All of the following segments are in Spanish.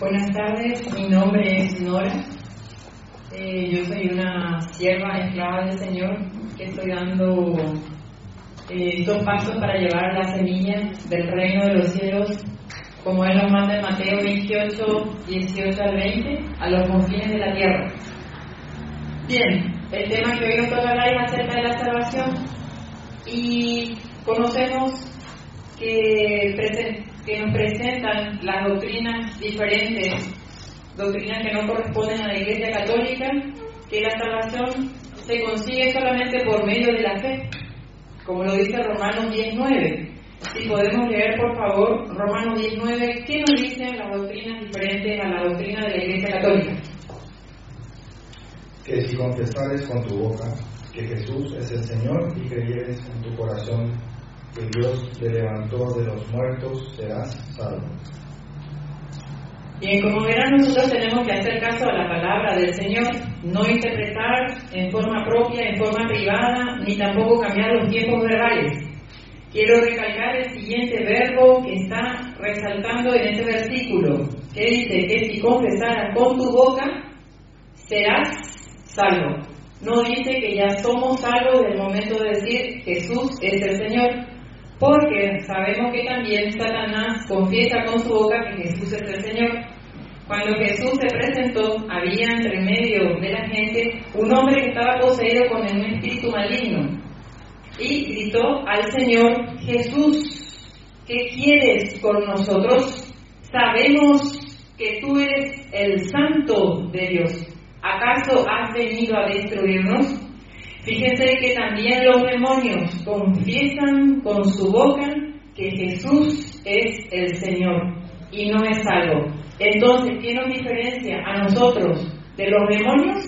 Buenas tardes, mi nombre es Nora. Eh, yo soy una sierva esclava del Señor que estoy dando eh, dos pasos para llevar la semilla del reino de los cielos, como Él nos manda en Mateo 28, 18 al 20, a los confines de la tierra. Bien, el tema que hoy nos toca hablar es acerca de la salvación y conocemos que, que nos presentan las doctrinas diferentes, doctrinas que no corresponden a la Iglesia Católica, que la salvación se consigue solamente por medio de la fe, como lo dice Romanos 19. Si podemos leer, por favor, Romanos 19, ¿qué nos dicen las doctrinas diferentes a la doctrina de la Iglesia Católica? Que si confesares con tu boca que Jesús es el Señor y creyeres en tu corazón que Dios te levantó de los muertos, serás salvo. Bien, como verán, nosotros tenemos que hacer caso a la palabra del Señor, no interpretar en forma propia, en forma privada, ni tampoco cambiar los tiempos verbales. Quiero recalcar el siguiente verbo que está resaltando en este versículo, que dice que si confesaras con tu boca, serás salvo. No dice que ya somos salvos del momento de decir Jesús es el Señor, porque sabemos que también Satanás confiesa con su boca que Jesús es el Señor. Cuando Jesús se presentó, había entre medio de la gente un hombre que estaba poseído con un espíritu maligno y gritó al Señor, Jesús, ¿qué quieres con nosotros? Sabemos que tú eres el santo de Dios. ¿Acaso has venido a destruirnos? Fíjense que también los demonios confiesan con su boca que Jesús es el Señor y no es algo. Entonces, ¿qué nos diferencia a nosotros de los demonios?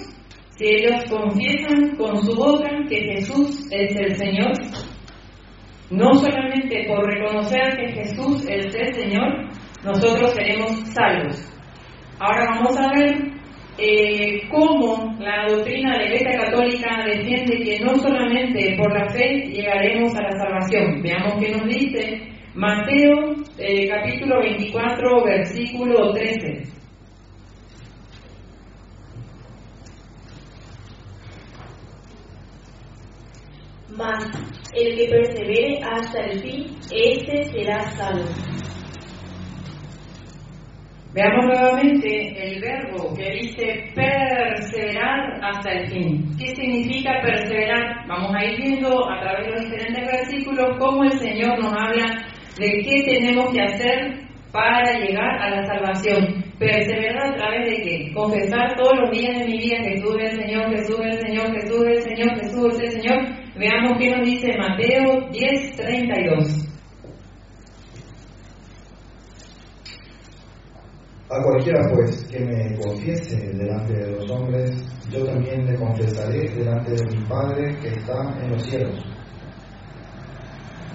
Si ellos confiesan con su boca que Jesús es el Señor, no solamente por reconocer que Jesús es el Señor, nosotros seremos salvos. Ahora vamos a ver eh, cómo la doctrina de la Iglesia Católica defiende que no solamente por la fe llegaremos a la salvación. Veamos qué nos dice Mateo eh, capítulo 24, versículo 13. Mas el que persevere hasta el fin, éste será salvo. Veamos nuevamente el verbo que dice perseverar hasta el fin. ¿Qué significa perseverar? Vamos a ir viendo a través de los diferentes versículos cómo el Señor nos habla de qué tenemos que hacer para llegar a la salvación. Perseverar a través de qué? Confesar todos los días de mi vida Jesús es el Señor, Jesús es el Señor, Jesús es el Señor, Jesús es el Señor. Veamos qué nos dice Mateo 10, 32. A cualquiera pues que me confiese delante de los hombres, yo también le confesaré delante de mi Padre que está en los cielos.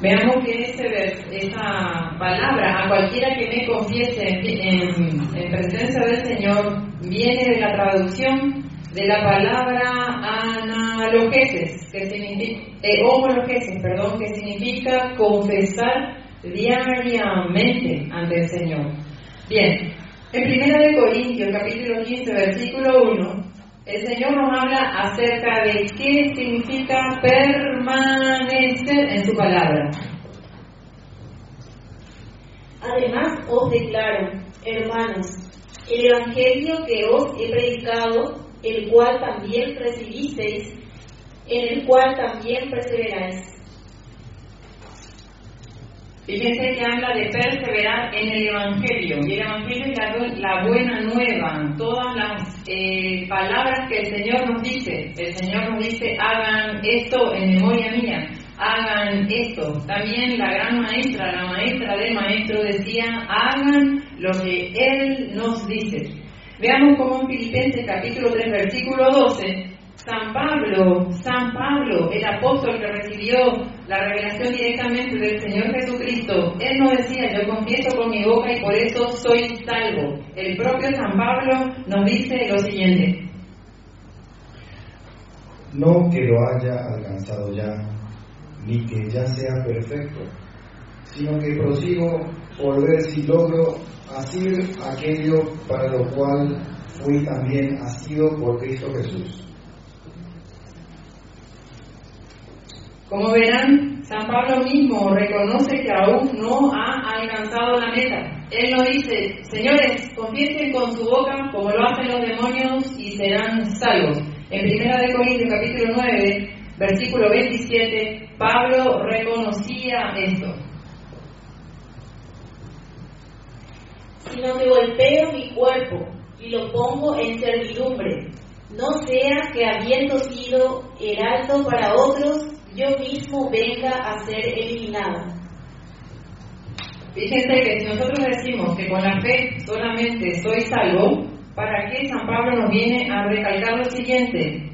Veamos que esa palabra, a cualquiera que me confiese en, en, presencia del Señor, viene de la traducción de la palabra analogeses, que significa, eh, que significa confesar diariamente ante el Señor. Bien, en 1 Corintios capítulo 15 versículo 1, el Señor nos habla acerca de qué significa permanecer en su palabra. Además os declaro, hermanos, el Evangelio que os he predicado, el cual también recibisteis, en el cual también perseveráis Fíjense que habla de perseverar en el Evangelio. Y el Evangelio es la, buena nueva. Todas las eh, palabras que el Señor nos dice. El Señor nos dice, hagan esto en memoria mía. Hagan esto. También la gran maestra, la maestra del maestro decía, hagan lo que Él nos dice. Veamos cómo en Filipenses capítulo 3 versículo 12 San Pablo, San Pablo, el apóstol que recibió la revelación directamente del Señor Jesucristo, él no decía, yo confieso con mi boca y por eso soy salvo. El propio San Pablo nos dice lo siguiente. No que lo haya alcanzado ya, ni que ya sea perfecto, sino que prosigo por ver si logro asir aquello para lo cual fui también asido por Cristo Jesús. Como verán, San Pablo mismo reconoce que aún no ha alcanzado la meta. Él no dice, señores, confiesen con su boca como lo hacen los demonios y serán salvos. En 1 Corintios capítulo 9, versículo 27, Pablo reconocía esto. Sino que golpeo mi cuerpo y lo pongo en servidumbre, no sea que habiendo sido heraldo para otros, yo mismo venga a ser eliminado. Fíjense que si nosotros decimos que con la fe solamente soy salvo, ¿para qué San Pablo nos viene a recalcar lo siguiente?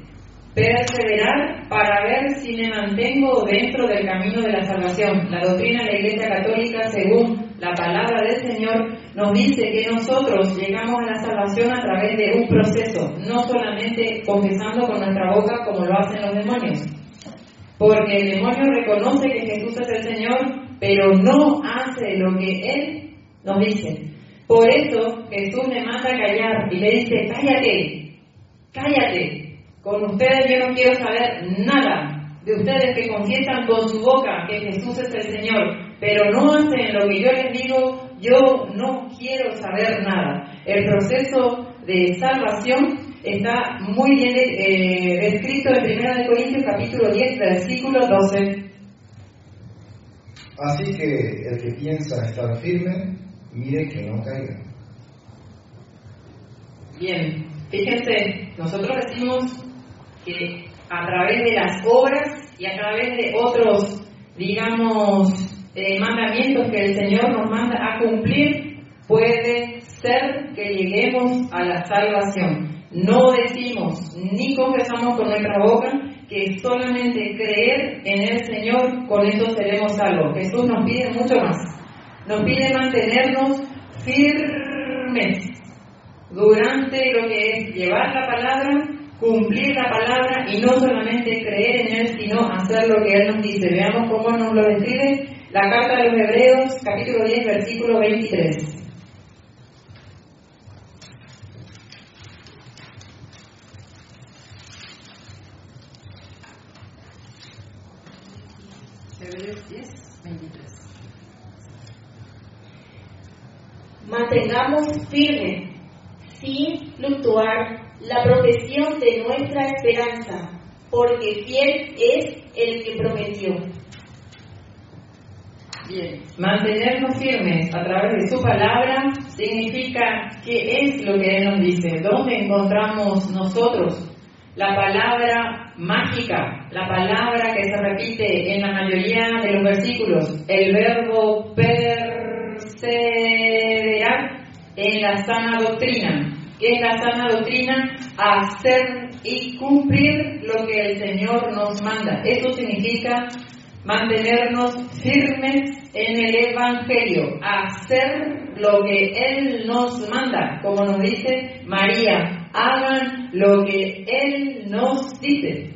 Perseverar para ver si me mantengo dentro del camino de la salvación. La doctrina de la Iglesia Católica, según la palabra del Señor, nos dice que nosotros llegamos a la salvación a través de un proceso, no solamente confesando con nuestra boca como lo hacen los demonios. Porque el demonio reconoce que Jesús es el Señor, pero no hace lo que Él nos dice. Por eso Jesús le manda a callar y le dice, cállate, cállate. Con ustedes yo no quiero saber nada de ustedes que confiesan con su boca que Jesús es el Señor, pero no hacen lo que yo les digo, yo no quiero saber nada. El proceso de salvación está muy bien eh, descrito en 1 Corintios capítulo 10, versículo 12. Así que el que piensa estar firme, mire que no caiga. Bien, fíjense, nosotros decimos que a través de las obras y a través de otros, digamos, eh, mandamientos que el Señor nos manda a cumplir, puede ser que lleguemos a la salvación. No decimos ni confesamos con nuestra boca que solamente creer en el Señor, con eso seremos salvos. Jesús nos pide mucho más. Nos pide mantenernos firmes durante lo que es llevar la palabra, cumplir la palabra y no solamente creer en Él, sino hacer lo que Él nos dice. Veamos cómo nos lo describe la carta de los Hebreos, capítulo 10, versículo 23. Mantengamos firme, sin fluctuar, la profesión de nuestra esperanza, porque fiel es el que prometió. Bien, mantenernos firmes a través de su palabra significa qué es lo que Él nos dice, dónde encontramos nosotros la palabra mágica, la palabra que se repite en la mayoría de los versículos, el verbo perseverar en la sana doctrina. ¿Qué es la sana doctrina? Hacer y cumplir lo que el Señor nos manda. Eso significa mantenernos firmes en el Evangelio, hacer lo que Él nos manda, como nos dice María, hagan lo que Él nos dice,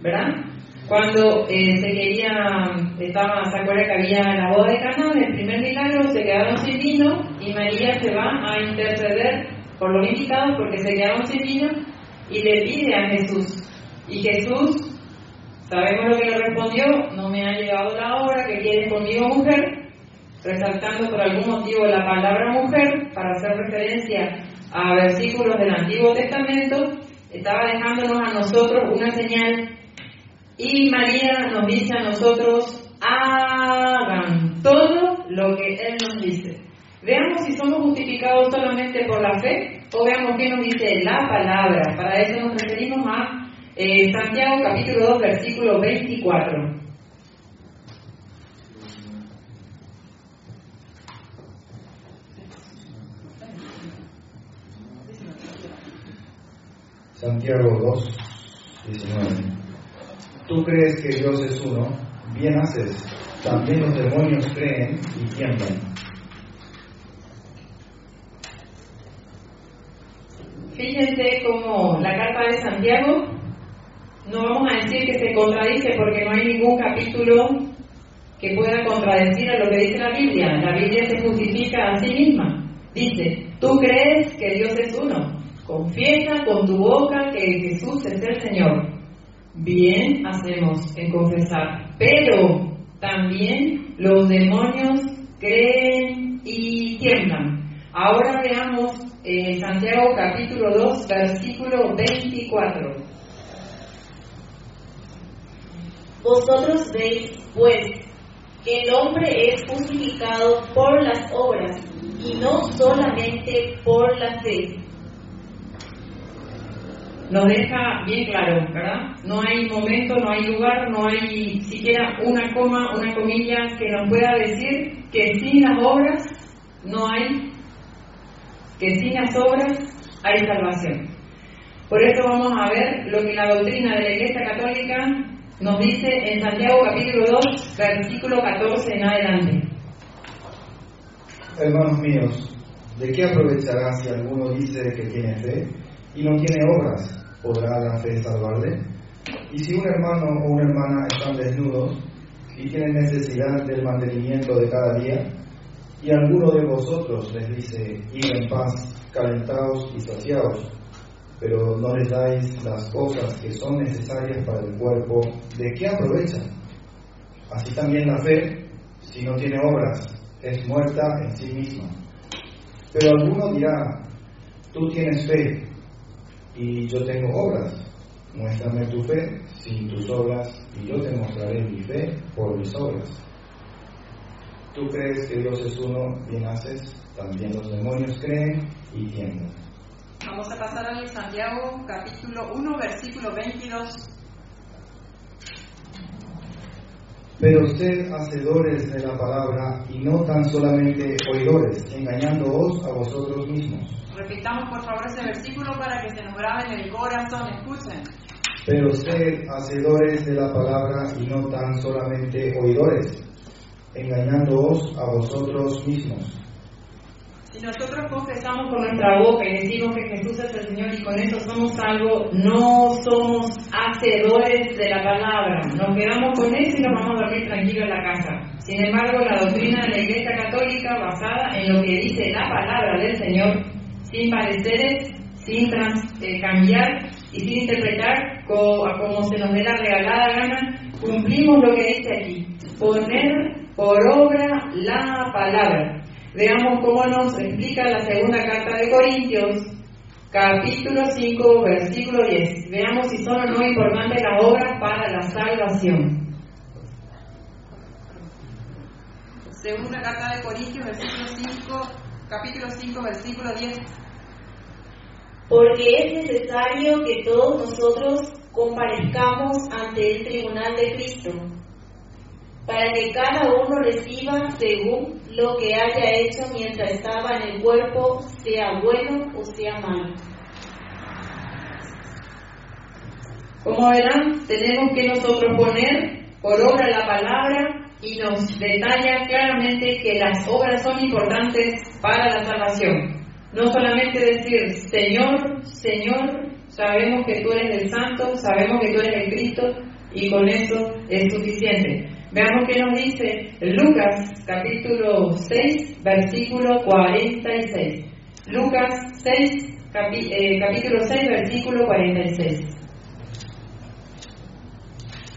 ¿verdad? Cuando eh, se quería, estaba, ¿se acuerda que había la boda de Cana, el primer milagro, se quedaron sin vino y María se va a interceder por los invitados porque se quedaron sin vino y le pide a Jesús. Y Jesús Sabemos lo que le respondió, no me ha llegado la hora, que quieres conmigo mujer, resaltando por algún motivo la palabra mujer para hacer referencia a versículos del Antiguo Testamento, estaba dejándonos a nosotros una señal y María nos dice a nosotros, hagan todo lo que Él nos dice. Veamos si somos justificados solamente por la fe o veamos qué nos dice la palabra. Para eso nos referimos a eh, Santiago capítulo 2, versículo 24. Santiago 2, 19. Tú crees que Dios es uno, bien haces. También los demonios creen y tiemblan. Fíjense cómo la carta de Santiago no vamos a decir que se contradice porque no hay ningún capítulo que pueda contradecir a lo que dice la Biblia. La Biblia se justifica a sí misma. Dice, tú crees que Dios es uno. Confiesa con tu boca que Jesús es el Señor. Bien hacemos en confesar. Pero también los demonios creen y tiemblan. Ahora veamos eh, Santiago capítulo 2, versículo 24. Vosotros veis, pues, que el hombre es justificado por las obras y no solamente por la fe. Nos deja bien claro, ¿verdad? No hay momento, no hay lugar, no hay siquiera una coma, una comilla que nos pueda decir que sin las obras no hay, que sin las obras hay salvación. Por eso vamos a ver lo que la doctrina de la Iglesia Católica nos dice en Santiago capítulo 2, versículo 14 en adelante. Hermanos míos, ¿de qué aprovechará si alguno dice que tiene fe y no tiene obras? ¿Podrá la fe salvarle? Y si un hermano o una hermana están desnudos y tienen necesidad del mantenimiento de cada día, y alguno de vosotros les dice, id en paz, calentaos y saciaos, pero no les dais las cosas que son necesarias para el cuerpo, ¿de qué aprovechan? Así también la fe, si no tiene obras, es muerta en sí misma. Pero alguno dirá, tú tienes fe y yo tengo obras. Muéstrame tu fe sin tus obras y yo te mostraré mi fe por mis obras. Tú crees que Dios es uno, bien haces, también los demonios creen y tiemblan. Vamos a pasar al Santiago capítulo 1, versículo 22. Pero usted hacedores de la palabra y no tan solamente oidores, engañándoos a vosotros mismos. Repitamos por favor ese versículo para que se nos grabe en el corazón. Escuchen. Pero usted hacedores de la palabra y no tan solamente oidores, engañándoos a vosotros mismos. Nosotros confesamos con nuestra boca y decimos que Jesús es el Señor y con eso somos salvos, no somos hacedores de la palabra. Nos quedamos con eso y nos vamos a dormir tranquilos en la casa. Sin embargo, la doctrina de la Iglesia Católica, basada en lo que dice la palabra del Señor, sin pareceres, sin trans- eh, cambiar y sin interpretar como se nos dé la regalada gana, cumplimos lo que dice aquí, poner por obra la palabra. Veamos cómo nos explica la segunda carta de Corintios, capítulo 5, versículo 10. Veamos si son o no importantes las obras para la salvación. Segunda carta de Corintios, versículo 5, capítulo 5, versículo 10. Porque es necesario que todos nosotros comparezcamos ante el tribunal de Cristo, para que cada uno reciba según lo que haya hecho mientras estaba en el cuerpo, sea bueno o sea malo. Como verán, tenemos que nosotros poner por obra la palabra y nos detalla claramente que las obras son importantes para la salvación. No solamente decir, Señor, Señor, sabemos que tú eres el Santo, sabemos que tú eres el Cristo y con eso es suficiente. Veamos qué nos dice Lucas capítulo 6, versículo 46. Lucas 6, capi- eh, capítulo 6, versículo 46.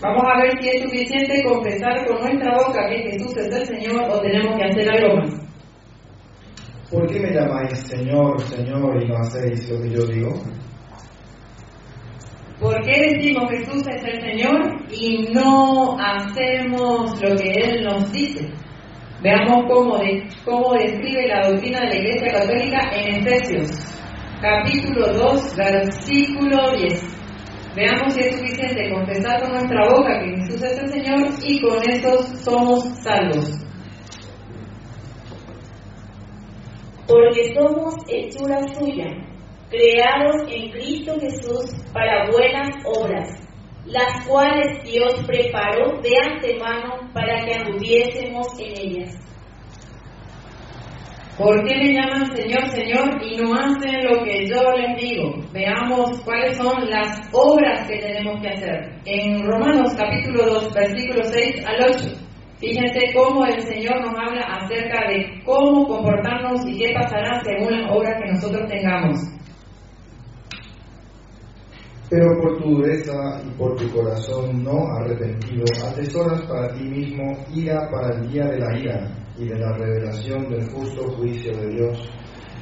Vamos a ver si es suficiente confesar con nuestra boca que Jesús es el Señor o tenemos que hacer algo más. ¿Por qué me llamáis Señor, Señor y no hacéis lo que yo digo? ¿Por qué decimos Jesús es el Señor y no hacemos lo que Él nos dice? Veamos cómo, cómo describe la doctrina de la Iglesia Católica en Efesios, capítulo 2, versículo 10. Veamos si es suficiente confesar con nuestra boca que Jesús es el Señor y con eso somos salvos. Porque somos hechura suya, creados en Cristo Jesús para buenas obras, las cuales Dios preparó de antemano para que anduviésemos en ellas. ¿Por qué me llaman Señor, Señor y no hacen lo que yo les digo? Veamos cuáles son las obras que tenemos que hacer. En Romanos capítulo 2, versículo 6 al 8. Fíjense cómo el Señor nos habla acerca de cómo comportarnos y qué pasará según las obras que nosotros tengamos. Pero por tu dureza y por tu corazón no arrepentido, atesoras para ti mismo ira para el día de la ira y de la revelación del justo juicio de Dios,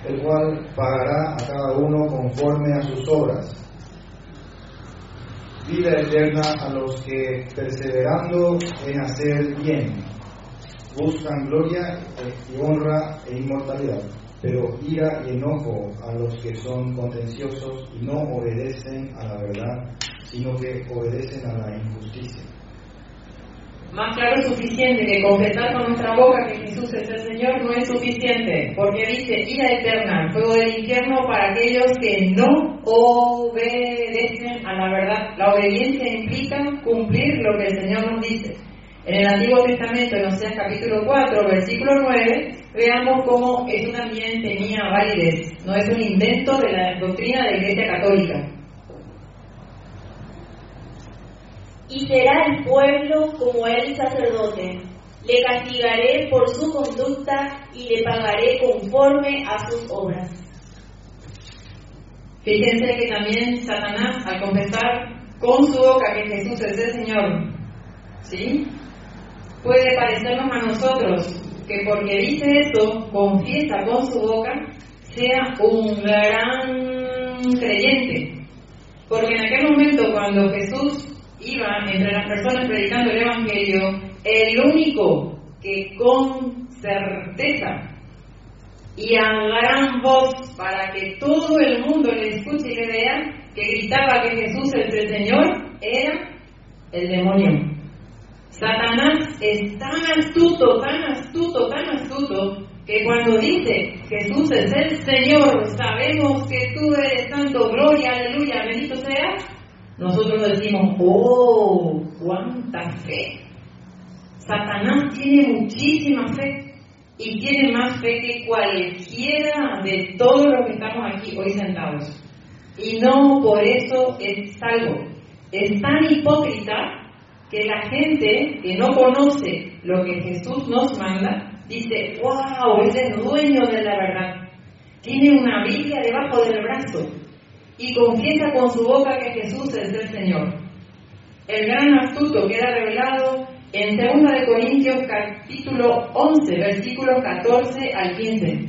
el cual pagará a cada uno conforme a sus obras. Vida eterna a los que, perseverando en hacer bien, buscan gloria y honra e inmortalidad pero ira y enojo a los que son contenciosos y no obedecen a la verdad, sino que obedecen a la injusticia. Más claro es suficiente que confesar con nuestra boca que Jesús es el Señor no es suficiente, porque dice ira eterna, fuego del infierno para aquellos que no obedecen a la verdad. La obediencia implica cumplir lo que el Señor nos dice. En el Antiguo Testamento, en Oseas capítulo 4, versículo 9, veamos cómo eso también tenía validez. No es un invento de la doctrina de la Iglesia Católica. Y será el pueblo como el sacerdote. Le castigaré por su conducta y le pagaré conforme a sus obras. Fíjense que también Satanás, al confesar con su boca que Jesús es el Señor, ¿sí? Puede parecernos a nosotros que porque dice esto, confiesa con su boca, sea un gran creyente. Porque en aquel momento cuando Jesús iba entre las personas predicando el Evangelio, el único que con certeza y a gran voz para que todo el mundo le escuche y le vea que gritaba que Jesús es el Señor, era el demonio. Satanás es tan astuto, tan astuto, tan astuto, que cuando dice Jesús es el Señor, sabemos que tú eres santo, gloria, aleluya, bendito seas, nosotros decimos, oh, cuánta fe. Satanás tiene muchísima fe y tiene más fe que cualquiera de todos los que estamos aquí hoy sentados. Y no por eso es salvo. Es tan hipócrita que la gente que no conoce lo que Jesús nos manda, dice, wow, es el dueño de la verdad. Tiene una Biblia debajo del brazo y confiesa con su boca que Jesús es el Señor. El gran astuto queda revelado en 2 de Corintios capítulo 11, versículos 14 al 15.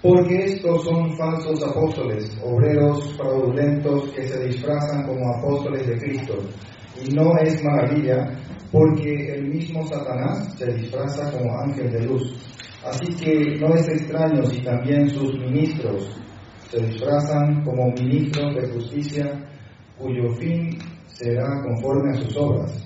Porque estos son falsos apóstoles, obreros fraudulentos que se disfrazan como apóstoles de Cristo. Y no es maravilla, porque el mismo Satanás se disfraza como ángel de luz. Así que no es extraño si también sus ministros se disfrazan como ministros de justicia, cuyo fin será conforme a sus obras.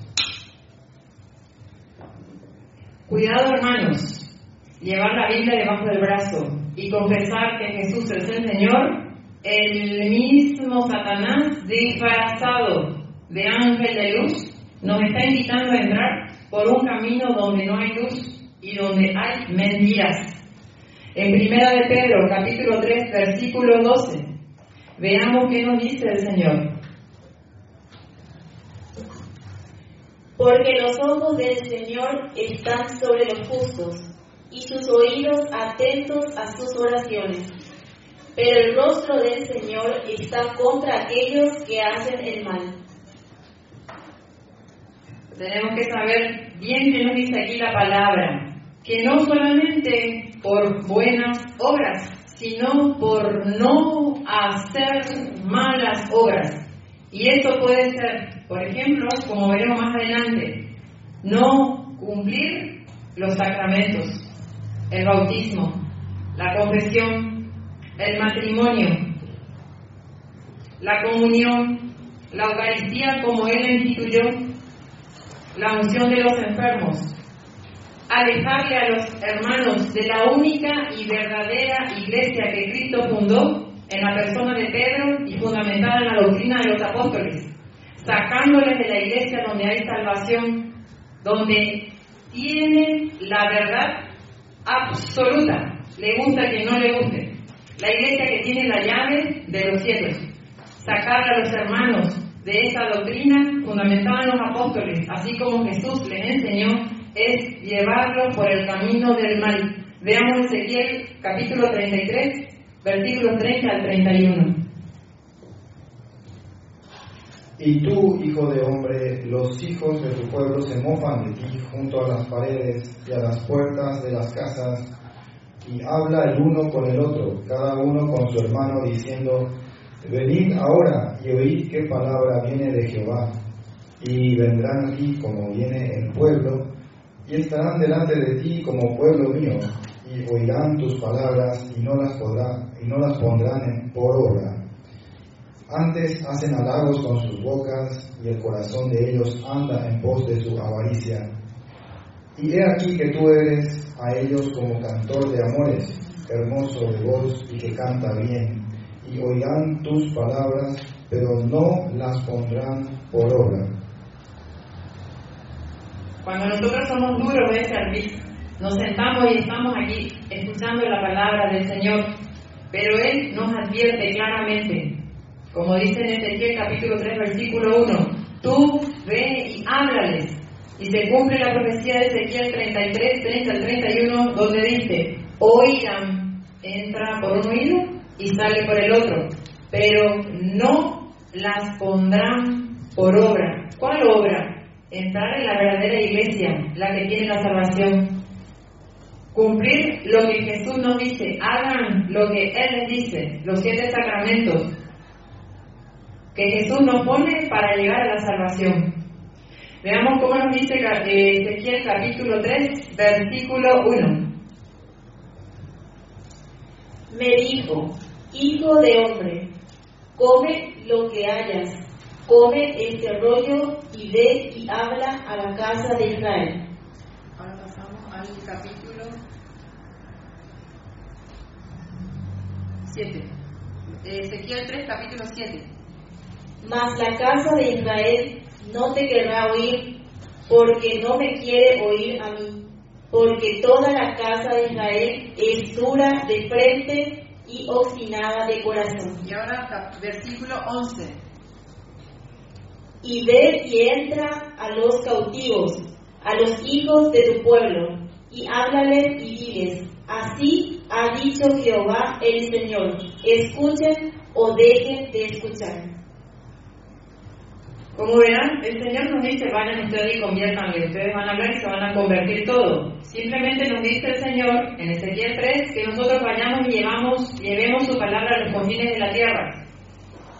Cuidado hermanos, llevar la Biblia debajo del brazo, y confesar que Jesús es el Señor, el mismo Satanás disfrazado de ángel de luz nos está invitando a entrar por un camino donde no hay luz y donde hay mentiras. En Primera de Pedro, capítulo 3, versículo 12, veamos qué nos dice el Señor. Porque los ojos del Señor están sobre los justos y sus oídos atentos a sus oraciones. Pero el rostro del Señor está contra aquellos que hacen el mal. Tenemos que saber bien qué nos dice aquí la palabra, que no solamente por buenas obras, sino por no hacer malas obras. Y esto puede ser, por ejemplo, como veremos más adelante, no cumplir los sacramentos, el bautismo, la confesión, el matrimonio, la comunión, la Eucaristía como Él instituyó, la unción de los enfermos, alejarle a los hermanos de la única y verdadera iglesia que Cristo fundó en la persona de Pedro y fundamentada en la doctrina de los apóstoles, sacándoles de la iglesia donde hay salvación, donde tiene la verdad absoluta, le gusta que no le guste. La iglesia que tiene la llave de los cielos, sacar a los hermanos de esta doctrina fundamentada en los apóstoles, así como Jesús les enseñó, es llevarlos por el camino del mal. Veamos Ezequiel capítulo 33, versículos 30 al 31. Y tú, hijo de hombre, los hijos de tu pueblo se mofan de ti junto a las paredes y a las puertas de las casas, y habla el uno con el otro, cada uno con su hermano, diciendo, venid ahora y oíd qué palabra viene de Jehová. Y vendrán aquí como viene el pueblo, y estarán delante de ti como pueblo mío, y oirán tus palabras y no las, podrán, y no las pondrán por obra. Antes hacen halagos con sus bocas y el corazón de ellos anda en pos de su avaricia. Y he aquí que tú eres a ellos como cantor de amores, hermoso de voz y que canta bien. Y oirán tus palabras, pero no las pondrán por obra. Cuando nosotros somos duros de servir, nos sentamos y estamos aquí escuchando la palabra del Señor, pero Él nos advierte claramente, como dice en Ezequiel capítulo 3, versículo 1, tú ve y háblales. Y se cumple la profecía de Ezequiel 33, 30 al 31, donde dice, oigan, entra por un oído y sale por el otro, pero no las pondrán por obra. ¿Cuál obra? Entrar en la verdadera iglesia, la que tiene la salvación. Cumplir lo que Jesús nos dice, hagan lo que Él les dice, los siete sacramentos, que Jesús nos pone para llegar a la salvación. Veamos cómo nos dice Ezequiel capítulo 3, versículo 1. Me dijo, hijo de hombre, come lo que hayas, come este rollo y ve y habla a la casa de Israel. Ahora pasamos al capítulo 7. Ezequiel 3, capítulo 7. Mas la casa de Israel no te querrá oír, porque no me quiere oír a mí, porque toda la casa de Israel es dura de frente y obstinada de corazón. Y ahora versículo 11. Y ve y entra a los cautivos, a los hijos de tu pueblo, y háblales y diles, así ha dicho Jehová el Señor, escuchen o dejen de escuchar. Como verán, el Señor nos dice, vayan ustedes y conviértanle, ustedes van a hablar y se van a convertir todo. Simplemente nos dice el Señor en Ezequiel 3 que nosotros vayamos y llevamos, llevemos su palabra a los confines de la tierra.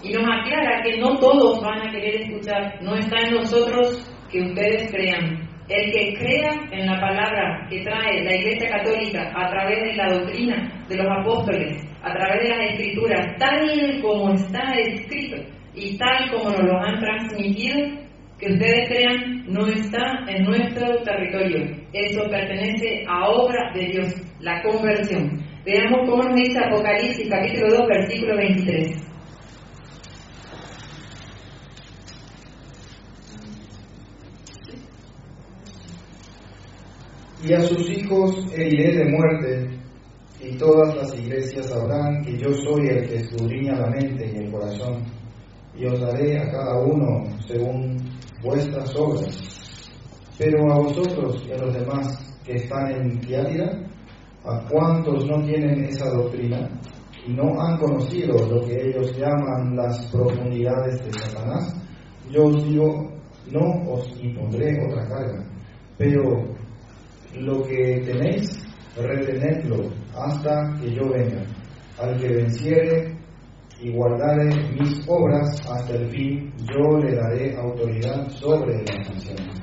Y nos aclara que no todos van a querer escuchar, no está en nosotros que ustedes crean. El que crea en la palabra que trae la Iglesia Católica a través de la doctrina de los apóstoles, a través de las escrituras, tal como está escrito y tal como nos lo han transmitido, que ustedes crean, no está en nuestro territorio. Eso pertenece a obra de Dios, la conversión. Veamos cómo nos dice Apocalipsis capítulo 2, versículo 23. Y a sus hijos heriré de muerte, y todas las iglesias sabrán que yo soy el que escudriña la mente y el corazón, y os daré a cada uno según vuestras obras. Pero a vosotros y a los demás que están en Tiátira, a cuantos no tienen esa doctrina y no han conocido lo que ellos llaman las profundidades de Satanás, yo os digo, no os impondré otra carga, pero lo que tenéis, retenedlo hasta que yo venga. Al que venciere y guardare mis obras hasta el fin, yo le daré autoridad sobre las naciones.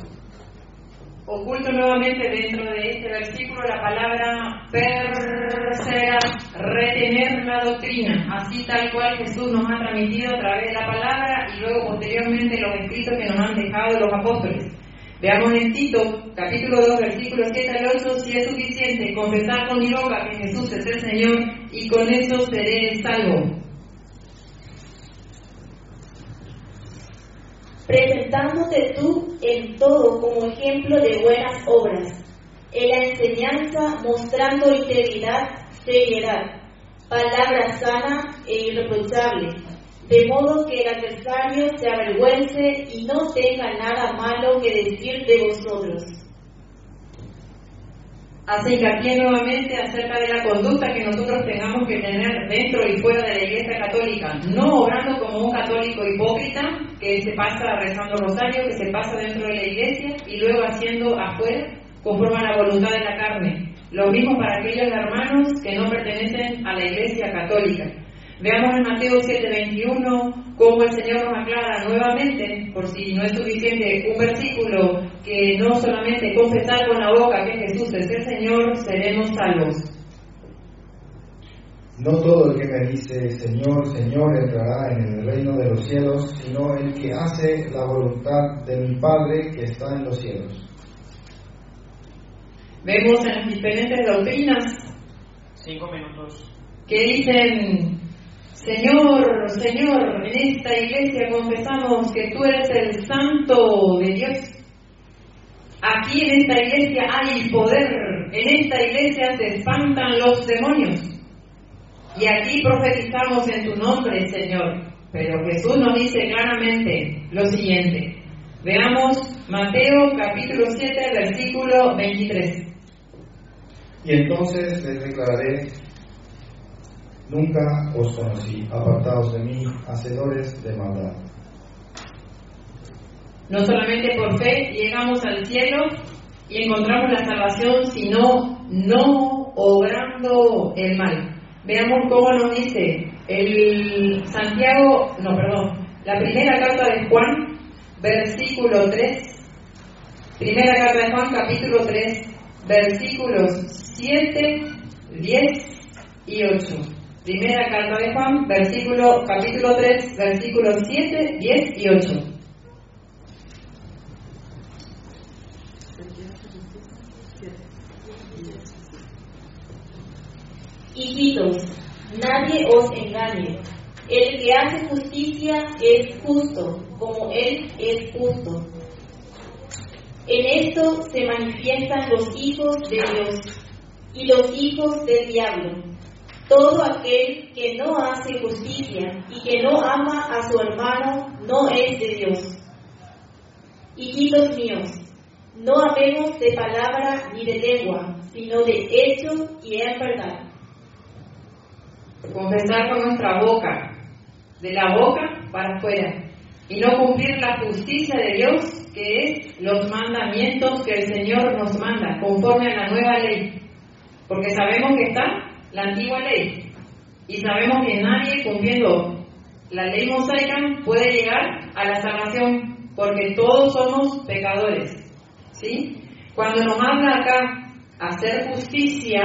Oculto nuevamente dentro de este versículo la palabra perseverar, retener la doctrina, así tal cual Jesús nos ha transmitido a través de la palabra y luego posteriormente los escritos que nos han dejado los apóstoles. Veamos en Tito, capítulo 2, versículos 7 al 8, si es suficiente confesar con mi boca que Jesús es el Señor y con eso seré salvo. Presentándote tú en todo como ejemplo de buenas obras, en la enseñanza mostrando integridad, seriedad, palabra sana e irreprochable, de modo que el adversario se avergüence y no tenga nada malo que decir de vosotros. Hace hincapié nuevamente acerca de la conducta que nosotros tengamos que tener dentro y fuera de la Iglesia Católica, no obrando como un católico hipócrita que se pasa rezando rosario, que se pasa dentro de la Iglesia y luego haciendo afuera conforme a la voluntad de la carne. Lo mismo para aquellos hermanos que no pertenecen a la Iglesia Católica. Veamos en Mateo 7:21 cómo el Señor nos aclara nuevamente, por si no es suficiente un versículo, que no solamente confesar con la boca que Jesús es el Señor, seremos salvos. No todo el que me dice Señor, Señor entrará en el reino de los cielos, sino el que hace la voluntad de mi Padre que está en los cielos. Vemos en las diferentes doctrinas Cinco minutos. que dicen, Señor, Señor, en esta iglesia confesamos que tú eres el santo de Dios. Aquí en esta iglesia hay poder, en esta iglesia se espantan los demonios. Y aquí profetizamos en tu nombre, Señor. Pero Jesús nos dice claramente lo siguiente. Veamos Mateo capítulo 7, versículo 23. Y entonces les declararé, nunca os conocí, apartados de mí, hacedores de maldad. No solamente por fe llegamos al cielo y encontramos la salvación, sino no obrando el mal. Veamos cómo nos dice el Santiago, no, perdón, la primera carta de Juan, versículo 3, primera carta de Juan, capítulo 3, versículos 7, 10 y 8. Primera carta de Juan, versículo, capítulo 3, versículos 7, 10 y 8. Hijitos, nadie os engañe. El que hace justicia es justo, como Él es justo. En esto se manifiestan los hijos de Dios y los hijos del diablo. Todo aquel que no hace justicia y que no ama a su hermano no es de Dios. Hijitos míos, no habemos de palabra ni de lengua, sino de hecho y en verdad. Confesar con nuestra boca, de la boca para afuera, y no cumplir la justicia de Dios, que es los mandamientos que el Señor nos manda, conforme a la nueva ley. Porque sabemos que está la antigua ley, y sabemos que nadie cumpliendo la ley mosaica puede llegar a la salvación, porque todos somos pecadores. ¿Sí? Cuando nos habla acá hacer justicia,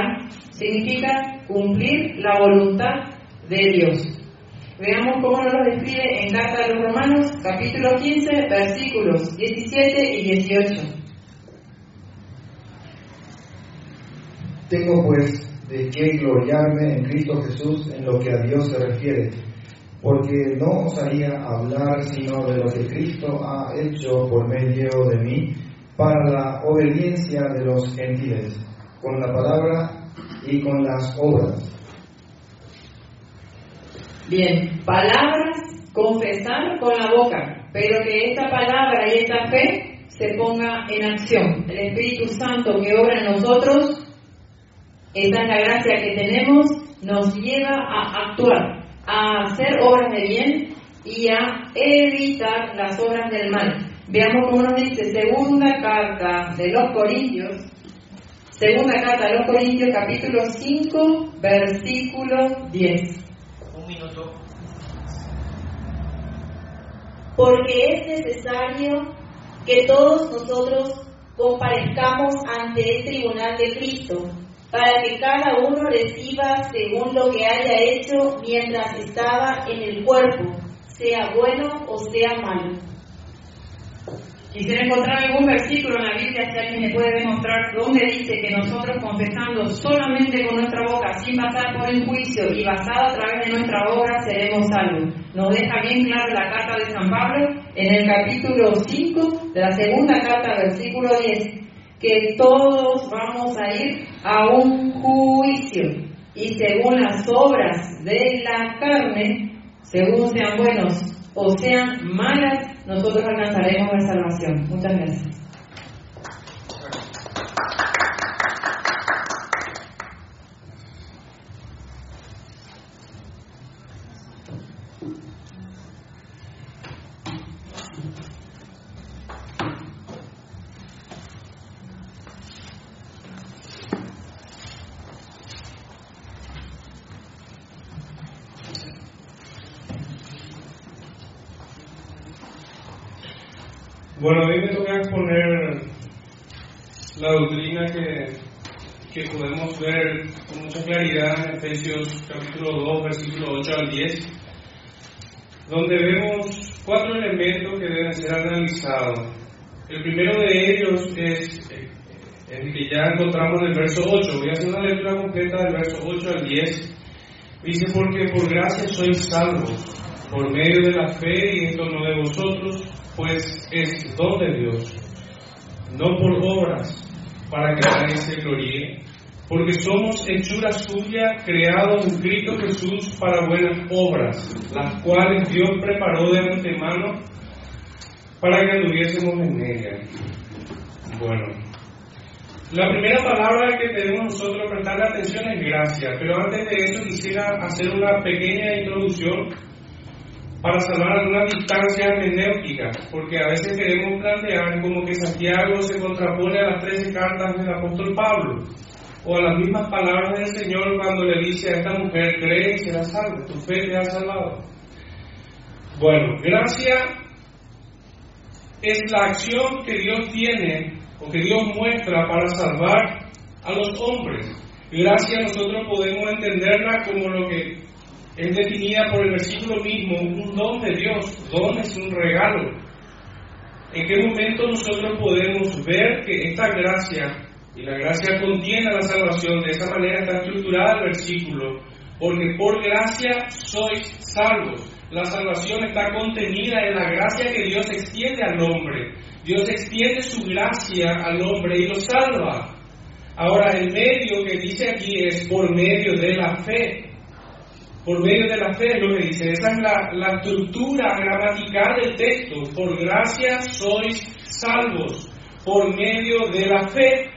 significa cumplir la voluntad de Dios. Veamos cómo nos lo describe en Carta de los Romanos, capítulo 15, versículos 17 y 18. Tengo pues de qué gloriarme en Cristo Jesús en lo que a Dios se refiere, porque no osaría hablar sino de lo que Cristo ha hecho por medio de mí para la obediencia de los gentiles, con la palabra y con las obras. Bien, palabras, confesar con la boca, pero que esta palabra y esta fe se ponga en acción. El Espíritu Santo que obra en nosotros, esa es la gracia que tenemos, nos lleva a actuar, a hacer obras de bien y a evitar las obras del mal. Veamos cómo nos dice segunda carta de los Corintios, segunda carta de los Corintios capítulo 5, versículo 10. Un minuto. porque es necesario que todos nosotros comparezcamos ante el tribunal de Cristo, para que cada uno reciba según lo que haya hecho mientras estaba en el cuerpo, sea bueno o sea malo. Quisiera encontrar algún versículo en la Biblia, si alguien me puede demostrar, donde dice que nosotros confesando solamente con nuestra boca, sin pasar por el juicio y basado a través de nuestra obra, seremos salvos. Nos deja bien claro la carta de San Pablo en el capítulo 5 de la segunda carta, versículo 10, que todos vamos a ir a un juicio y según las obras de la carne según sean buenos o sean malas, nosotros alcanzaremos la salvación. Muchas gracias. Bueno, hoy me toca exponer la doctrina que, que podemos ver con mucha claridad en Efesios capítulo 2, versículo 8 al 10, donde vemos cuatro elementos que deben ser analizados. El primero de ellos es eh, el que ya encontramos en el verso 8. Voy a hacer una lectura completa del verso 8 al 10. Dice, porque por gracia sois salvos, por medio de la fe y esto no de vosotros, pues es don de Dios, no por obras, para que nadie se gloríe, porque somos hechura suya, creados en Cristo Jesús para buenas obras, las cuales Dios preparó de antemano para que anduviésemos en ella. Bueno, la primera palabra que tenemos nosotros prestar atención es gracia, pero antes de eso quisiera hacer una pequeña introducción para salvar algunas distancias hermenéuticas, porque a veces queremos plantear como que Santiago se contrapone a las 13 cartas del apóstol Pablo, o a las mismas palabras del Señor cuando le dice a esta mujer, cree y será salvo, tu fe te ha salvado. Bueno, gracia es la acción que Dios tiene o que Dios muestra para salvar a los hombres. Gracia nosotros podemos entenderla como lo que es definida por el versículo mismo, un don de Dios. Don es un regalo. ¿En qué momento nosotros podemos ver que esta gracia, y la gracia contiene la salvación, de esa manera está estructurada el versículo, porque por gracia sois salvos. La salvación está contenida en la gracia que Dios extiende al hombre. Dios extiende su gracia al hombre y lo salva. Ahora, el medio que dice aquí es por medio de la fe por medio de la fe, lo que dice. Esa es la, la estructura gramatical del texto. Por gracia sois salvos, por medio de la fe.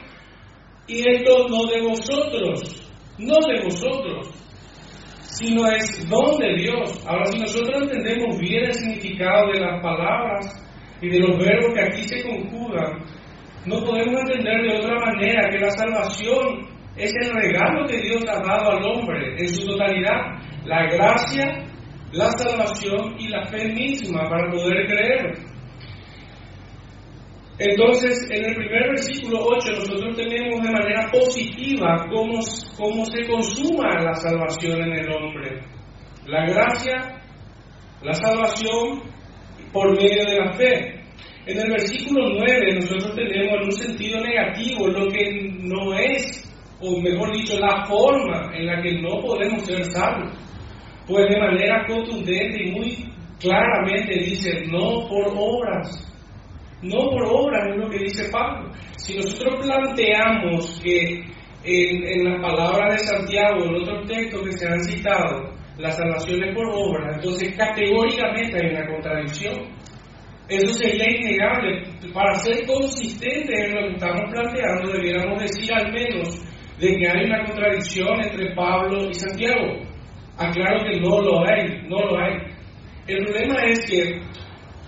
Y esto no de vosotros, no de vosotros, sino es don de Dios. Ahora, si nosotros entendemos bien el significado de las palabras y de los verbos que aquí se conjugan, no podemos entender de otra manera que la salvación es el regalo que Dios ha dado al hombre en su totalidad la gracia, la salvación y la fe misma para poder creer. Entonces, en el primer versículo 8 nosotros tenemos de manera positiva cómo, cómo se consuma la salvación en el hombre. La gracia, la salvación por medio de la fe. En el versículo 9 nosotros tenemos en un sentido negativo lo que no es, o mejor dicho, la forma en la que no podemos ser salvos. Pues de manera contundente y muy claramente dice, no por obras. No por obras es lo que dice Pablo. Si nosotros planteamos que en, en las palabras de Santiago, en otros textos que se han citado, la salvación es por obras, entonces categóricamente hay una contradicción. Eso sería innegable. Para ser consistente en lo que estamos planteando, debiéramos decir al menos de que hay una contradicción entre Pablo y Santiago. Aclaro que no lo hay, no lo hay. El problema es que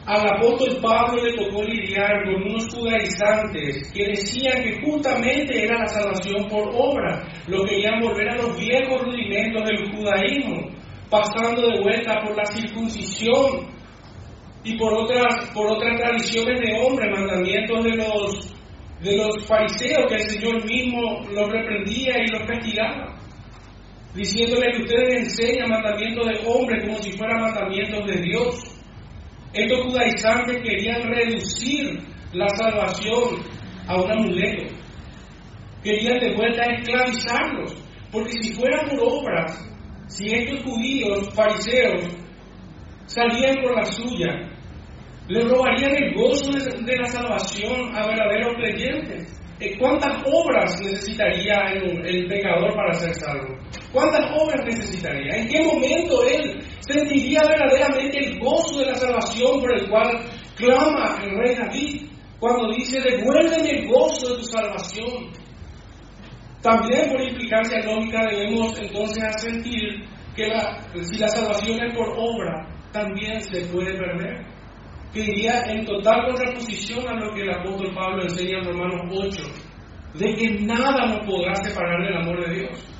al apóstol Pablo le tocó lidiar con unos judaizantes que decían que justamente era la salvación por obra, lo que querían volver a los viejos rudimentos del judaísmo, pasando de vuelta por la circuncisión y por otras, por otras tradiciones de hombre, mandamientos de los, de los fariseos que el Señor mismo los reprendía y los castigaba diciéndole que ustedes enseñan mandamientos de hombre como si fueran mandamientos de Dios. Estos judaizantes querían reducir la salvación a un amuleto. Querían de vuelta esclavizarlos. Porque si fuera por obras, si estos judíos, fariseos, salían por la suya, les robarían el gozo de, la salvación a verdaderos creyentes. ¿Cuántas obras necesitaría el, pecador para ser salvo? ¿Cuántas obras necesitaría? ¿En qué momento él sentiría verdaderamente el gozo de la salvación por el cual clama el rey David? Cuando dice, devuélveme el gozo de tu salvación. También por implicancia lógica debemos entonces sentir que si la salvación es por obra, también se puede perder. Que iría en total contraposición a lo que el apóstol Pablo enseña en Romanos 8, de que nada nos podrá separar del amor de Dios.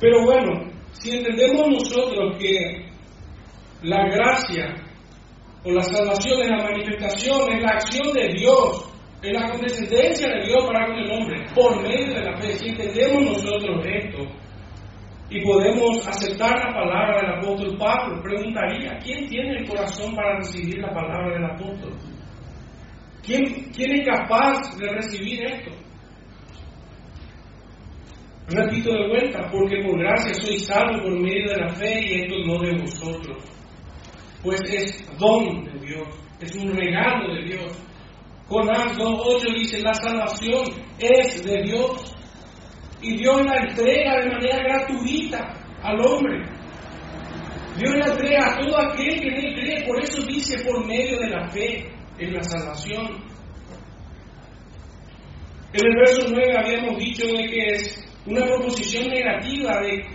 Pero bueno, si entendemos nosotros que la gracia o la salvación es la manifestación, es la acción de Dios, es la condescendencia de Dios para con el hombre, por medio de la fe, si entendemos nosotros esto, y podemos aceptar la palabra del apóstol Pablo, preguntaría, ¿quién tiene el corazón para recibir la palabra del apóstol? ¿Quién, quién es capaz de recibir esto? Repito de vuelta, porque por gracia soy salvo por medio de la fe y esto no de vosotros. Pues es don de Dios, es un regalo de Dios. Jonás 2.8 dice, la salvación es de Dios. Y Dios la entrega de manera gratuita al hombre. Dios la entrega a todo aquel que en él cree. Por eso dice por medio de la fe en la salvación. En el verso 9 habíamos dicho de que es una proposición negativa de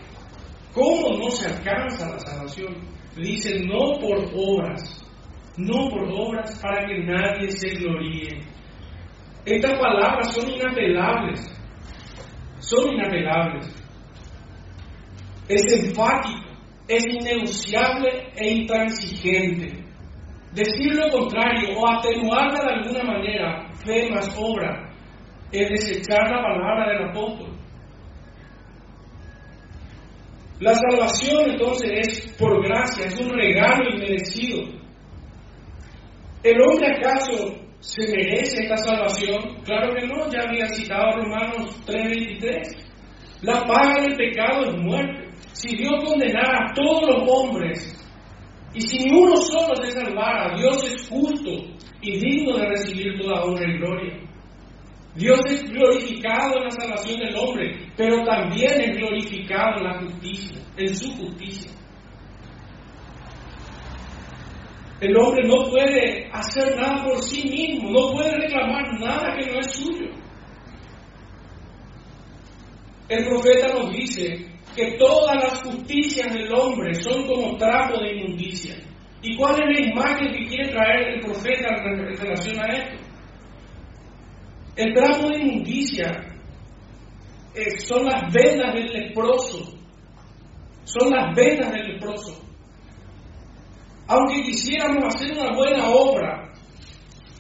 cómo no se alcanza la salvación. Dice no por obras, no por obras para que nadie se gloríe. Estas palabras son inapelables, son inapelables. Es enfático, es innegociable e intransigente. Decir lo contrario o atenuarla de alguna manera, fe más obra, es desechar la palabra del apóstol. La salvación entonces es por gracia, es un regalo inmerecido. ¿El hombre acaso se merece esta salvación? Claro que no, ya había citado Romanos 3:23. La paga del pecado es muerte. Si Dios condenara a todos los hombres y si uno solo se salvara, Dios es justo y digno de recibir toda honra y gloria. Dios es glorificado en la salvación del hombre, pero también es glorificado en la justicia, en su justicia. El hombre no puede hacer nada por sí mismo, no puede reclamar nada que no es suyo. El profeta nos dice que todas las justicias del hombre son como trapo de inmundicia. ¿Y cuál es la imagen que quiere traer el profeta en relación a esto? El trapo de inmundicia eh, son las vendas del leproso. Son las vendas del leproso. Aunque quisiéramos hacer una buena obra,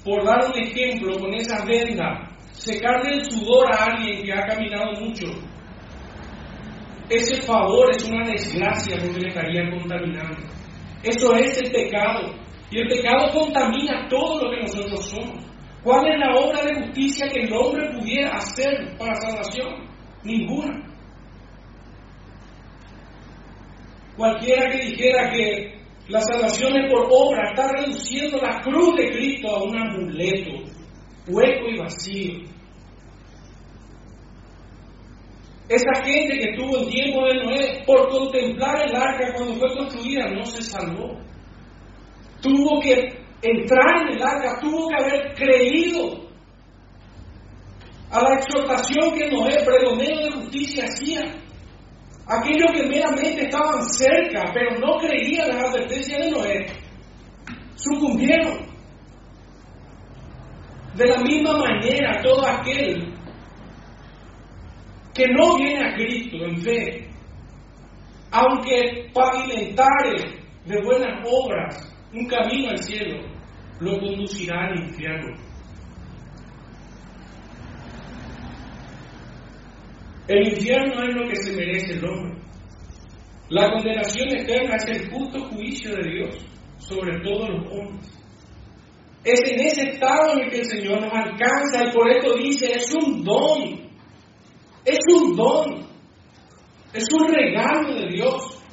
por dar un ejemplo con esa venda, secarle el sudor a alguien que ha caminado mucho, ese favor es una desgracia porque le estaría contaminando. Eso es el pecado. Y el pecado contamina todo lo que nosotros somos. ¿Cuál es la obra de justicia que el hombre pudiera hacer para salvación? Ninguna. Cualquiera que dijera que la salvación es por obra está reduciendo la cruz de Cristo a un amuleto hueco y vacío. Esa gente que estuvo en tiempo de Noé por contemplar el arca cuando fue construida no se salvó. Tuvo que entrar en el arca, tuvo que haber creído a la exhortación que Noé, pregonero de justicia, hacía. Aquellos que meramente estaban cerca, pero no creían las advertencias de Noé, sucumbieron. De la misma manera, todo aquel que no viene a Cristo en fe, aunque pavimentare de buenas obras un camino al cielo, lo conducirá al infierno. El infierno es lo que se merece el hombre. La condenación eterna es el justo juicio de Dios sobre todos los hombres. Es en ese estado en el que el Señor nos alcanza y por esto dice, es un don. Es un don. Es un regalo de Dios.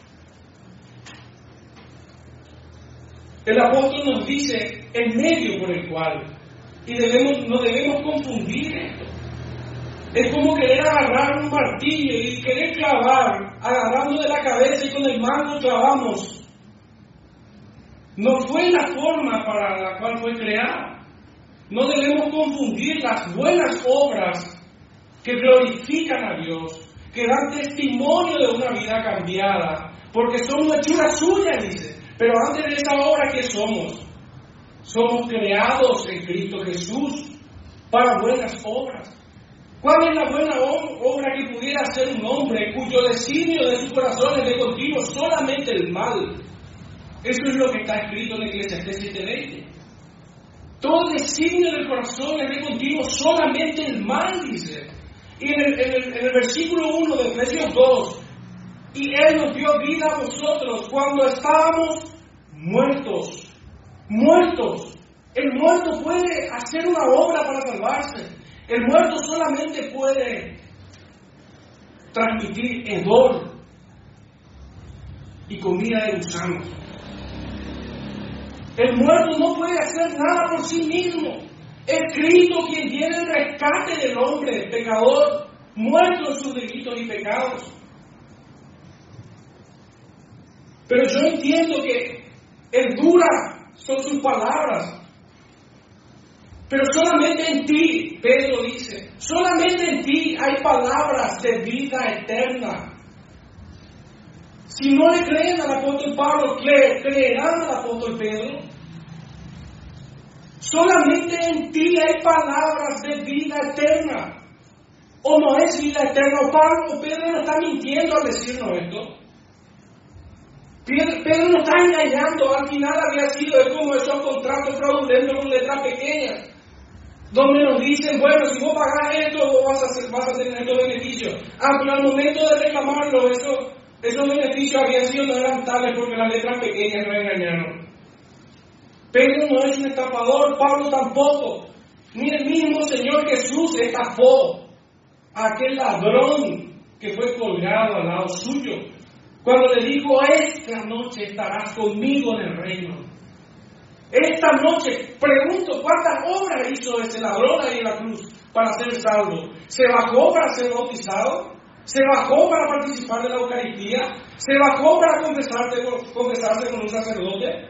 El apóstol nos dice el medio por el cual Y debemos, no debemos confundir esto. Es como querer agarrar un martillo y querer clavar, agarrando de la cabeza y con el mango clavamos. No fue la forma para la cual fue creada. No debemos confundir las buenas obras que glorifican a Dios, que dan testimonio de una vida cambiada, porque son una chura suya, dice. Pero antes de esa obra, ¿qué somos? Somos creados en Cristo Jesús para buenas obras. ¿Cuál es la buena obra que pudiera hacer un hombre cuyo designio de su corazón es de continuo solamente el mal? Eso es lo que está escrito en Eclesiastes 7:20. Todo designio del corazón es de continuo solamente el mal, dice. Y en el, en versículo 1 de Efesios 2, y Él nos dio vida a nosotros cuando estábamos muertos. Muertos. El muerto puede hacer una obra para salvarse. El muerto solamente puede transmitir hedor y comida de gusanos. El muerto no puede hacer nada por sí mismo. Es Cristo quien tiene el rescate del hombre, pecador, muerto en sus delitos y pecados. Pero yo entiendo que el dura son sus palabras. Pero solamente en ti, Pedro dice, solamente en ti hay palabras de vida eterna. Si no le creen al apóstol Pablo, creerán al apóstol Pedro. Solamente en ti hay palabras de vida eterna. ¿O no es vida eterna? ¿O Pablo, Pedro no está mintiendo al decirnos esto? Pedro no está engañando, al final había sido es como esos contratos fraudulentos con letras pequeñas, donde nos dicen, bueno, si vos pagás esto, vos vas a, tener estos beneficios. Ah, pero al momento de reclamarlo, eso, esos beneficios habían sido no eran tales porque las letras pequeñas no engañaron. Pedro no es un estafador, Pablo tampoco. Ni el mismo Señor Jesús estafó a aquel ladrón que fue colgado al lado suyo. Cuando le dijo, esta noche estarás conmigo en el reino. Esta noche, pregunto, ¿cuántas obras hizo ese ladrón ahí en la cruz para ser salvo? ¿Se bajó para ser bautizado? ¿Se bajó para participar de la Eucaristía? ¿Se bajó para confesarse con un sacerdote?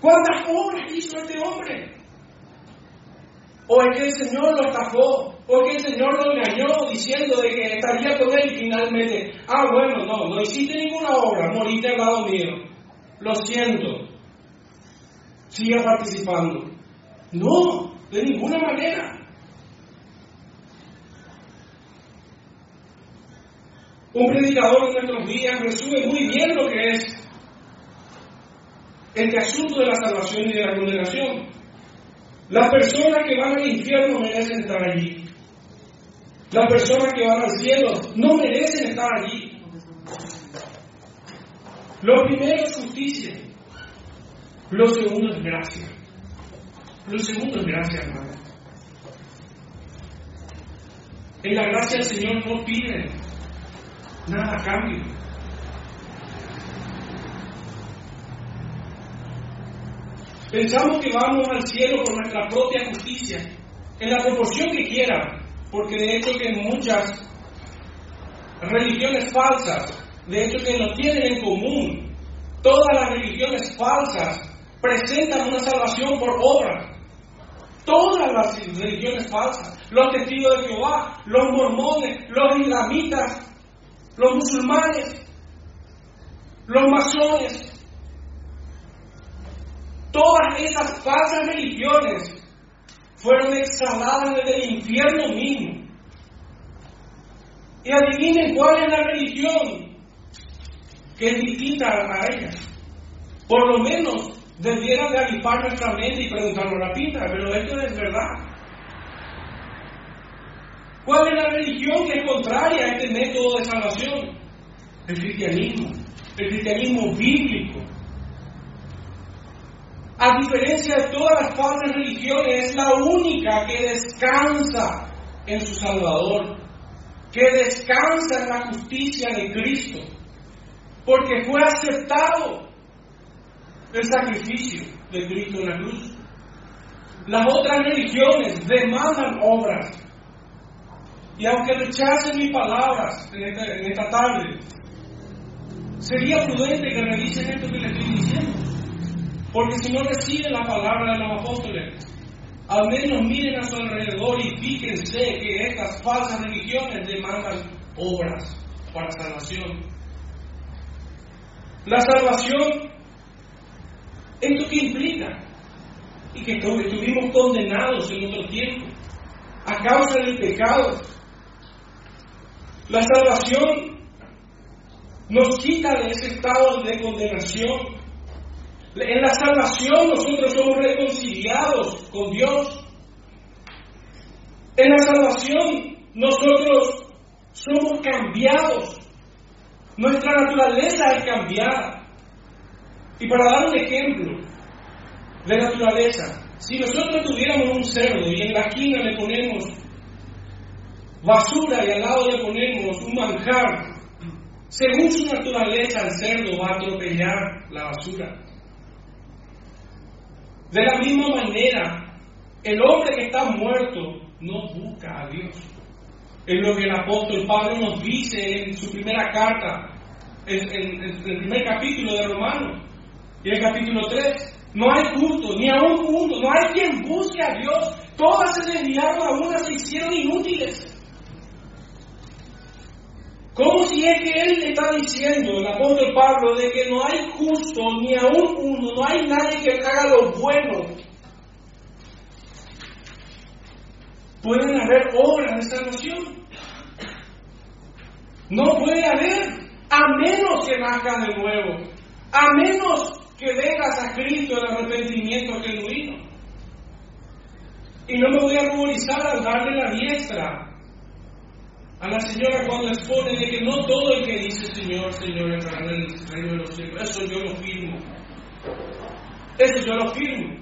¿Cuántas obras hizo este hombre? ¿O es que el Señor lo estafó? ¿O es que el Señor lo engañó diciendo de que estaría con él y finalmente? Ah, bueno, no, no hiciste ninguna obra, moriste al lado mío. Lo siento. Siga participando. No, de ninguna manera. Un predicador en nuestros días resume muy bien lo que es este asunto de la salvación y de la condenación. Las personas que van al infierno merecen estar allí. Las personas que van al cielo no merecen estar allí. Lo primero es justicia. Lo segundo es gracia. Lo segundo es gracia, hermano. En la gracia del Señor no pide nada a cambio. Pensamos que vamos al cielo por nuestra propia justicia, en la proporción que quiera, porque de hecho que muchas religiones falsas, de hecho que no tienen en común, todas las religiones falsas presentan una salvación por obra. Todas las religiones falsas, los testigos de Jehová, los mormones, los islamitas, los musulmanes, los masones, todas esas falsas religiones fueron exhaladas desde el infierno mismo. Y adivinen cuál es la religión que es distinta a ellas. Por lo menos debieran de nuestra mente y preguntarnos la pinta, pero esto es verdad. ¿Cuál es la religión que es contraria a este método de salvación? El cristianismo, el cristianismo bíblico. A diferencia de todas las falsas religiones, es la única que descansa en su Salvador, que descansa en la justicia de Cristo, porque fue aceptado el sacrificio de Cristo en la cruz. Las otras religiones demandan obras. Y aunque rechacen mis palabras en esta, en esta tarde, sería prudente que revisen esto que les estoy diciendo. Porque si no reciben la palabra de los apóstoles, al menos miren a su alrededor y fíjense que estas falsas religiones demandan obras para salvación. La salvación, ¿esto qué implica? Y que estuvimos condenados en otro tiempo a causa del pecado. La salvación nos quita de ese estado de condenación en la salvación nosotros somos reconciliados con Dios. En la salvación nosotros somos cambiados. Nuestra naturaleza es cambiada. Y para dar un ejemplo de naturaleza, si nosotros tuviéramos un cerdo y en la esquina le ponemos basura y al lado le ponemos un manjar, según su naturaleza el cerdo va a atropellar la basura. De la misma manera, el hombre que está muerto no busca a Dios. Es lo que el apóstol Pablo nos dice en su primera carta, en, el primer capítulo de Romanos, y en el capítulo 3. No hay culto, ni a un mundo, no hay quien busque a Dios. Todas se desviaron, a una se hicieron inútiles. ¿Cómo si es que él le está diciendo, el apóstol Pablo, de que no hay justo ni aún uno, no hay nadie que haga lo bueno? Pueden haber obras de salvación. No puede haber, a menos que nazcas de nuevo, a menos que vengas a Cristo en arrepentimiento genuino. Y no me voy a ruborizar al darle la diestra a la señora cuando expone de que no todo el que dice Señor, Señor entrará en el reino de los cielos. Eso yo lo firmo. Eso yo lo firmo.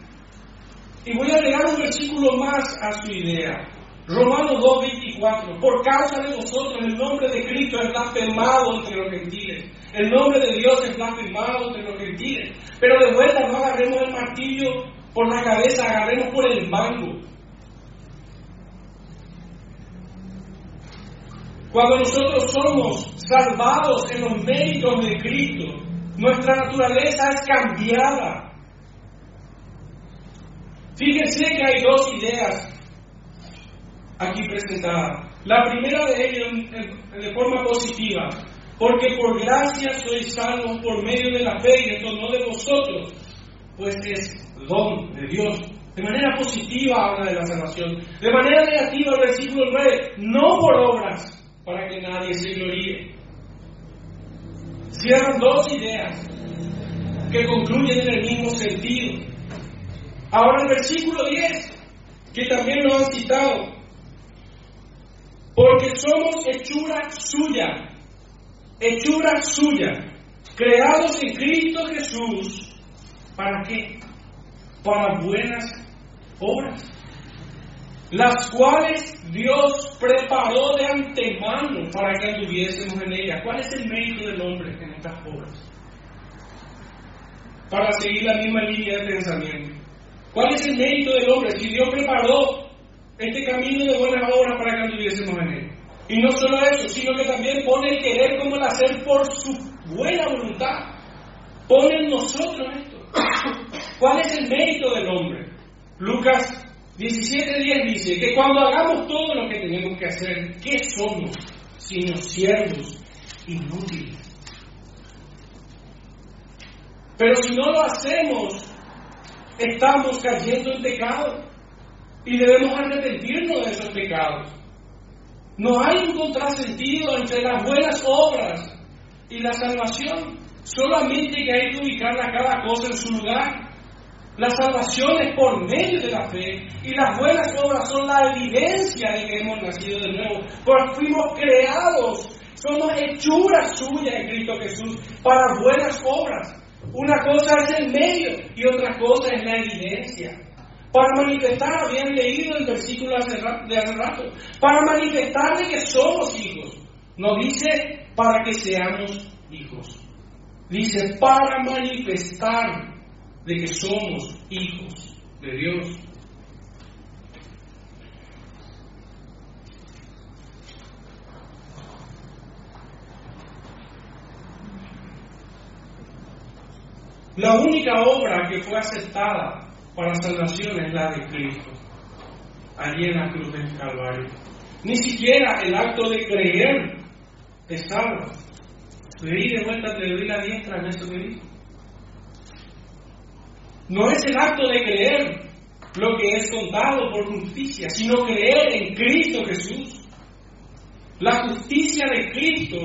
Y voy a agregar un versículo más a su idea. Romanos 2.24. Por causa de vosotros el nombre de Cristo es blasfemado entre los gentiles. El nombre de Dios es blasfemado entre los gentiles. Pero de vuelta no agarremos el martillo por la cabeza, agarremos por el mango. Cuando nosotros somos salvados en los méritos de Cristo, nuestra naturaleza es cambiada. Fíjense que hay dos ideas aquí presentadas. La primera de ellas de forma positiva, porque por gracia sois salvos por medio de la fe y esto no de vosotros, pues es don de Dios. De manera positiva habla de la salvación. De manera negativa el versículo 9, no por obras, para que nadie se gloríe. Cierran dos ideas que concluyen en el mismo sentido. Ahora el versículo 10, que también lo han citado, somos hechura suya, hechura suya, creados en Cristo Jesús, ¿para qué? Para buenas obras las cuales Dios preparó de antemano para que anduviésemos en ellas. ¿Cuál es el mérito del hombre en estas obras? Para seguir la misma línea de pensamiento. ¿Cuál es el mérito del hombre? Si Dios preparó este camino de buenas obras para que anduviésemos en él. Y no solo eso, sino que también pone el querer como el hacer por su buena voluntad. Pone en nosotros esto. ¿Cuál es el mérito del hombre? Lucas 17.10 dice que cuando hagamos todo lo que tenemos que hacer, ¿qué somos? Sino siervos inútiles. Pero si no lo hacemos, estamos cayendo en pecado y debemos arrepentirnos de esos pecados. No hay un contrasentido entre las buenas obras y la salvación, solamente que hay que ubicar cada cosa en su lugar. La salvación es por medio de la fe y las buenas obras son la evidencia de que hemos nacido de nuevo. Porque fuimos creados, somos hechuras suyas en Cristo Jesús para buenas obras. Una cosa es el medio y otra cosa es la evidencia para manifestar, habían leído el versículo de hace rato, para manifestar de que somos hijos. No dice para que seamos hijos. Dice para manifestar de que somos hijos de Dios. La única obra que fue aceptada para salvación es la de Cristo, allí en la cruz del Calvario. Ni siquiera el acto de creer te salva. Leí de vuelta, te doy la diestra en eso que dijo. No es el acto de creer lo que es contado por justicia, sino creer en Cristo Jesús. La justicia de Cristo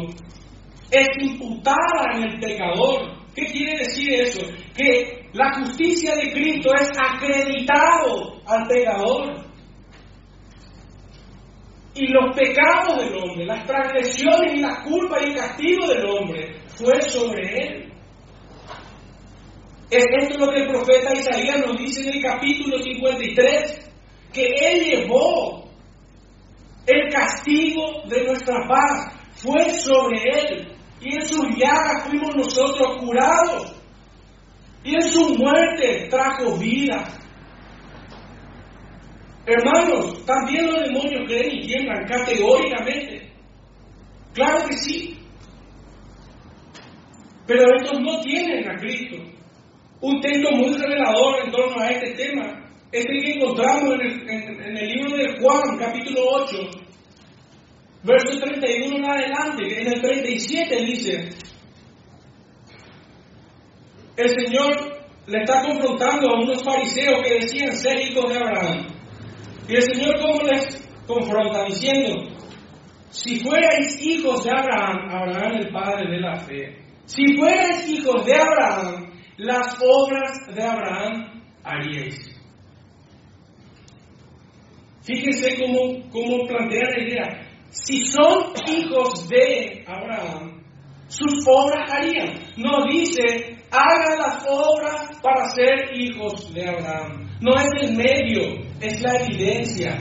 es imputada en el pecador. ¿Qué quiere decir eso? Que la justicia de Cristo es acreditado al pecador. Y los pecados del hombre, las transgresiones y la culpa y el castigo del hombre fue sobre él. Es lo que el profeta Isaías nos dice en el capítulo 53, que Él llevó el castigo de nuestra paz, fue sobre Él, y en sus llagas fuimos nosotros curados, y en su muerte trajo vida. Hermanos, también los demonios creen y tiemblan categóricamente. Claro que sí. Pero estos no tienen a Cristo. Un texto muy revelador en torno a este tema es el que encontramos en el, en, el libro de Juan, capítulo 8, verso 31 en adelante. En el 37 dice, el Señor le está confrontando a unos fariseos que decían ser hijos de Abraham. Y el Señor cómo les confronta diciendo, si fuerais hijos de Abraham, Abraham el padre de la fe, si fuerais hijos de Abraham, las obras de Abraham haríais. Fíjense cómo, cómo plantea la idea. Si son hijos de Abraham, sus obras harían. No dice, hagan las obras para ser hijos de Abraham. No es el medio, es la evidencia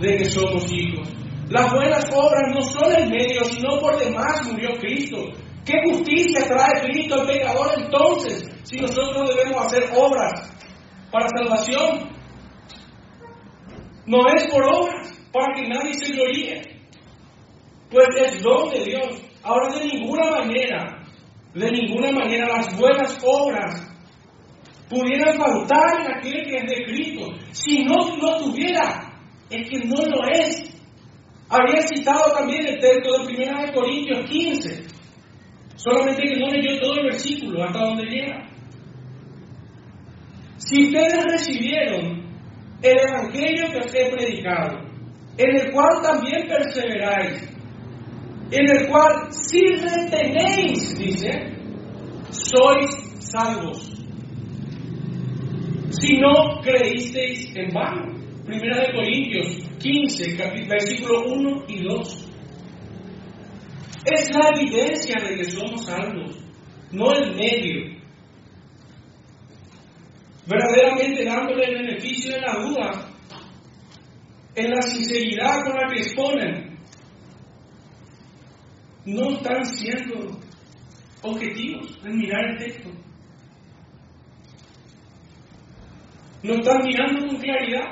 de que somos hijos. Las buenas obras no son el medio, sino por demás murió Cristo. ¿Qué justicia trae Cristo al pecador entonces si nosotros debemos hacer obras para salvación? No es por obras, para que nadie se gloríe. Pues es don de Dios. Ahora de ninguna manera, de ninguna manera las buenas obras pudieran faltar en aquel que es de Cristo. Si no lo tuviera, es que no lo es. Había citado también el texto de 1 Corintios 15, solamente que no leyó todo el versículo hasta donde llega. Si ustedes recibieron el Evangelio que os he predicado, en el cual también perseveráis, en el cual si retenéis, dice, sois salvos. Si no creísteis en vano. Primera de Corintios 15, versículo 1 y 2. Es la evidencia de que somos salvos, no el medio. Verdaderamente dándole el beneficio de la duda, en la sinceridad con la que exponen, no están siendo objetivos en mirar el texto. No están mirando con claridad.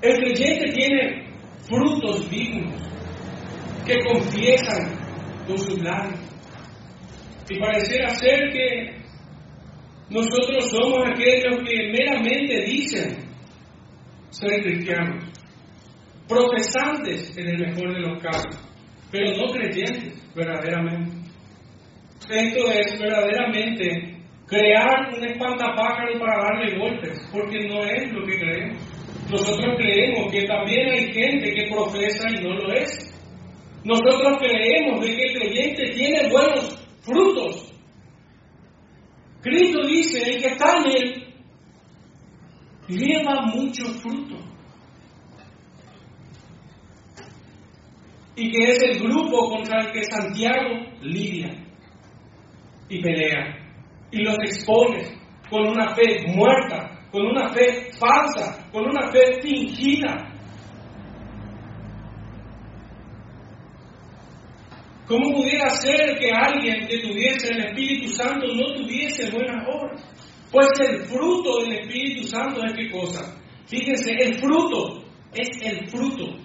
El creyente tiene frutos dignos que confiesan con sus labios. Y pareciera ser que nosotros somos aquellos que meramente dicen ser cristianos, profesantes en el mejor de los casos, pero no creyentes verdaderamente. Esto es verdaderamente crear un espantapájaro para darle golpes, porque no es lo que creemos. Nosotros creemos que también hay gente que profesa y no lo es. Nosotros creemos de que el creyente tiene buenos frutos. Cristo dice, el que está en él lleva mucho fruto. Y que es el grupo contra el que Santiago lidia y pelea. Y los expone con una fe muerta, con una fe falsa, con una fe fingida. ¿Cómo pudiera ser que alguien que tuviese el Espíritu Santo no tuviese buenas obras? Pues el fruto del Espíritu Santo es qué cosa. Fíjense, el fruto es el fruto.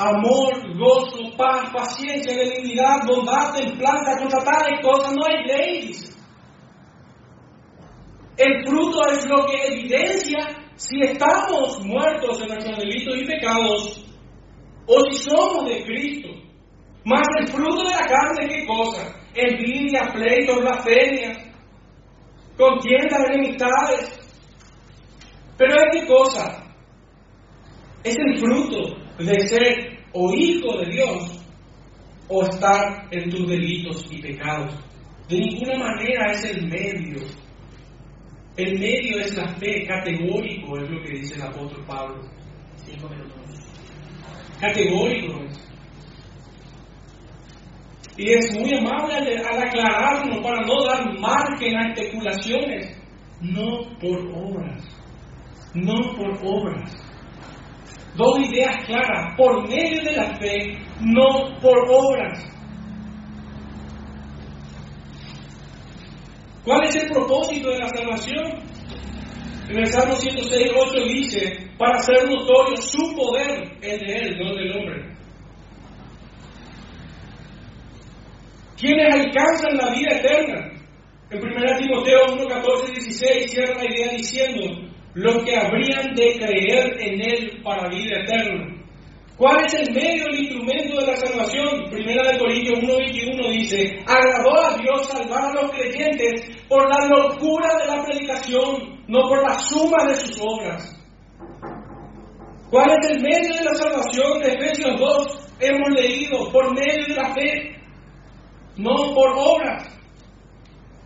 Amor, gozo, paz, paciencia, benignidad, bondad, templanza, contra tales cosas no hay ley. dice. El fruto es lo que evidencia si estamos muertos en nuestros delitos y pecados o si somos de Cristo. Más el fruto de la carne, ¿qué cosa? Envidia, pleito, blasfemia, contiendas, enemistades. Pero es qué cosa? Es el fruto de ser o hijo de Dios o estar en tus delitos y pecados. De ninguna manera es el medio. El medio es la fe, categórico es lo que dice el apóstol Pablo. Cinco minutos. Categórico es. Y es muy amable al, al aclararnos para no dar margen a especulaciones. No por obras. No por obras. Dos ideas claras, por medio de la fe, no por obras. ¿Cuál es el propósito de la salvación? En el Salmo 106, 8 dice, para hacer notorio su poder, el de Él, no del hombre. ¿Quiénes alcanzan la vida eterna? En 1 Timoteo 1, 14, 16 cierra la idea diciendo, los que habrían de creer en Él para vida eterna. ¿Cuál es el medio, el instrumento de la salvación? Primera de Corintios 1.21 dice, agradó a Dios salvar a los creyentes por la locura de la predicación, no por la suma de sus obras. ¿Cuál es el medio de la salvación? De Efesios 2 hemos leído, por medio de la fe, no por obras.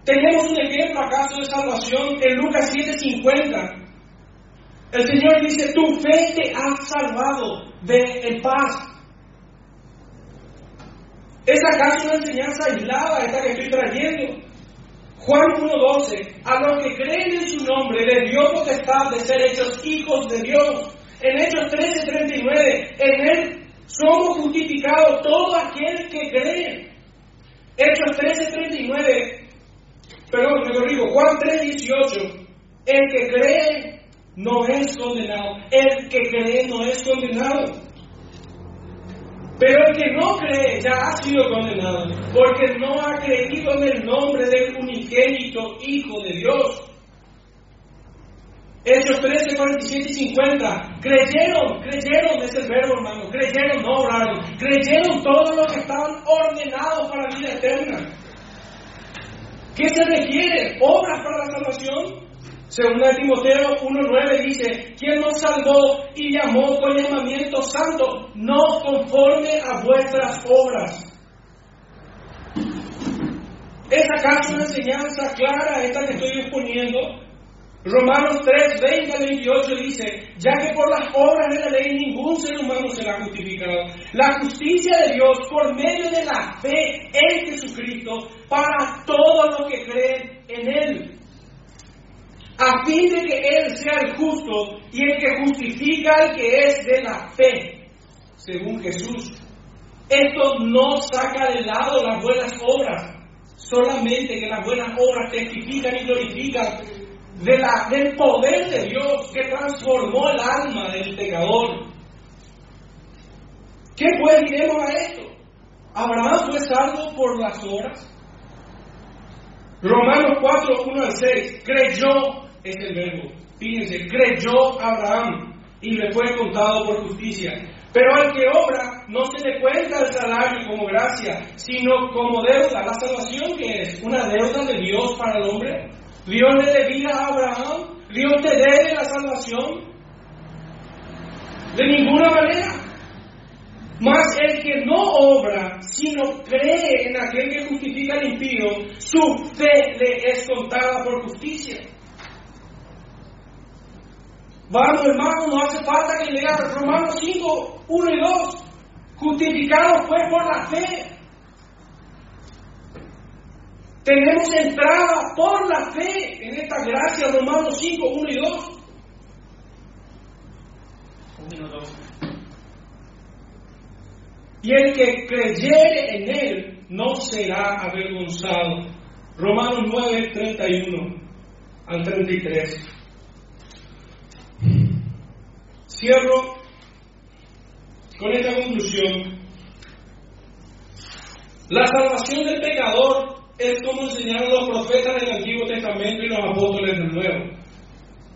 Tenemos un ejemplo acaso de salvación en Lucas 7:50. El Señor dice, tu fe te ha salvado de en paz. ¿Es acaso una enseñanza aislada esta que estoy trayendo? Juan 1.12, a los que creen en su nombre les dio potestad de ser hechos hijos de Dios. En Hechos 13.39, en Él somos justificados todo aquel que cree. Hechos 13.39, perdón, me corrijo, Juan 3.18, el que cree no es condenado. El que cree no es condenado. Pero el que no cree ya ha sido condenado, porque no ha creído en el nombre del unigénito Hijo de Dios. Hechos 13, 47 y 50. Creyeron, creyeron, es el verbo hermano, creyeron, no oraron, creyeron todos los que estaban ordenados para vida eterna. ¿Qué se requiere? ¿Obras para la salvación? Segunda de Timoteo 1.9 dice, quien nos salvó y llamó con llamamiento santo, no conforme a vuestras obras. ¿Es acaso una enseñanza clara esta que estoy exponiendo? Romanos 3, 20 al 28 dice, ya que por las obras de la ley ningún ser humano será justificado. La justicia de Dios por medio de la fe en Jesucristo para todos los que creen en Él a fin de que Él sea el justo y el que justifica al que es de la fe, según Jesús. Esto no saca de lado las buenas obras, solamente que las buenas obras testifican y glorifican de la, del poder de Dios que transformó el alma del pecador. ¿Qué pues diremos a esto? ¿Abraham fue salvo por las obras? Romanos 4, 1 al 6, creyó es el verbo. Fíjense, creyó Abraham y le fue contado por justicia. Pero al que obra no se le cuenta el salario como gracia, sino como deuda. La salvación que es una deuda de Dios para el hombre. Dios le debía a Abraham, Dios te debe la salvación. De ninguna manera. Mas el que no obra, sino cree en aquel que justifica al impío, su fe le es contada por justicia. Vamos, hermano, no hace falta que lea Romanos 5, 1 y 2. Justificados pues por la fe. Tenemos entrada por la fe en esta gracia, Romanos 5, 1 y 2. Un minuto. Y el que creyere en él no será avergonzado. Romanos 9, 31 al 33. Cierro con esta conclusión. La salvación del pecador es como enseñaron los profetas del Antiguo Testamento y los apóstoles del Nuevo.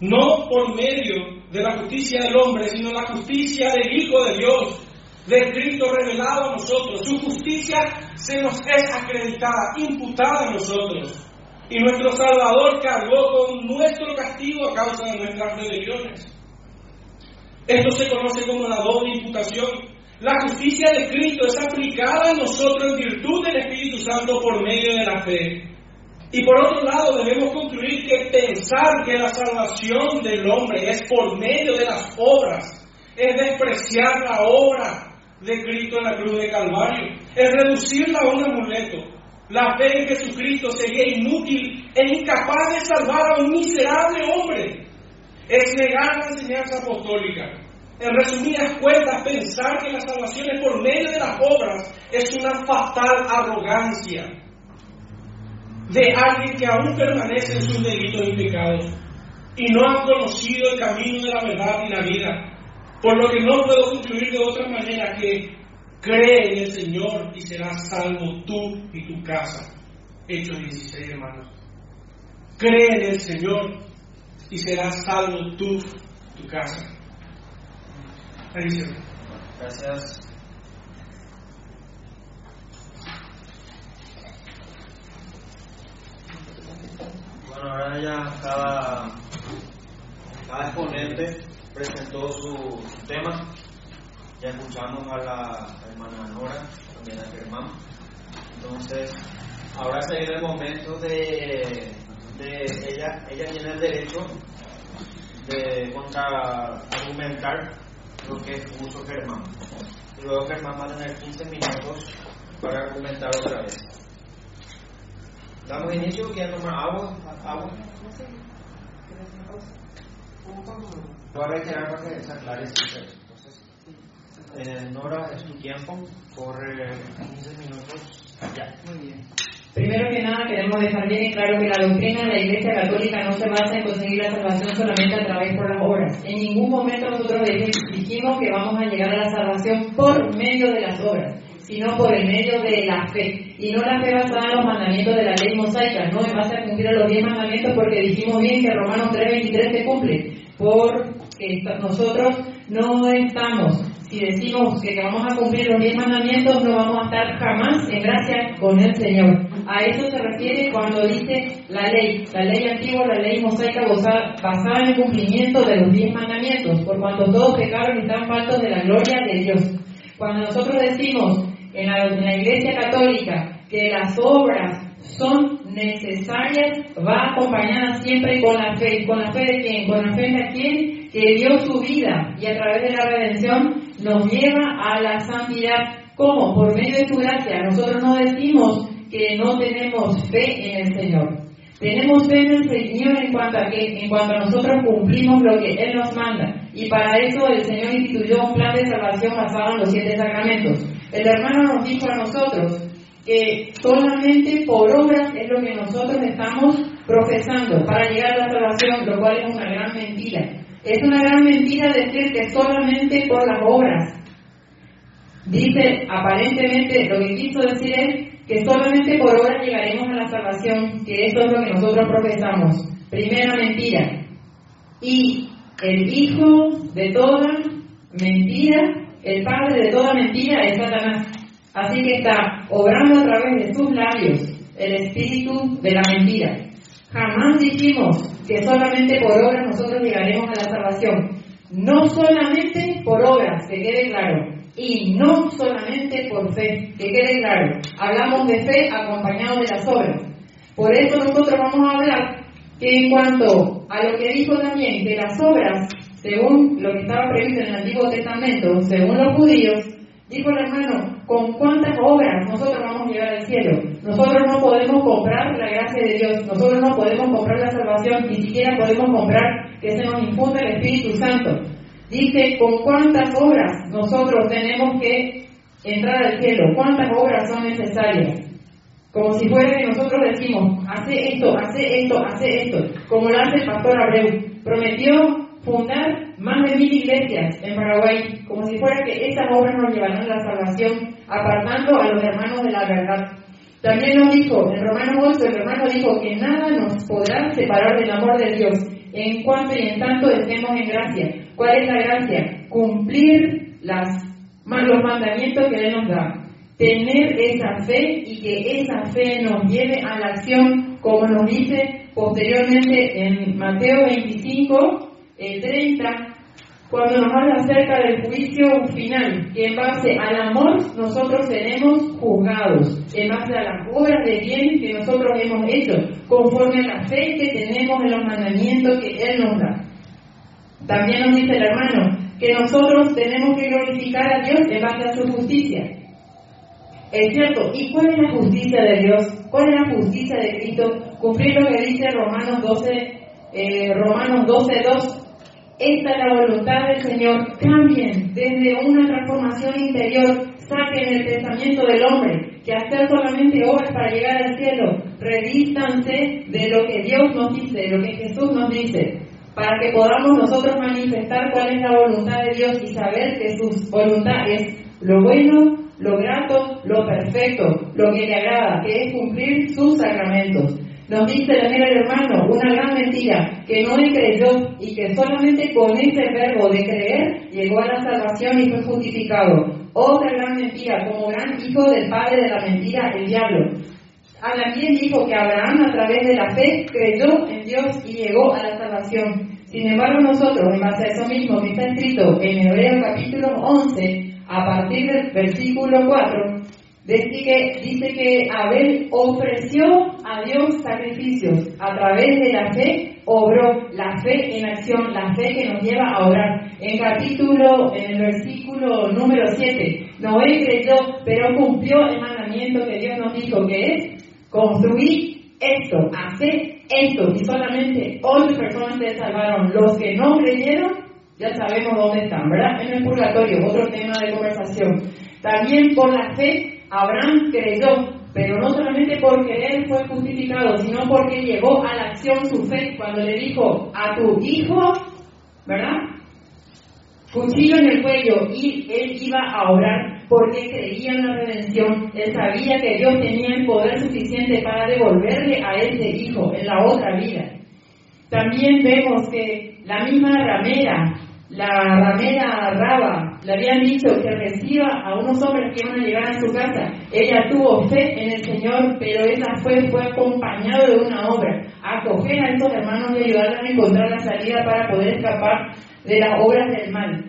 No por medio de la justicia del hombre, sino la justicia del Hijo de Dios, de Cristo revelado a nosotros. Su justicia se nos es acreditada, imputada a nosotros. Y nuestro Salvador cargó con nuestro castigo a causa de nuestras rebeliones. Esto se conoce como la doble imputación. La justicia de Cristo es aplicada a nosotros en virtud del Espíritu Santo por medio de la fe. Y por otro lado debemos concluir que pensar que la salvación del hombre es por medio de las obras es despreciar la obra de Cristo en la cruz de Calvario, es reducirla a un amuleto. La fe en Jesucristo sería inútil e incapaz de salvar a un miserable hombre. Es negar la enseñanza apostólica. En resumidas cuentas, pensar que la salvación es por medio de las obras es una fatal arrogancia de alguien que aún permanece en sus delitos y pecados y no ha conocido el camino de la verdad y la vida. Por lo que no puedo concluir de otra manera que cree en el Señor y serás salvo tú y tu casa. Hechos 16, hermanos. Cree en el Señor y serás salvo tú, tu casa. Se ve. Gracias. Bueno, ahora ya cada, cada exponente presentó su, tema. Ya escuchamos a la hermana Nora, también a Germán. Entonces, ahora sería el momento de, de ella, ella tiene el derecho de contraargumentar lo que expuso Germán. Luego Germán va a tener 15 minutos para argumentar otra vez. Damos inicio, ¿quieren tomar agua? agua? Voy a reiterar para que se aclare ese Entonces, eh, Nora, es tu tiempo, corre 15 minutos ya. Muy bien. Primero que nada, queremos dejar bien en claro que la doctrina de la Iglesia Católica no se basa en conseguir la salvación solamente a través por las obras. En ningún momento nosotros dijimos que vamos a llegar a la salvación por medio de las obras, sino por el medio de la fe. Y no la fe basada en los mandamientos de la ley mosaica, no en base a cumplir los 10 mandamientos, porque dijimos bien que Romanos 3.23 se cumple, porque nosotros no estamos si decimos que vamos a cumplir los diez mandamientos, no vamos a estar jamás en gracia con el Señor. A eso se refiere cuando dice la ley, la ley antigua, la ley mosaica basada en el cumplimiento de los diez mandamientos, por cuanto todos pecaron y están faltos de la gloria de Dios. Cuando nosotros decimos en la, Iglesia Católica que las obras son necesarias, va acompañada siempre con la fe. ¿Con la fe de quién? Con la fe de quién? Que dio su vida y a través de la redención nos lleva a la santidad. ¿Cómo? Por medio de su gracia. Nosotros no decimos que no tenemos fe en el Señor. Tenemos fe en el Señor en cuanto a que, en cuanto a nosotros cumplimos lo que Él nos manda. Y para eso el Señor instituyó un plan de salvación basado en los siete sacramentos. El hermano nos dijo a nosotros que solamente por obras es lo que nosotros estamos profesando para llegar a la salvación, lo cual es una gran mentira. Es una gran mentira decir que solamente por las obras. Dice, aparentemente, lo que quiso decir es que solamente por obras llegaremos a la salvación, que eso es lo que nosotros profesamos. Primera mentira. Y el hijo de toda mentira, el padre de toda mentira es Satanás. Así que está obrando a través de sus labios el espíritu de la mentira. Jamás dijimos que solamente por obras nosotros llegaremos a la salvación. No solamente por obras, que quede claro. Y no solamente por fe, que quede claro. Hablamos de fe acompañado de las obras. Por eso nosotros vamos a hablar que en cuanto a lo que dijo también, que las obras, según lo que estaba previsto en el Antiguo Testamento, según los judíos, dijo el hermano, ¿con cuántas obras nosotros vamos a llegar al cielo? Nosotros no podemos comprar la gracia de Dios, nosotros no podemos comprar la salvación, ni siquiera podemos comprar que se nos infunda el Espíritu Santo. Dice, ¿con cuántas obras nosotros tenemos que entrar al cielo? ¿Cuántas obras son necesarias? Como si fuera que nosotros decimos, hace esto, hace esto, hace esto, como lo hace el pastor Abreu. Prometió fundar más de mil iglesias en Paraguay, como si fuera que estas obras nos llevarán a la salvación, apartando a los hermanos de la verdad. También nos dijo, en Romanos 8, el hermano dijo que nada nos podrá separar del amor de Dios, en cuanto y en tanto estemos en gracia. ¿Cuál es la gracia? Cumplir los mandamientos que Él nos da. Tener esa fe y que esa fe nos lleve a la acción, como nos dice posteriormente en Mateo 25, el 30, cuando nos habla acerca del juicio final, que en base al amor nosotros seremos juzgados, en base a las obras de bien que nosotros hemos hecho, conforme a la fe que tenemos en los mandamientos que Él nos da. También nos dice el hermano que nosotros tenemos que glorificar a Dios en a su justicia. Es cierto, ¿y cuál es la justicia de Dios? ¿Cuál es la justicia de Cristo? Cumplir lo que dice Romanos 12, eh, Romanos 12, 2. Esta es la voluntad del Señor. Cambien desde una transformación interior. Saquen el pensamiento del hombre que hacer solamente obras para llegar al cielo. Revístanse de lo que Dios nos dice, de lo que Jesús nos dice, para que podamos nosotros manifestar cuál es la voluntad de Dios y saber que su voluntad es lo bueno, lo grato, lo perfecto, lo que le agrada, que es cumplir sus sacramentos. Nos dice Daniel el hermano una gran mentira, que no le creyó y que solamente con ese verbo de creer llegó a la salvación y fue justificado. Otra gran mentira, como gran hijo del padre de la mentira, el diablo. También dijo que Abraham a través de la fe creyó en Dios y llegó a la salvación. Sin embargo, nosotros, en base a eso mismo que está escrito en Hebreos capítulo 11, a partir del versículo 4, dice que, dice que Abel ofreció a Dios sacrificios. A través de la fe obró la fe en acción, la fe que nos lleva a orar. En capítulo, en el versículo número 7, Noé creyó, pero cumplió el mandamiento que Dios nos dijo que es construir esto, hacer esto. Y solamente ocho personas se salvaron. Los que no creyeron, ya sabemos dónde están, ¿verdad? En el purgatorio, otro tema de conversación. También por la fe, Abraham creyó, pero no solamente porque él fue justificado, sino porque llevó a la acción su fe cuando le dijo a tu hijo, ¿verdad? Cuchillo en el cuello y él iba a orar porque creía en la redención. Él sabía que Dios tenía el poder suficiente para devolverle a ese hijo en la otra vida. También vemos que la misma ramera, la ramera Raba, le habían dicho que reciba a unos hombres que iban a llegar a su casa. Ella tuvo fe en el Señor, pero esa fe fue acompañado de una obra. Acoger a estos hermanos y ayudarles a encontrar la salida para poder escapar de las obras del mal.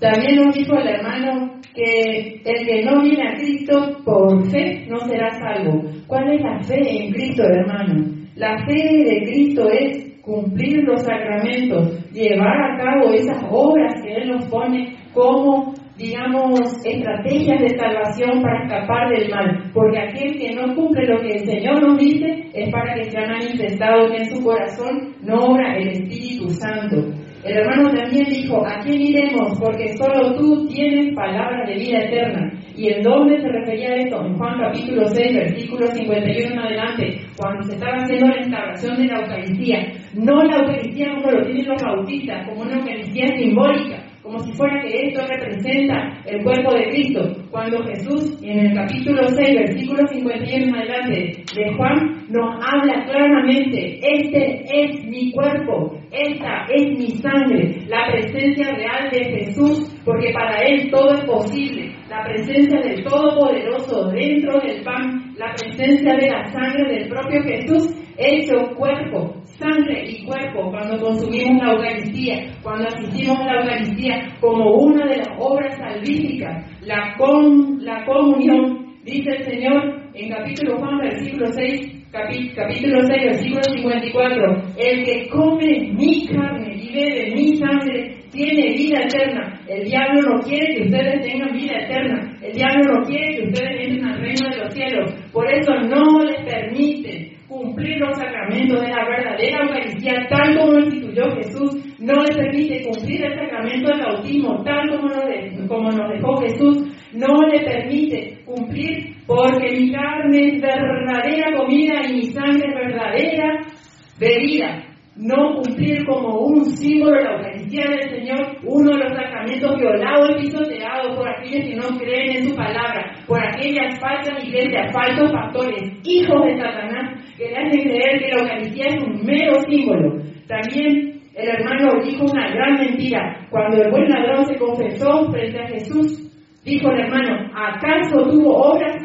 También nos dijo el hermano que el que no viene a Cristo por fe no será salvo. ¿Cuál es la fe en Cristo, hermano? La fe de Cristo es cumplir los sacramentos, llevar a cabo esas obras que Él nos pone como, digamos, estrategias de salvación para escapar del mal. Porque aquel que no cumple lo que el Señor nos dice es para que se ha manifestado en su corazón no obra el Espíritu Santo. El hermano también dijo, ¿a quién iremos? Porque solo tú tienes palabra de vida eterna. ¿Y en dónde se refería esto? En Juan capítulo 6, versículo 51 en adelante, cuando se estaba haciendo la instalación de la Eucaristía. No la Eucaristía como lo tienen los bautistas, como una Eucaristía simbólica, como si fuera que esto representa el cuerpo de Cristo. Cuando Jesús, en el capítulo 6, versículo 51 en adelante de Juan, nos habla claramente, este es mi cuerpo, esta es mi sangre, la presencia real de Jesús, porque para Él todo es posible, la presencia del Todopoderoso dentro del pan, la presencia de la sangre del propio Jesús, hecho cuerpo, sangre y cuerpo, cuando consumimos la Eucaristía, cuando asistimos a la Eucaristía como una de las obras salvíficas, la, con, la comunión, dice el Señor en capítulo Juan, versículo 6, capítulo 6, versículo 54, el que come mi carne y bebe mi sangre tiene vida eterna. El diablo no quiere que ustedes tengan vida eterna. El diablo no quiere que ustedes entren al reino de los cielos. Por eso no les permite cumplir los sacramentos de la verdadera Eucaristía tal como lo instituyó Jesús. No les permite cumplir el sacramento del bautismo tal como nos, dejó Jesús. No le permite cumplir porque mi carne es verdadera comida y mi sangre es verdadera bebida. No cumplir como un símbolo de la Eucaristía del Señor sacramentos violados y pisoteados por aquellos que no creen en su palabra, por aquellas falsas iglesias, falsos pastores, hijos de Satanás, que le hacen creer que la Eucaristía es un mero símbolo. También el hermano dijo una gran mentira. Cuando el buen ladrón se confesó frente a Jesús, dijo el hermano, ¿acaso tuvo obras?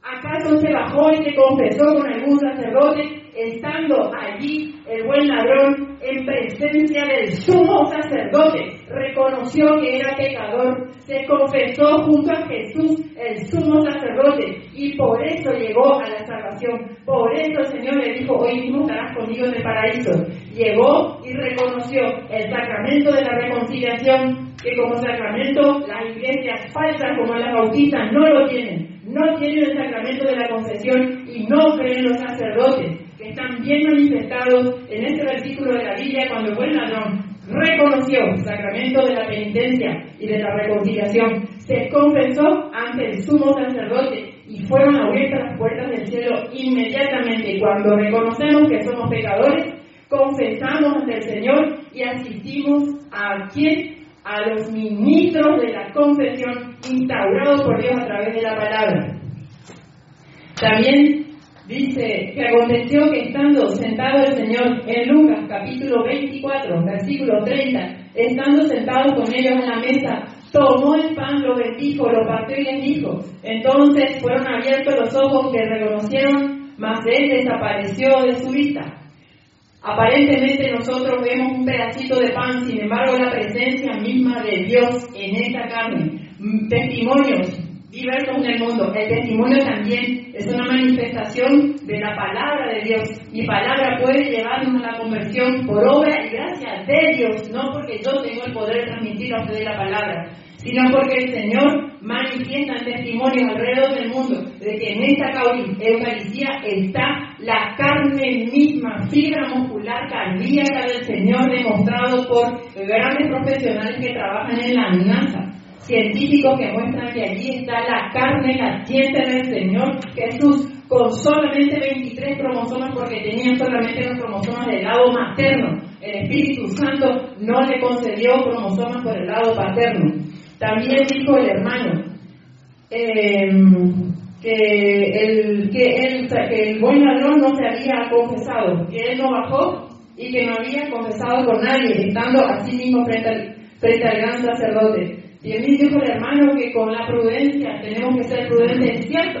¿Acaso se bajó y se confesó con algún sacerdote? Estando allí el buen ladrón en presencia del sumo sacerdote, reconoció que era pecador, se confesó junto a Jesús, el sumo sacerdote, y por eso llegó a la salvación. Por eso el Señor le dijo, hoy mismo estarás conmigo en el paraíso. Llegó y reconoció el sacramento de la reconciliación, que como sacramento las iglesias falsas como las bautistas no lo tienen. No tienen el sacramento de la confesión y no creen los sacerdotes que están bien manifestados en este versículo de la Biblia cuando el buen ladrón reconoció el sacramento de la penitencia y de la reconciliación, se confesó ante el sumo sacerdote y fueron abiertas las puertas del cielo inmediatamente. Cuando reconocemos que somos pecadores, confesamos ante el Señor y asistimos a quien a los ministros de la confesión instaurados por Dios a través de la palabra. También Dice que aconteció que estando sentado el Señor en Lucas capítulo 24, versículo 30, estando sentados con ellos en la mesa, tomó el pan, lo bendijo, lo partió y les dijo. Entonces fueron abiertos los ojos que reconocieron, mas él desapareció de su vista. Aparentemente nosotros vemos un pedacito de pan, sin embargo la presencia misma de Dios en esta carne. Testimonios diversos en el mundo. El testimonio también es una manifestación de la palabra de Dios. Mi palabra puede llevarnos a la conversión por obra y gracia de Dios, no porque yo tengo el poder de transmitir a ustedes la palabra, sino porque el Señor manifiesta testimonios alrededor del mundo de que en esta Eucaristía está la carne misma, fibra muscular cardíaca del Señor demostrado por grandes profesionales que trabajan en la NASA científicos que muestran que allí está la carne latiente del Señor Jesús con solamente 23 cromosomas porque tenía solamente los cromosomas del lado materno. El Espíritu Santo no le concedió cromosomas por el lado paterno. También dijo el hermano em, que, el, que, el, que el buen ladrón no se había confesado, que él no bajó y que no había confesado con nadie, estando así mismo frente al, frente al gran sacerdote. Y mí dijo el hermano que con la prudencia tenemos que ser prudentes, es cierto.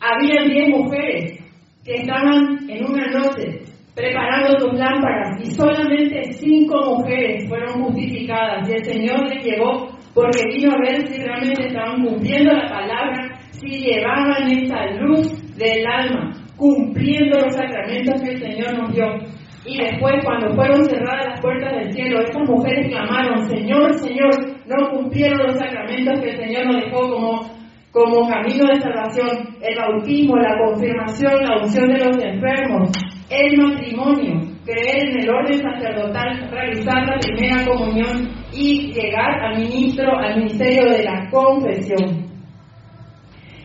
Había diez mujeres que estaban en una noche preparando sus lámparas y solamente cinco mujeres fueron justificadas y el Señor les llevó porque vino a ver si realmente estaban cumpliendo la palabra, si llevaban esa luz del alma, cumpliendo los sacramentos que el Señor nos dio. Y después, cuando fueron cerradas las puertas del cielo, estas mujeres clamaron, Señor, Señor, no cumplieron los sacramentos que el Señor nos dejó como, camino de salvación, el bautismo, la confirmación, la unción de los enfermos, el matrimonio, creer en el orden sacerdotal, realizar la primera comunión y llegar al ministro, al ministerio de la confesión.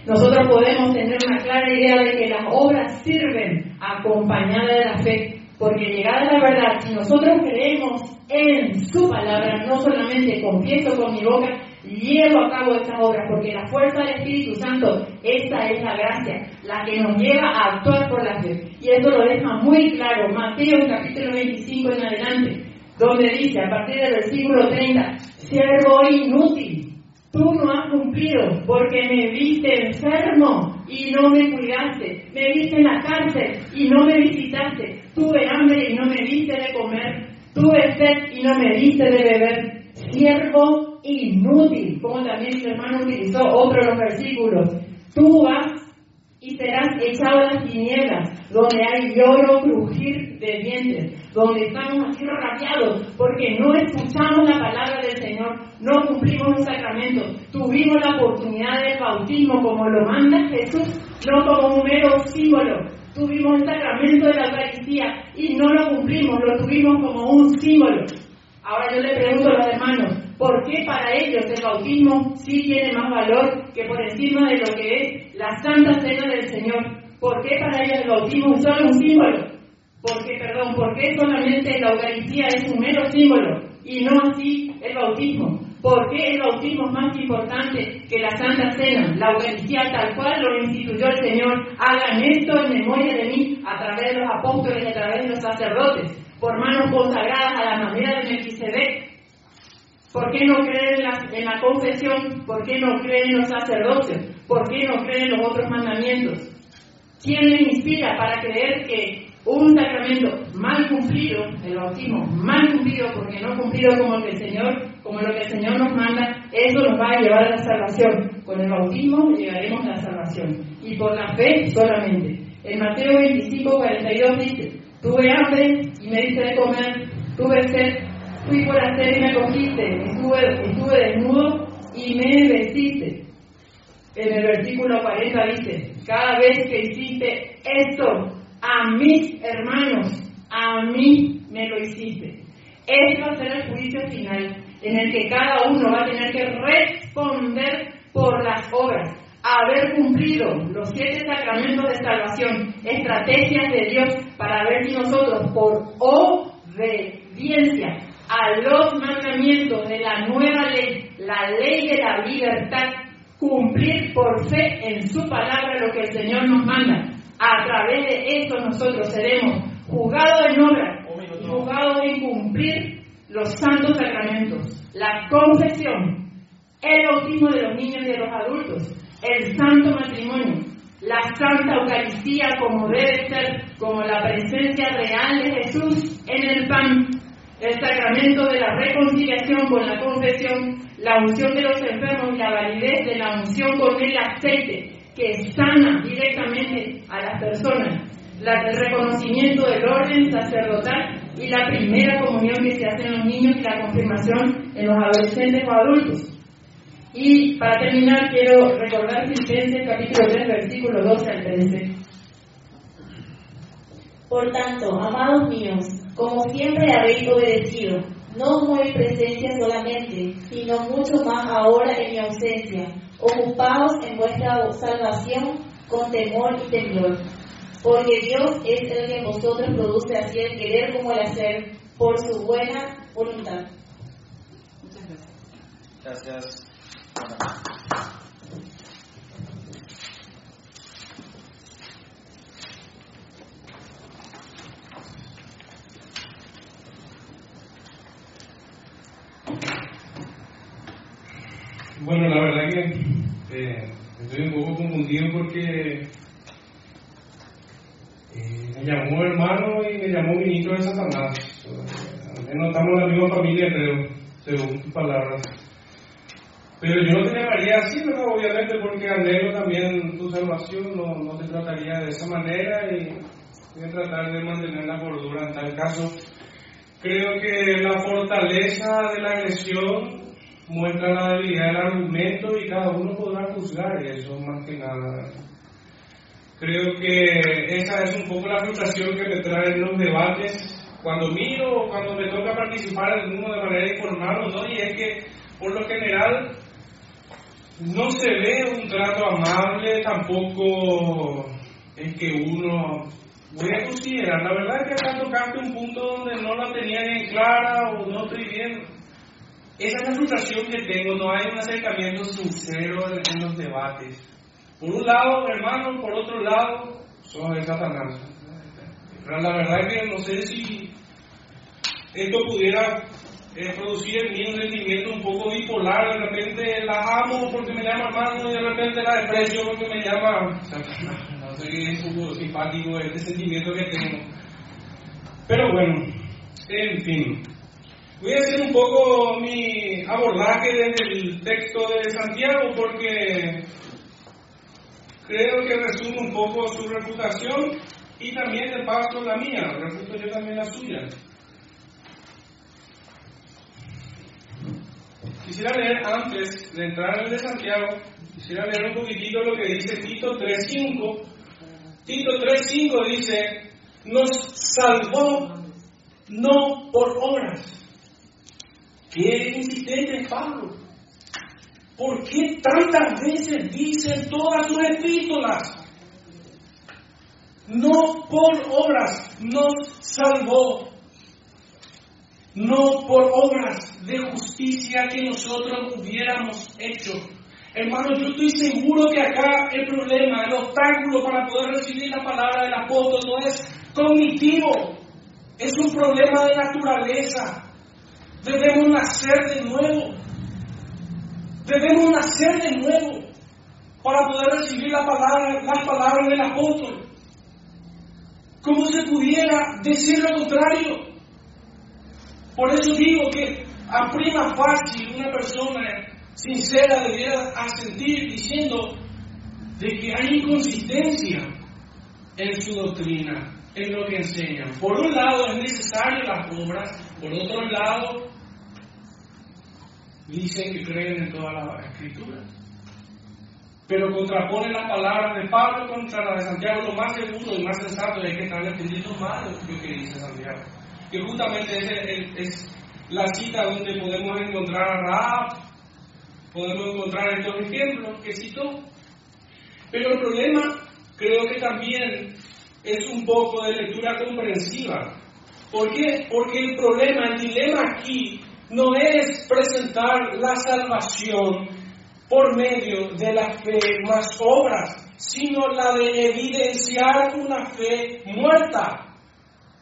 Nosotros podemos tener una clara idea de que las obras sirven acompañadas de la fe, porque llegada la verdad, si nosotros creemos en su palabra, no solamente confieso con mi boca, llevo a cabo estas obras, porque la fuerza del Espíritu Santo, esa es la gracia, la que nos lleva a actuar por la fe. Y eso lo deja muy claro Mateo capítulo 25 en adelante, donde dice a partir del versículo 30, siervo inútil, tú no has cumplido porque me viste enfermo y no me cuidaste, me viste en la cárcel y no me visitaste, tuve hambre y no me viste de comer, tuve sed y no me viste de beber, siervo inútil, como también mi hermano utilizó otro de los versículos, tú vas y serás echado a las tinieblas, donde hay lloro, crujir de dientes, donde estamos así rabiados porque no escuchamos la palabra del Señor, no cumplimos los sacramentos, tuvimos la oportunidad del bautismo como lo manda Jesús, no como un mero símbolo, tuvimos el sacramento de la Eucaristía y no lo cumplimos, lo tuvimos como un símbolo. Ahora yo le pregunto a los hermanos, ¿por qué para ellos el bautismo sí tiene más valor que por encima de lo que es la Santa Cena del Señor? ¿Por qué para ellos el bautismo es solo un símbolo? ¿Por qué, perdón, por qué solamente la Eucaristía es un mero símbolo y no así el bautismo? ¿Por qué el bautismo es más importante que la Santa Cena? La Eucaristía tal cual lo instituyó el Señor. Hagan esto en memoria de mí a través de los apóstoles y a través de los sacerdotes, por manos consagradas a la manera de Melquisedec. ¿Por qué no creen en la, en la confesión? ¿Por qué no creen en los sacerdotes? ¿Por qué no creen en los otros mandamientos? ¿Quién les inspira para creer que un sacramento mal cumplido, el bautismo mal cumplido porque no cumplido como el que el Señor, como lo que el Señor nos manda, eso nos va a llevar a la salvación. Con el bautismo llegaremos a la salvación. Y por la fe solamente. En Mateo 25, 42 dice, tuve hambre y me diste de comer, tuve sed, fui por hacer y me cogiste, estuve, estuve desnudo y me vestiste. En el versículo 40 dice, cada vez que hiciste esto a mis hermanos, a mí me lo hiciste. Este va a ser el juicio final en el que cada uno va a tener que responder por las obras, haber cumplido los siete sacramentos de salvación, estrategias de Dios para ver si nosotros por obediencia a los mandamientos de la nueva ley, la ley de la libertad, cumplir por fe en su palabra lo que el Señor nos manda. A través de eso nosotros seremos juzgados en obra y juzgados en cumplir los santos sacramentos, la confesión, el bautismo de los niños y de los adultos, el santo matrimonio, la santa Eucaristía como debe ser, como la presencia real de Jesús en el pan, el sacramento de la reconciliación con la confesión, la unción de los enfermos y la validez de la unción con el aceite que sana directamente a las personas, la, el reconocimiento del orden sacerdotal y la primera comunión que se hace en los niños y la confirmación en los adolescentes o adultos. Y para terminar quiero recordar Filipenses capítulo 3 versículo 12 al 13. Por tanto, amados míos, como siempre habéis obedecido, no en mi presencia solamente, sino mucho más ahora en mi ausencia, ocupados en vuestra salvación con temor y temblor. Porque Dios es el que en vosotros produce así el querer como el hacer, por su buena voluntad. Muchas gracias. Gracias. Bueno, la verdad que eh, estoy un poco confundido porque eh, me llamó hermano y me llamó ministro de Satanás. Al menos estamos en la misma familia, creo, según tus palabras. Pero yo no te llamaría así, ¿verdad? Obviamente, porque anhelo también tu salvación, no, no te trataría de esa manera y voy a tratar de mantener la cordura en tal caso. Creo que la fortaleza de la agresión muestra la debilidad del argumento y cada uno podrá juzgar eso más que nada. Creo que esa es un poco la frustración que me traen los debates cuando miro o cuando me toca participar en uno de manera informal o no, y es que por lo general no se ve un trato amable, tampoco es que uno voy a considerar, la verdad es que acá tocaste un punto donde no la tenía bien clara o no estoy bien. Esa es frustración que tengo, no hay un acercamiento sincero en, los debates. Por un lado, hermano, por otro lado, son de Satanás. La verdad es que no sé si esto pudiera eh, producir en mí un sentimiento un poco bipolar. De repente la amo porque me llama hermano y de repente la desprecio porque me llama Satanás. No sé, es un poco simpático este sentimiento que tengo. Pero bueno, en fin. Voy a hacer un poco mi abordaje desde el texto de Santiago porque creo que resume un poco su reputación y también de paso la mía, refuto yo también la suya. Quisiera leer antes de entrar en el de Santiago, quisiera leer un poquitito lo que dice Tito 3.5. Tito 3.5 dice, nos salvó no por obras. Qué insistente es Pablo. ¿Por qué tantas veces dicen todas sus epístolas? No por obras nos salvó. no por obras de justicia que nosotros hubiéramos hecho. Hermano, yo estoy seguro que acá el problema, el obstáculo para poder recibir la palabra del apóstol no es cognitivo, es un problema de naturaleza. Debemos nacer de nuevo. Debemos nacer de nuevo para poder recibir la palabra, las palabras del apóstol. ¿Cómo se pudiera decir lo contrario? Por eso digo que a prima fácil una persona sincera debiera asentir diciendo de que hay inconsistencia en su doctrina, en lo que enseñan. Por un lado es necesario las obras, por otro lado dicen que creen en toda la escritura. Pero contraponen las palabras de Pablo contra las de Santiago, lo más seguro y más sensato es que están entendiendo mal lo que dice Santiago. Que justamente es, es la cita donde podemos encontrar a Raab, podemos encontrar estos ejemplos que citó. Pero el problema creo que también es un poco de lectura comprensiva. ¿Por qué? Porque el problema, el dilema aquí no es presentar la salvación por medio de la fe más obras, sino la de evidenciar una fe muerta,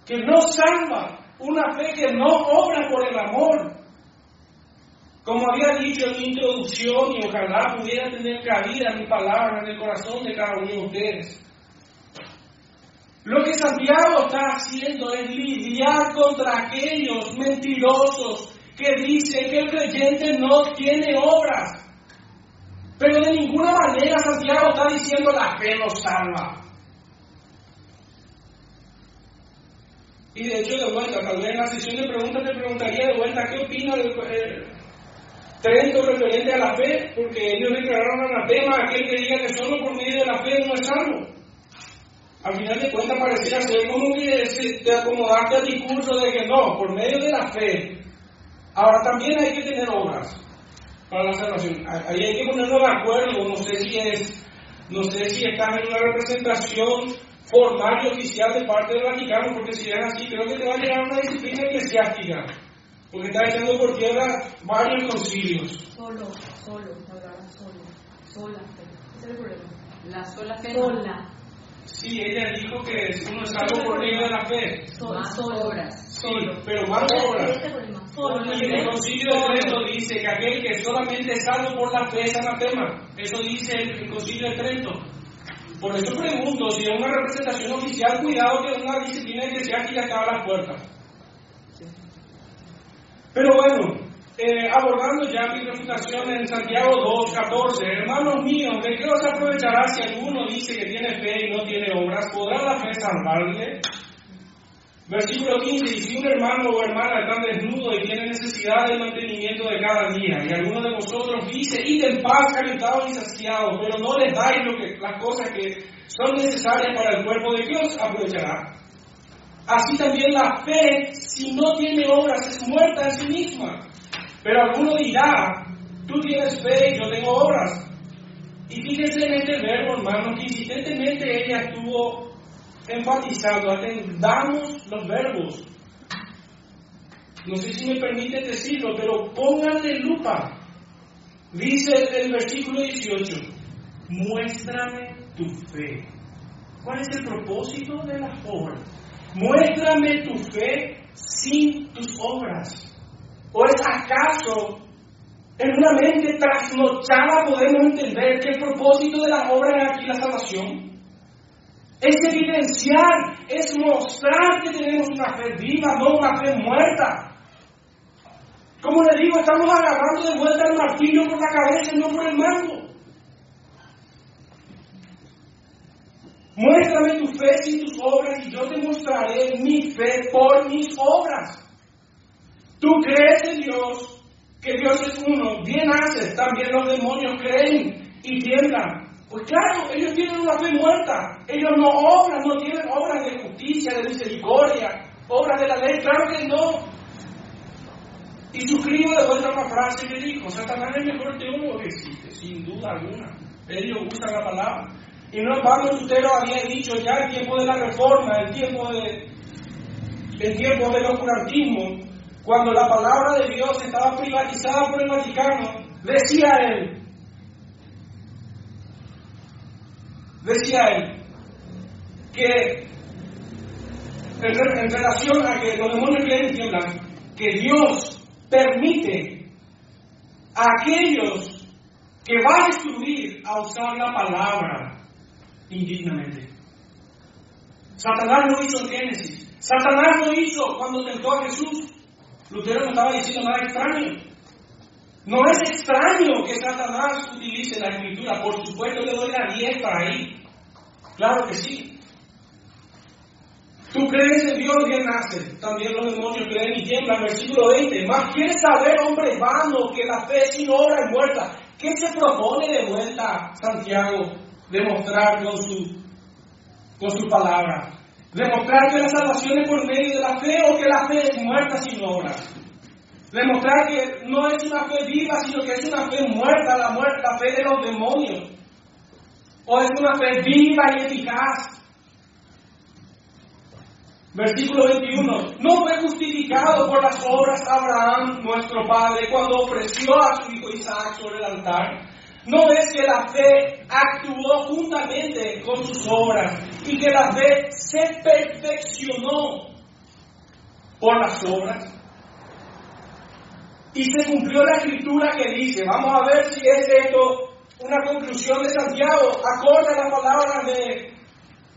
que no salva, una fe que no obra por el amor. Como había dicho en mi introducción, y ojalá pudiera tener cabida mi palabra en el corazón de cada uno de ustedes. Lo que Santiago está haciendo es lidiar contra aquellos mentirosos que dicen que el creyente no tiene obras. Pero de ninguna manera Santiago está diciendo la fe nos salva. Y de hecho, de vuelta, tal vez en la sesión de preguntas te preguntaría de vuelta qué opina el, eh, Trento referente a la fe, porque ellos declararon anatema a aquel que diga que solo por medio de la fe no es salvo. Al final de cuentas pareciera ser como que te acomodaste al discurso de que no, por medio de la fe. Ahora también hay que tener obras para la salvación. Ahí hay que ponernos de acuerdo, no sé si es, no sé si estás en una representación formal y oficial de parte del Vaticano, porque si es así, creo que te va a llegar una disciplina eclesiástica, porque está echando por tierra varios concilios. Solo, solo, hablar solo, sola fe. Ese es el problema. La sola fe. no. Sola, Sí, ella dijo que uno es salvo por medio de la fe. solo, solo. obras. Sí, pero más obras. El concilio de Trento dice que aquel que solamente es salvo por la fe es anatema. Eso dice el, el concilio de Trento. Por eso pregunto, si es una representación oficial, cuidado que una disciplina eclesiástica está a las puertas. Pero bueno, eh, abordando ya mi refutación en Santiago 2, 14, hermanos míos, ¿de qué os aprovechará si alguno dice que tiene fe y no tiene obras? ¿Podrá la fe salvarle? Versículo 15, y si un hermano o hermana está desnudo y tiene necesidad del mantenimiento de cada día, y alguno de vosotros dice, id en paz, calentados y saciados, pero no les dais lo que, las cosas que son necesarias para el cuerpo de Dios, aprovechará. Así también la fe, si no tiene obras, es muerta en sí misma. Pero alguno dirá, tú tienes fe y yo tengo obras. Y fíjense en este verbo, hermano, que insistentemente ella estuvo enfatizando, atendamos los verbos. No sé si me permite decirlo, pero pónganle lupa. Dice el versículo 18, muéstrame tu fe. ¿Cuál es el propósito de las obras? Muéstrame tu fe sin tus obras. ¿O es acaso en una mente trasnochada podemos entender que el propósito de la obra es aquí la salvación? Es evidenciar, es mostrar que tenemos una fe viva, no una fe muerta. Como le digo, estamos agarrando de vuelta el martillo por la cabeza y no por el mango. Muéstrame tu fe sin tus obras y yo te mostraré mi fe por mis obras. Tú crees en Dios, que Dios es uno, bien haces, también los demonios creen y tiemblan. Pues claro, ellos tienen una fe muerta, ellos no obran, no tienen obras de justicia, de misericordia, obras de la ley, claro que no. Y suscribo de vuelta una frase que dijo, Satanás es el mejor teólogo que existe, sin duda alguna. Ellos usan la palabra. Y no en vano Lutero había dicho ya el tiempo de la reforma, el tiempo de el tiempo del oscurantismo, cuando la palabra de Dios estaba privatizada por el Vaticano, decía él, decía él, que en, re- en relación a que los demonios creen tiemblan, que Dios permite a aquellos que va a destruir a usar la palabra indignamente. Satanás lo hizo en Génesis. Satanás lo hizo cuando tentó a Jesús. Lutero no estaba diciendo nada extraño. No es extraño que Satanás utilice la escritura. Por supuesto le doy la 10 para ahí. Claro que sí. Tú crees en Dios bien nace. También los demonios creen y tiemblan. Versículo 20. Más quiere saber, hombre vano, que la fe sin obra es muerta. ¿Qué se propone de vuelta Santiago demostrar con su, con su palabra? Demostrar que la salvación es por medio de la fe o que la fe es muerta sin obras. Demostrar que no es una fe viva, sino que es una fe muerta, la, muerte, la fe de los demonios. O es una fe viva y eficaz. Versículo 21. No fue justificado por las obras Abraham, nuestro padre, cuando ofreció a su hijo Isaac sobre el altar. No es que la fe actuó juntamente con sus obras y que la fe se perfeccionó por las obras. Y se cumplió la escritura que dice, vamos a ver si es esto una conclusión de Santiago, acorde a las palabras de,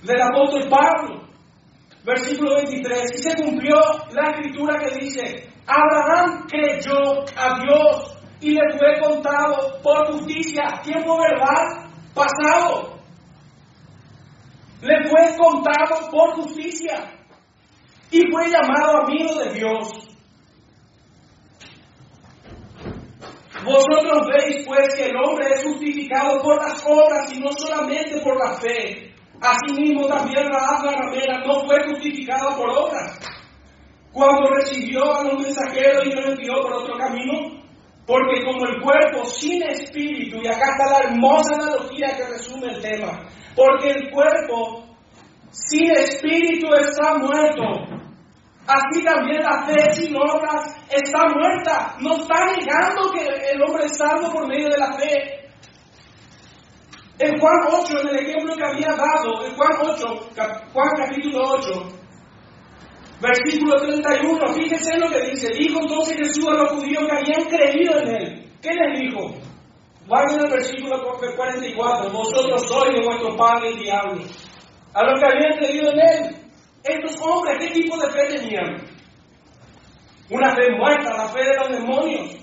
del apóstol Pablo. Versículo 23, y se cumplió la escritura que dice, Abraham creyó a Dios y le fue contado por justicia, tiempo verbal pasado. Le fue contado por justicia y fue llamado amigo de Dios. Vosotros veis pues que el hombre es justificado por las obras y no solamente por la fe. Asimismo también Raab la ramera no fue justificada por obras. Cuando recibió a los mensajeros y los envió por otro camino, porque como el cuerpo sin espíritu, y acá está la hermosa analogía que resume el tema, porque el cuerpo sin espíritu está muerto, así también la fe sin obras está muerta. No está negando que el hombre es salvo por medio de la fe. En Juan 8, en el ejemplo que había dado, en Juan 8, cap- Juan capítulo 8, versículo 31, fíjense lo que dice. Dijo entonces Jesús a los judíos que habían creído en él. ¿Qué les dijo? Guarden el versículo 44. Vosotros sois de vuestro padre el diablo. A los que habían creído en él. Estos hombres, ¿qué tipo de fe tenían? Una fe muerta, la fe de los demonios.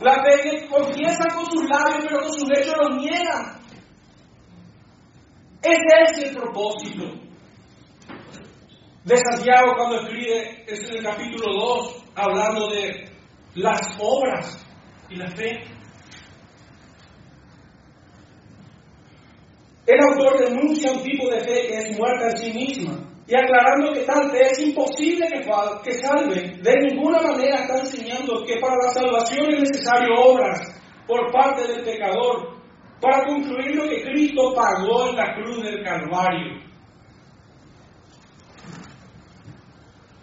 La fe que confiesa con sus labios, pero con sus hechos los niegan. Ese es el propósito de Santiago cuando escribe es en el capítulo 2, hablando de las obras y la fe. El autor denuncia un tipo de fe que es muerta en sí misma y aclarando que tal fe es imposible que, que salve. De ninguna manera está enseñando que para la salvación es necesario obras por parte del pecador para concluir lo que Cristo pagó en la cruz del Calvario.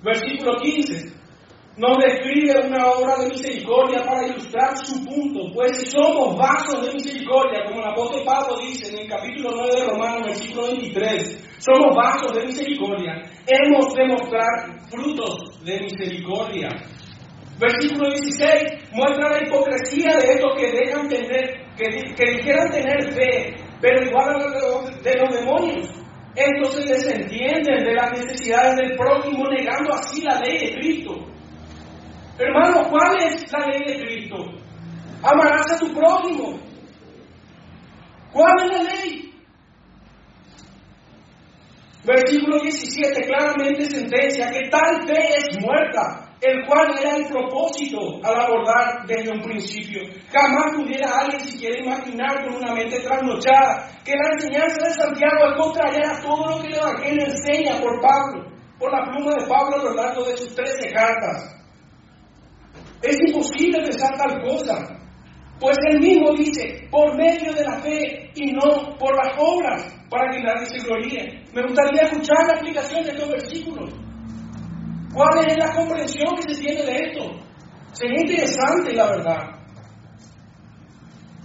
Versículo 15 nos describe una obra de misericordia para ilustrar su punto, pues somos vasos de misericordia, como el apóstol Pablo dice en el capítulo 9 de Romanos, versículo 23, somos vasos de misericordia, hemos de mostrar frutos de misericordia. Versículo 16 muestra la hipocresía de estos que dejan tener, que, que dijeran tener fe, pero igual a los de los demonios. Estos se desentienden de las necesidades del prójimo, negando así la ley de Cristo. Hermano, ¿cuál es la ley de Cristo? Amarás a tu prójimo. ¿Cuál es la ley? Versículo 17 claramente sentencia que tal fe es muerta, el cual era el propósito al abordar desde un principio. Jamás pudiera alguien siquiera imaginar con una mente trasnochada que la enseñanza de Santiago es contraria a todo lo que el Evangelio enseña por Pablo, por la pluma de Pablo a lo largo de sus 13 cartas. Es imposible pensar tal cosa, pues él mismo dice, por medio de la fe y no por las obras, para que nadie se gloríe. Me gustaría escuchar la explicación de estos versículos. ¿Cuál es la comprensión que se tiene de esto? Sería interesante, la verdad.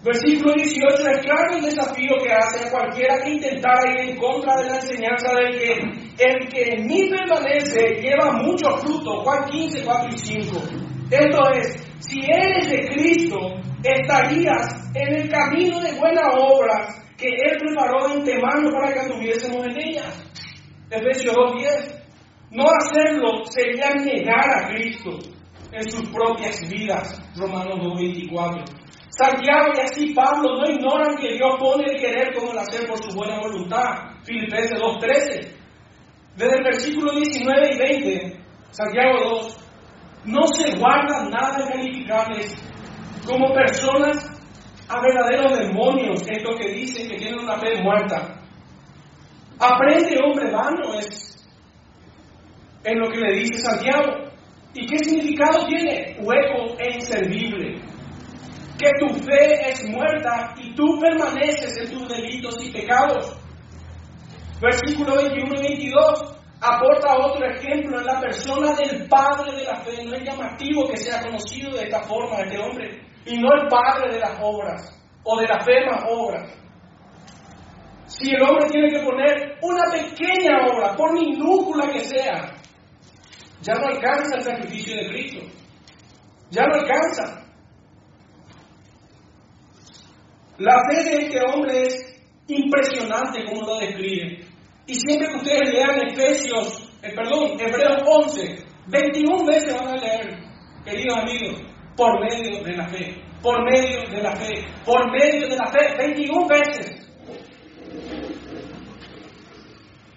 Versículo 18 es claro el desafío que hace a cualquiera que intentara ir en contra de la enseñanza del que el que en mí permanece lleva mucho fruto. Juan 15, 4 y 5. Esto es, si eres de Cristo, estarías en el camino de buena obra que Él preparó de antemano para que anduviésemos en ellas. Efesios 2.10. No hacerlo sería negar a Cristo en sus propias vidas. Romanos 2.24. Santiago y así Pablo no ignoran que Dios pone el querer como el hacer por su buena voluntad. Filipenses 2.13. Desde el versículo 19 y 20, Santiago 2, no se guardan nada calificables como personas a verdaderos demonios, estos que dicen que tienen una fe muerta. Aprende, hombre vano, es en lo que le dice Santiago. ¿Y qué significado tiene? Hueco e inservible que tu fe es muerta y tú permaneces en tus delitos y pecados. Versículo 21 y 22 aporta otro ejemplo en la persona del padre de la fe. No es llamativo que sea conocido de esta forma este hombre, y no el padre de las obras o de la fe más obras. Si el hombre tiene que poner una pequeña obra, por minúscula que sea, ya no alcanza el sacrificio de Cristo. Ya no alcanza. La fe de este hombre es impresionante como lo describe. Y siempre que ustedes lean Efesios, eh, perdón, Hebreos 11, 21 veces van a leer, queridos amigos, por medio de la fe, por medio de la fe, por medio de la fe, 21 veces.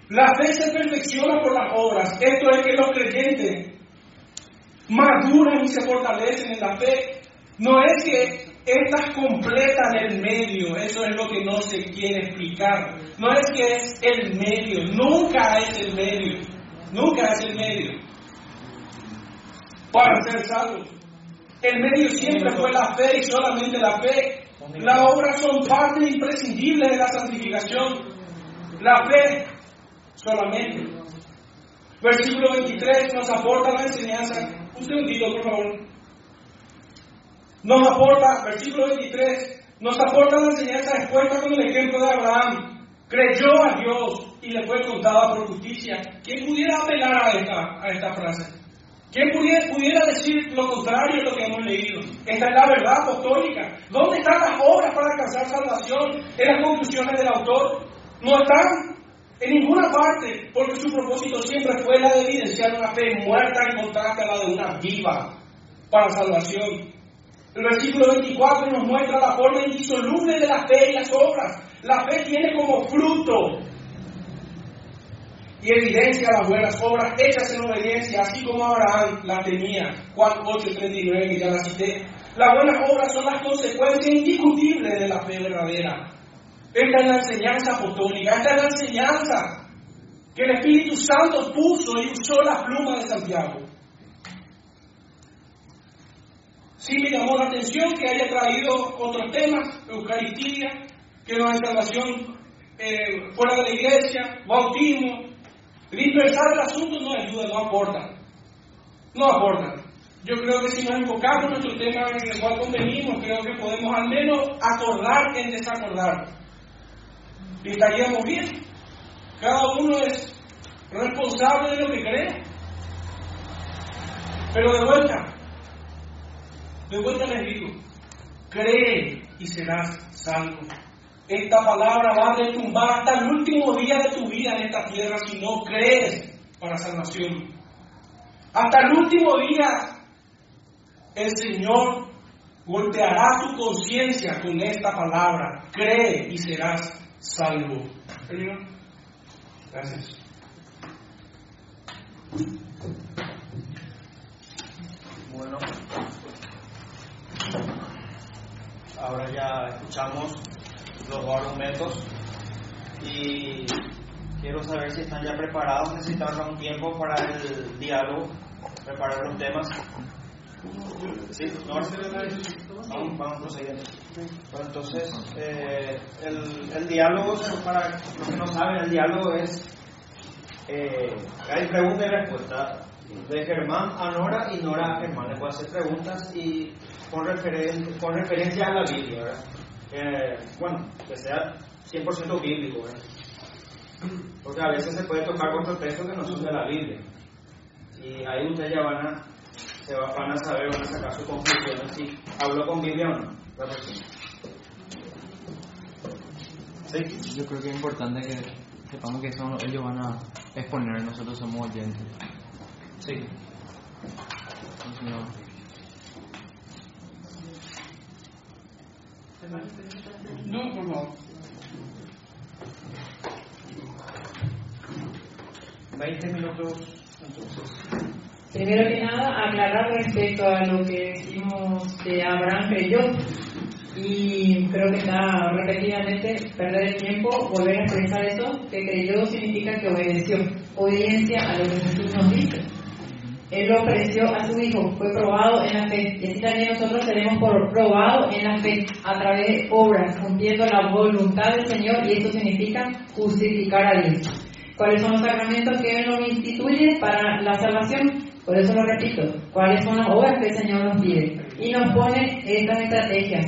La fe se perfecciona por las obras. Esto es que los creyentes maduran y se fortalecen en la fe. No es que estas completan el medio, eso es lo que no se quiere explicar. No es que es el medio, nunca es el medio, nunca es el medio para ser salvos. El medio siempre fue la fe y solamente la fe. Las obras son parte imprescindible de la santificación. La fe solamente. Versículo 23 nos aporta la enseñanza. Un segundito, por favor. Nos aporta, versículo 23, nos aporta la enseñanza expuesta con el ejemplo de Abraham. Creyó a Dios y le fue contada por justicia. ¿Quién pudiera apelar a esta, a esta frase? ¿Quién pudiera, pudiera decir lo contrario de lo que hemos leído? Esta es la verdad apostólica. ¿Dónde están las obras para alcanzar salvación? En las conclusiones del autor. No están en ninguna parte, porque su propósito siempre fue la de evidenciar una fe muerta en contraste a la de una viva para salvación. El versículo 24 nos muestra la forma indisoluble de la fe y las obras. La fe tiene como fruto y evidencia las buenas obras hechas en obediencia, así como Abraham las tenía. Juan 8:39, que ya la cité. Las buenas obras son las consecuencias indiscutibles de la fe verdadera. Esta es la enseñanza apostólica, esta es la enseñanza que el Espíritu Santo puso y usó la pluma de Santiago. Sí me llamó la atención que haya traído otros temas, Eucaristía, que no hay salvación eh, fuera de la iglesia, bautismo. Dispersar el asunto no ayuda, no aporta. No aporta. Yo creo que si nos enfocamos en nuestro tema en el cual convenimos, creo que podemos al menos acordar en desacordar. Y estaríamos bien. Cada uno es responsable de lo que cree. Pero de vuelta, de vuelta les digo, cree y serás salvo. Esta palabra va a retumbar hasta el último día de tu vida en esta tierra si no crees para salvación. Hasta el último día el Señor golpeará tu conciencia con esta palabra. Cree y serás salvo. Señor, gracias. Bueno, ahora ya escuchamos los argumentos y quiero saber si están ya preparados, necesitan un tiempo para el diálogo, preparar los temas. Sí, vamos, vamos. Bueno, entonces, eh, el, el diálogo, para los que no saben, el diálogo es, eh, hay pregunta y respuesta. de Germán a Nora y Nora a Germán. Le puedo hacer preguntas y con, referen- con referencia a la Biblia, ¿verdad? Eh, bueno, que sea 100% bíblico, ¿verdad? Porque a veces se puede tocar otros textos que no son de la Biblia. Y ahí ustedes ya van a, se va- van a saber, van a sacar sus conclusiones si habló con Biblia o no. la persona. ¿Sí? Yo creo que es importante que sepamos que son, ellos van a exponer, nosotros somos oyentes. Sí. No, No, por favor. 20 minutos entonces. Primero que nada, aclarar respecto a lo que decimos que Abraham creyó y creo que está repetidamente perder el tiempo, volver a expresar eso, que creyó significa que obedeció, obediencia a lo que Jesús nos dice. Él lo ofreció a su hijo, fue probado en la fe, y así también nosotros tenemos por probado en la fe a través de obras, cumpliendo la voluntad del Señor, y eso significa justificar a Dios. ¿Cuáles son los sacramentos que Él nos instituye para la salvación? Por eso lo repito, ¿cuáles son las obras que el Señor nos pide? Y nos pone estas estrategias,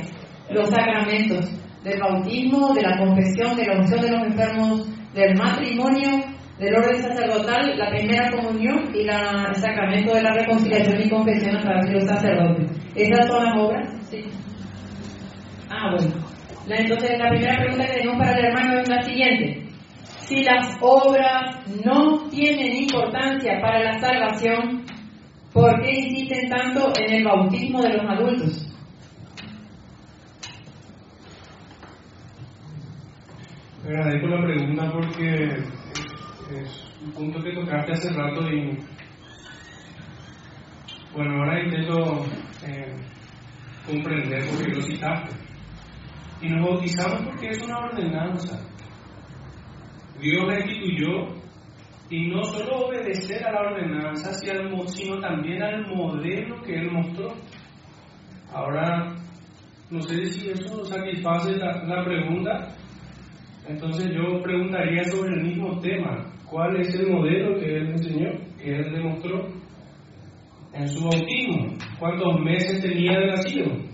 los sacramentos del bautismo, de la confesión, de la unción de los enfermos, del matrimonio, del orden sacerdotal, la primera comunión y el sacramento de la reconciliación y confesión a través de los sacerdotes. ¿Esas son las obras? Sí. Ah, bueno. Entonces, la primera pregunta que tenemos para el hermano es la siguiente. Si las obras no tienen importancia para la salvación, ¿por qué insisten tanto en el bautismo de los adultos? Agradezco la pregunta porque es, un punto que tocaste hace rato y bueno, ahora intento eh, comprender por qué lo citaste. Y nos bautizamos porque es una ordenanza. Dios la instituyó y no solo obedecer a la ordenanza, sino también al modelo que Él mostró. Ahora, no sé si eso satisface la, la pregunta, entonces yo preguntaría sobre el mismo tema. ¿Cuál es el modelo que Él enseñó, que Él demostró en su bautismo? ¿Cuántos meses tenía de nacido?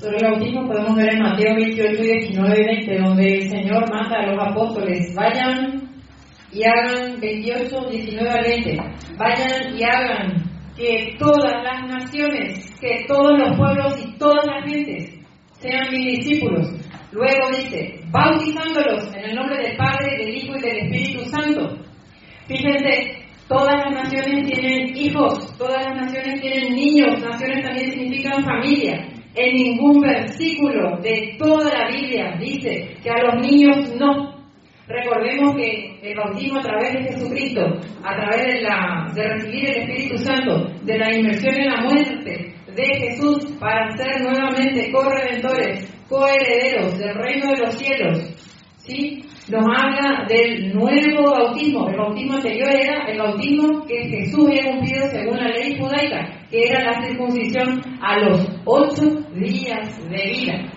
Sobre el bautismo podemos ver en Mateo 28, 19 y 20, donde el Señor manda a los apóstoles, vayan y hagan 28, 19 al 20, vayan y hagan que todas las naciones, que todos los pueblos y todas las gentes sean mis discípulos. Luego dice, bautizándolos en el nombre del Padre, del Hijo y del Espíritu Santo. Fíjense, todas las naciones tienen hijos, todas las naciones tienen niños, naciones también significan familia. En ningún versículo de toda la Biblia dice que a los niños no. Recordemos que el bautismo a través de Jesucristo, a través de, la, de recibir el Espíritu Santo, de la inmersión en la muerte de Jesús para ser nuevamente corredentores, coherederos del reino de los cielos, ¿sí? nos habla del nuevo bautismo. El bautismo anterior era el bautismo que Jesús había cumplido según la ley judaica, que era la circuncisión a los ocho días de vida.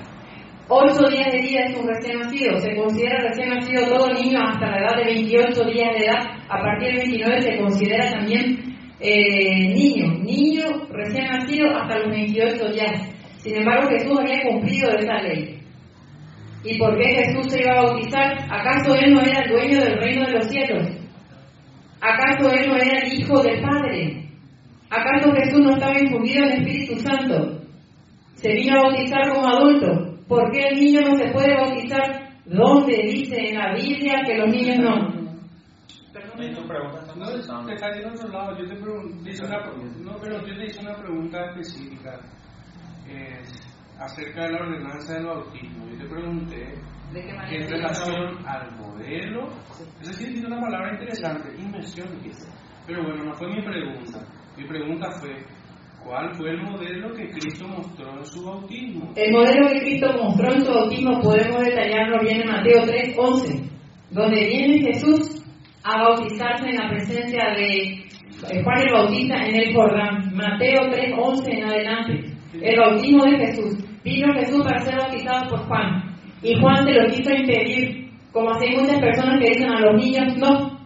Ocho días de vida es un recién nacido. Se considera recién nacido todo niño hasta la edad de 28 días de edad. A partir de 29 se considera también eh, niño. Niño recién nacido hasta los 28 días. Sin embargo, Jesús había cumplido esa ley. ¿Y por qué Jesús se iba a bautizar? ¿Acaso Él no era el dueño del reino de los cielos? ¿Acaso Él no era el Hijo del Padre? ¿Acaso Jesús no estaba infundido en el Espíritu Santo? Se vino a bautizar como adulto. ¿Por qué el niño no se puede bautizar? ¿Dónde dice en la Biblia que los niños no? Ahí tu pregunta está No, te está yendo a otro lado. Yo te hice una, no, pero yo te hice una pregunta específica eh, acerca de la ordenanza del bautismo. Yo te pregunté ¿De qué en relación al modelo. Es decir, tiene una palabra interesante, inmersión. Pero bueno, no fue mi pregunta. Mi pregunta fue, ¿cuál fue el modelo que Cristo mostró en su bautismo? El modelo que Cristo mostró en su bautismo podemos detallarlo bien en Mateo 3, 11, donde viene Jesús a bautizarse en la presencia de de Juan el Bautista en el Jordán. Mateo 3, 11 en adelante. El bautismo de Jesús. Vino Jesús para ser bautizado por Juan. Y Juan se lo quiso impedir, como hay muchas personas que dicen a los niños no.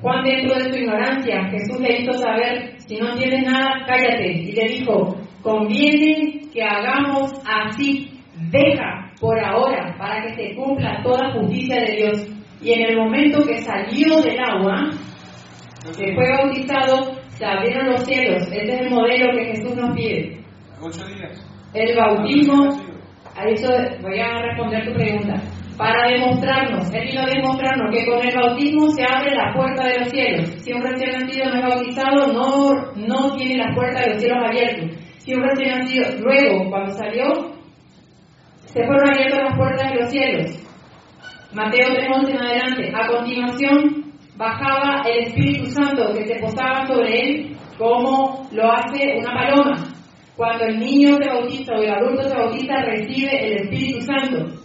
Juan dentro de su ignorancia, Jesús le hizo saber, si no entiendes nada, cállate. Y le dijo, conviene que hagamos así, deja por ahora, para que se cumpla toda justicia de Dios. Y en el momento que salió del agua, que fue bautizado, se abrieron los cielos. Este es el modelo que Jesús nos pide. Ocho días. El bautismo, a eso voy a responder tu pregunta. Para demostrarnos, Él vino a demostrarnos que con el bautismo se abre la puerta de los cielos. Si un recién nacido no es bautizado, no, no tiene la puerta de los cielos abiertos. Si un recién nacido, luego, cuando salió, se fueron abiertas las puertas de los cielos. Mateo 3.11 en adelante. A continuación, bajaba el Espíritu Santo que se posaba sobre él como lo hace una paloma. Cuando el niño se bautiza o el adulto se bautiza, recibe el Espíritu Santo.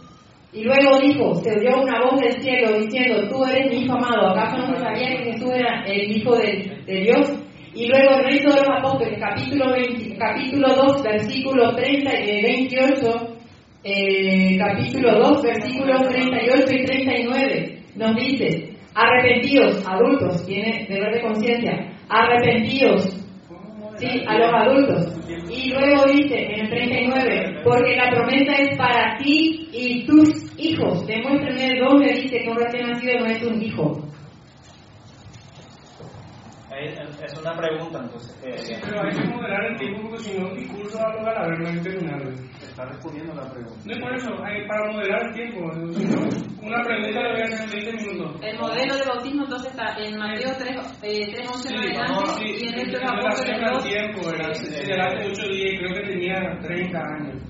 Y luego dijo, se oyó una voz del cielo diciendo, tú eres mi hijo amado. ¿Acaso no sabía que Jesús era el Hijo de, de Dios? Y luego el resto de los apóstoles, capítulo, 20 capítulo 2, versículo 30 y 28, eh, capítulo 2, versículos 38 y 39, nos dice, arrepentidos, adultos, tiene deber de conciencia, arrepentidos, sí, a los adultos. Y luego dice en el 39, porque la promesa es para ti y tus hijos. Demuéstrenme dónde dice que un recién nacido no es un hijo. Es una pregunta, entonces. Sí, eh, pero hay que moderar el tiempo porque si no, discurso va a lograr que terminar. está respondiendo la pregunta. No es por eso, hay para moderar el tiempo. Una pregunta le voy a hacer en 20 minutos. El modelo de bautismo entonces está en Mateo 3, eh, 3 11 en Sí, adelante no, y sí, en sí, estos en relación apóstoles al 2. tiempo, ¿verdad? Sí. Sí, de 8 días, creo que tenía 30 años.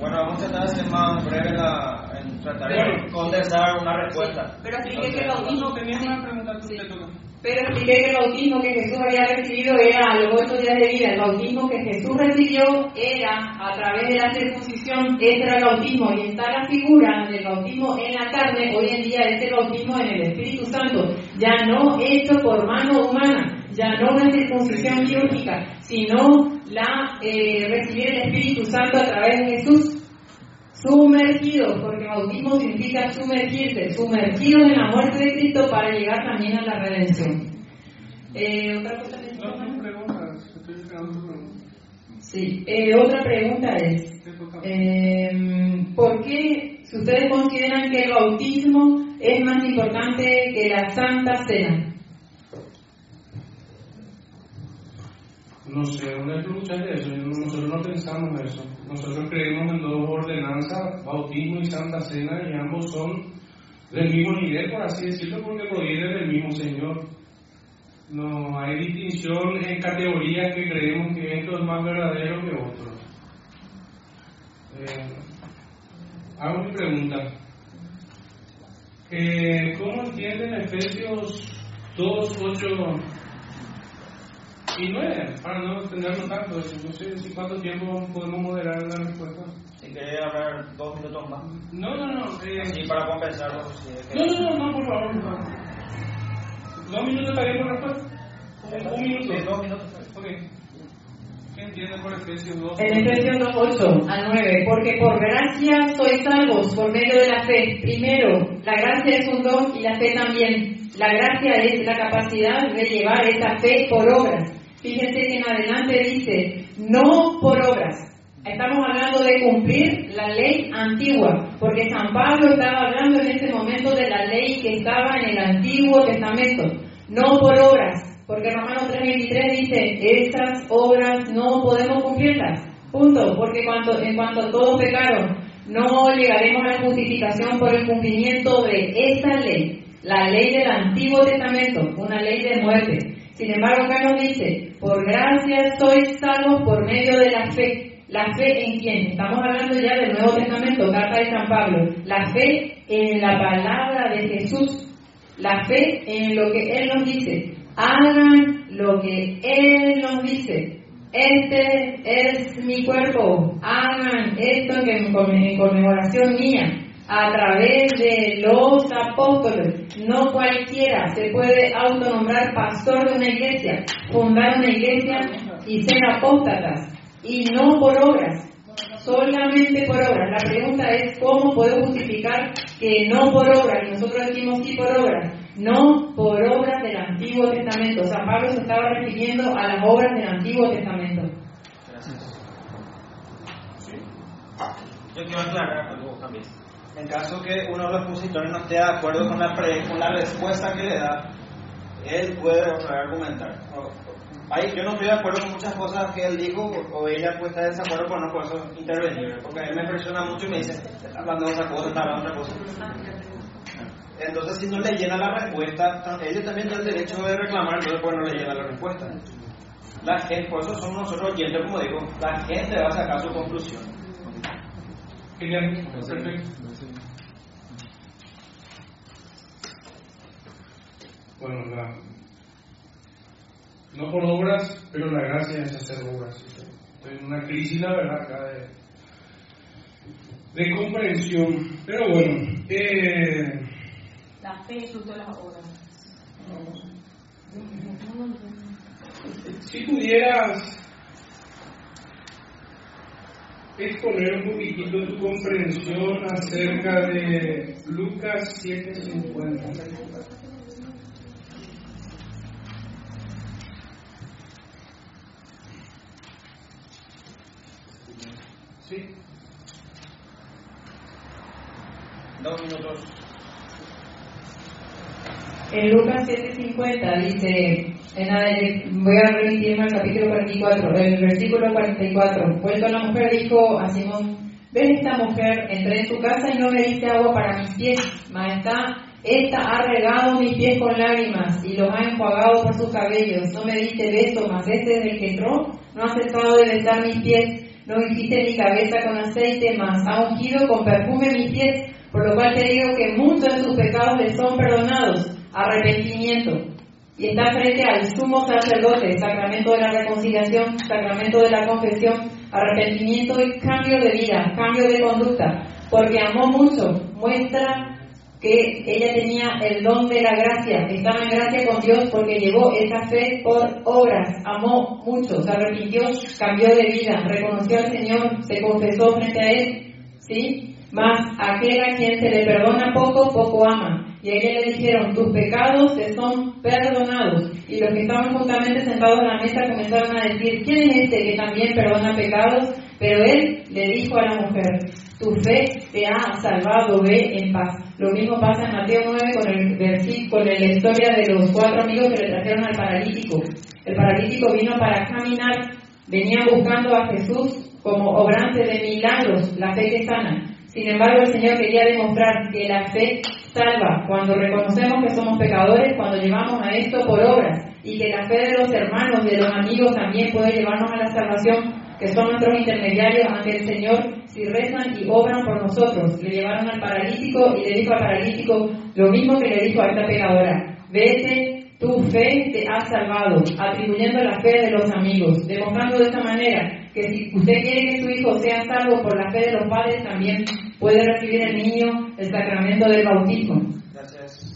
Bueno, vamos a tratar de ser más breve la, en tratar de condensar una respuesta. Pero expliqué que el bautismo Tenías una pregunta, tú te toca. Pero expliqué que el bautismo que Jesús había recibido era a los ocho días de vida. El bautismo que Jesús recibió era a través de la circuncisión, ese era el bautismo. Y está la figura del bautismo en la carne, hoy en día es el bautismo en el Espíritu Santo, ya no hecho por mano humana, ya no una circuncisión quirúrgica, sino la eh, recibir el Espíritu Santo a través de Jesús. Sumergidos, porque bautismo significa sumergirse, sumergidos en la muerte de Cristo para llegar también a la redención. Eh, ¿Otra cosa No, estoy pregunta. Sí, eh, otra pregunta es, eh, ¿por qué, si ustedes consideran que el bautismo es más importante que la Santa Cena? No sé, ¿dónde hay que luchar de eso? Nosotros no pensamos eso. Nosotros creemos en dos ordenanzas, bautismo y santa cena, y ambos son del mismo nivel, por así decirlo, porque provienen del mismo Señor. No hay distinción en categorías que creemos que esto es más verdadero que otro. Eh, hago mi pregunta. Eh, ¿Cómo entienden Efesios 2, 8 y 9? Para no extendernos tanto, no sé si cuánto tiempo podemos moderar la respuesta. Si quería hablar dos minutos más. No, no, no. eh, Sí, para compensarlo. Si es que- no, no, no, no, por favor. por favor. ¿Dos minutos bien por respuesta? Un, un minuto. Sí, dos minutos. Ok. ¿Qué entiende por Efesios 2? En Efesios 2, 8 al 9, porque por gracia sois salvos por medio de la fe. Primero, la gracia es un don y la fe también. La gracia es la capacidad de llevar esa fe por obras. Fíjense que en adelante dice, no por obras. Estamos hablando de cumplir la ley antigua, porque San Pablo estaba hablando en este momento de la ley que estaba en el Antiguo Testamento, no por obras, porque Romanos 3:23 dice, esas obras no podemos cumplirlas, punto, porque cuanto, en cuanto todos pecaron, no llegaremos a la justificación por el cumplimiento de esta ley, la ley del Antiguo Testamento, una ley de muerte. Sin embargo, acá nos dice, por gracia sois salvos por medio de la fe. ¿La fe en quién? Estamos hablando ya del Nuevo Testamento, carta de San Pablo. La fe en la palabra de Jesús. La fe en lo que Él nos dice. Hagan lo que Él nos dice. Este es mi cuerpo. Hagan esto en conme- en conmemoración mía. A través de los apóstoles. No cualquiera se puede autonombrar pastor de una iglesia, fundar una iglesia y ser apóstatas. Y no por obras, solamente por obras. La pregunta es cómo puedo justificar que no por obras, y nosotros decimos sí por obras. no por obras del Antiguo Testamento. Sea, Pablo se estaba refiriendo a las obras del Antiguo Testamento. Gracias. Yo quiero aclarar algo también. En caso que uno de los expositores no esté de acuerdo con la, pre- con la respuesta que le da, él puede argumentar. Ahí yo no estoy de acuerdo con muchas cosas que él dijo, o ella puede estar en desacuerdo, pero no por eso intervenir. Porque él me presiona mucho y me dice, está hablando de otra cosa, está hablando de otra cosa. Entonces, si no le llena la respuesta, ellos también tienen el derecho de reclamar, entonces, pues no le llena la respuesta. La gente, por eso somos nosotros oyentes, como digo, la gente va a sacar su conclusión. Genial, perfecto. Bueno, la, no por obras, pero la gracia es hacer obras. Estoy en una crisis, la verdad, acá de, de comprensión. Pero bueno, eh, La fe es fruto de las obras. si pudieras exponer un poquitito tu comprensión acerca de Lucas 7:50. Sí. Dos minutos. En Lucas 7:50 dice, en ade- voy a remitirme al capítulo 44, el versículo 44. Vuelto la mujer dijo a Simón, ven esta mujer, entré en tu casa y no me diste agua para mis pies, mas esta, ha regado mis pies con lágrimas y los ha enjuagado por sus cabellos. No me diste beso, mas este desde el que entró no ha cesado de besar mis pies. No ungiste mi cabeza con aceite, mas ha ungido con perfume mis pies. Por lo cual te digo que muchos de tus pecados le son perdonados. Arrepentimiento. Y está frente al sumo sacerdote, sacramento de la reconciliación, sacramento de la confesión, arrepentimiento y cambio de vida, cambio de conducta. Porque amó mucho, muestra que ella tenía el don de la gracia, estaba en gracia con Dios porque llevó esa fe por obras, amó mucho, se arrepintió, cambió de vida, reconoció al Señor, se confesó frente a Él, ¿sí? Mas aquel a quien se le perdona poco, poco ama. Y a ella le dijeron, tus pecados te son perdonados. Y los que estaban juntamente sentados a la mesa comenzaron a decir, ¿quién es este que también perdona pecados? Pero él le dijo a la mujer, tu fe te ha salvado, ve en paz. Lo mismo pasa en Mateo 9 con el con la historia de los cuatro amigos que le trajeron al paralítico. El paralítico vino para caminar, venía buscando a Jesús como obrante de milagros, la fe que sana. Sin embargo, el Señor quería demostrar que la fe salva cuando reconocemos que somos pecadores, cuando llevamos a esto por obras, y que la fe de los hermanos, de los amigos también puede llevarnos a la salvación, que son nuestros intermediarios ante el Señor, si rezan y obran por nosotros. Le llevaron al paralítico y le dijo al paralítico lo mismo que le dijo a esta pecadora, vete, tu fe te ha salvado, atribuyendo la fe de los amigos, demostrando de esta manera que si usted quiere que su hijo sea salvo por la fe de los padres, también puede recibir el niño el sacramento del bautismo. Gracias.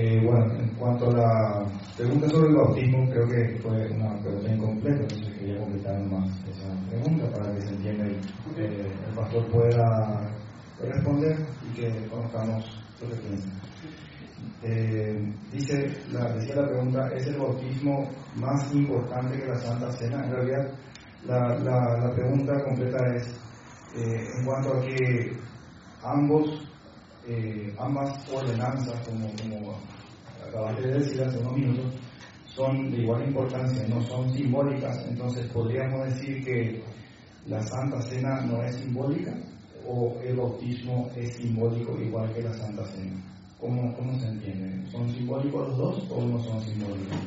Eh, bueno, en cuanto a la pregunta sobre el bautismo, creo que fue una pregunta incompleta, entonces quería completar más esa pregunta para que se entienda y eh, el pastor pueda responder y que conozcamos lo que piensa. Eh, dice, la, decía la pregunta, ¿es el bautismo más importante que la Santa Cena? En realidad, la, la, la pregunta completa es eh, en cuanto a que ambos eh, ambas ordenanzas, como, como acabaste de decir hace unos minutos, son de igual importancia, no son simbólicas, entonces podríamos decir que la Santa Cena no es simbólica o el bautismo es simbólico igual que la Santa Cena. ¿Cómo, cómo se entiende? ¿Son simbólicos los dos o no son simbólicos?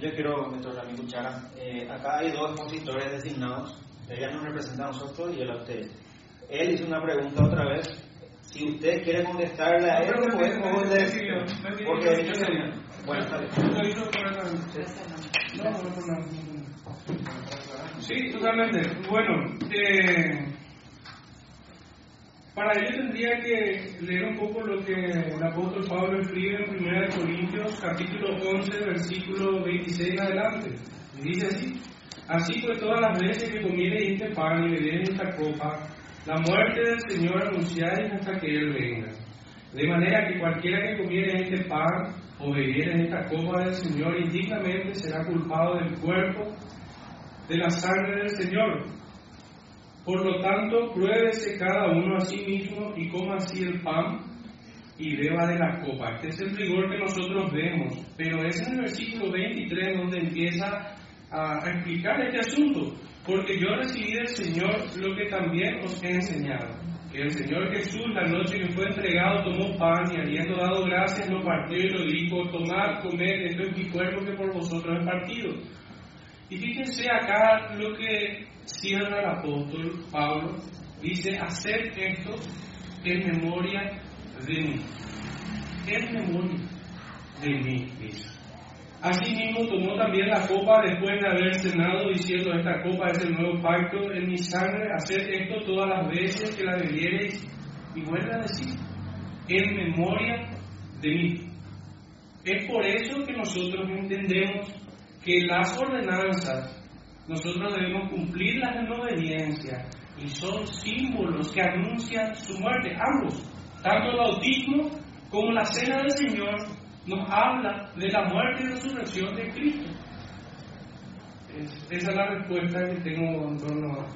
Yo quiero meter mi cuchara. Eh, acá hay dos expositores designados. Ella nos representa a nosotros y él a usted. Él hizo una pregunta otra vez. Si usted quiere contestarle a él, No, puede pidió Porque que él yo dice- tenía. Bueno, está bien. Lo hizo correctamente. No, no, no, no. Sí, totalmente. Bueno, eh, para ello tendría que leer un poco lo que el apóstol Pablo escribe en 1 Corintios capítulo 11, versículo 26 en adelante. Y dice así, así pues todas las veces que comiere este pan y bebiere esta copa, La muerte del Señor anunciáis hasta que Él venga. De manera que cualquiera que comiere este pan o bebiere esta copa del Señor indignamente será culpado del cuerpo, de la sangre del Señor. Por lo tanto, pruébese cada uno a sí mismo y coma así el pan y beba de la copa. Este es el rigor que nosotros vemos, pero es en el versículo 23 donde empieza a explicar este asunto. Porque yo recibí del Señor lo que también os he enseñado. Que el Señor Jesús, la noche que fue entregado, tomó pan y habiendo dado gracias, lo partió y lo dijo, tomad, comed, esto es mi cuerpo que por vosotros he partido. Y fíjense acá lo que cierra el apóstol Pablo. Dice, hacer esto en memoria de mí. En memoria de mí, dice. Asimismo tomó también la copa después de haber cenado, diciendo, esta copa es el nuevo pacto en mi sangre, haced esto todas las veces que la bebiereis, y vuelve a decir, en memoria de mí. Es por eso que nosotros entendemos que las ordenanzas, nosotros debemos cumplirlas en obediencia, y son símbolos que anuncian su muerte, ambos, tanto el bautismo como la cena del Señor nos habla de la muerte y resurrección de Cristo. Es- esa es la respuesta que tengo en torno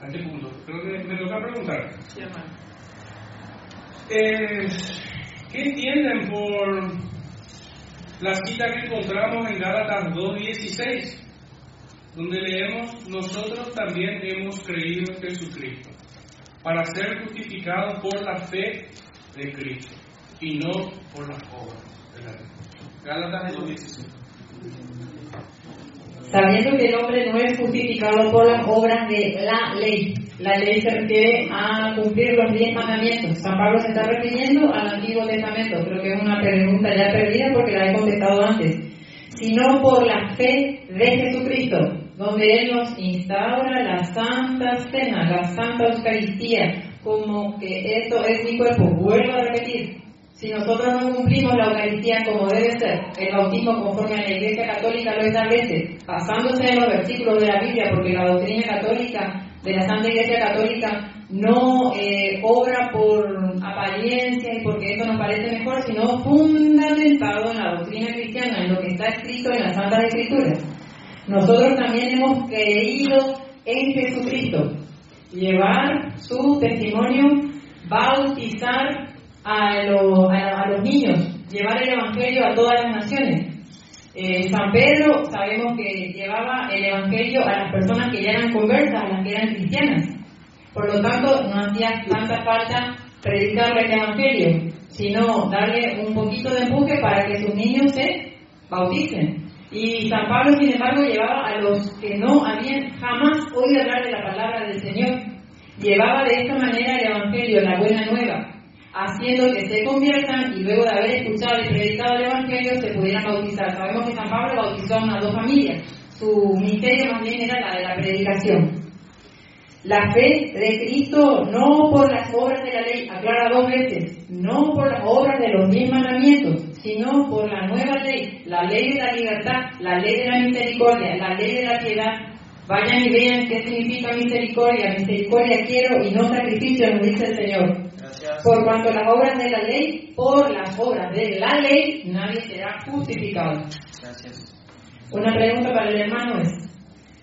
a este punto. Creo que me toca preguntar. Sí, ¿Qué entienden por la cita que encontramos en Gálatas 2.16? Donde leemos, nosotros también hemos creído en Jesucristo, para ser justificados por la fe de Cristo y no por las obras. Gálatas 2.16. Sabiendo que el hombre no es justificado por las obras de la ley. La ley se refiere a cumplir los diez mandamientos. San Pablo se está refiriendo al Antiguo Testamento. Creo que es una pregunta ya perdida porque la he contestado antes. Sino por la fe de Jesucristo, donde Él nos instaura la Santa Cena, la Santa Eucaristía, como que esto es mi cuerpo. Vuelvo a repetir, si nosotros no cumplimos la Eucaristía como debe ser, el bautismo conforme a la Iglesia Católica lo establece, basándose en los versículos de la Biblia, porque la doctrina católica de la Santa Iglesia Católica no eh, obra por apariencia y porque eso nos parece mejor, sino fundamentado en la doctrina cristiana, en lo que está escrito en las Santas Escrituras. Nosotros también hemos creído en Jesucristo, llevar su testimonio, bautizar a, lo- a- a los niños, llevar el Evangelio a todas las naciones. Eh, San Pedro sabemos que llevaba el Evangelio a las personas que ya eran conversas, a las que eran cristianas. Por lo tanto, no hacía tanta falta predicarle el Evangelio, sino darle un poquito de empuje para que sus niños se bauticen. Y San Pablo, sin embargo, llevaba a los que no habían jamás oído hablar de la palabra del Señor. Llevaba de esta manera el Evangelio, la buena nueva, haciendo que se conviertan y luego de haber escuchado y predicado el Evangelio se pudieran bautizar. Sabemos que San Pablo bautizó a unas dos familias. Su ministerio más bien era la de la predicación. La fe de Cristo no por las obras de la ley, aclara dos veces, no por las obras de los diez mandamientos, sino por la nueva ley, la ley de la libertad, la ley de la misericordia, la ley de la piedad. Vayan y vean qué significa misericordia. Misericordia quiero y no sacrificio, nos dice el Señor. Por cuanto las obras de la ley, por las obras de la ley, nadie será justificado. Gracias. Una pregunta para el hermano es,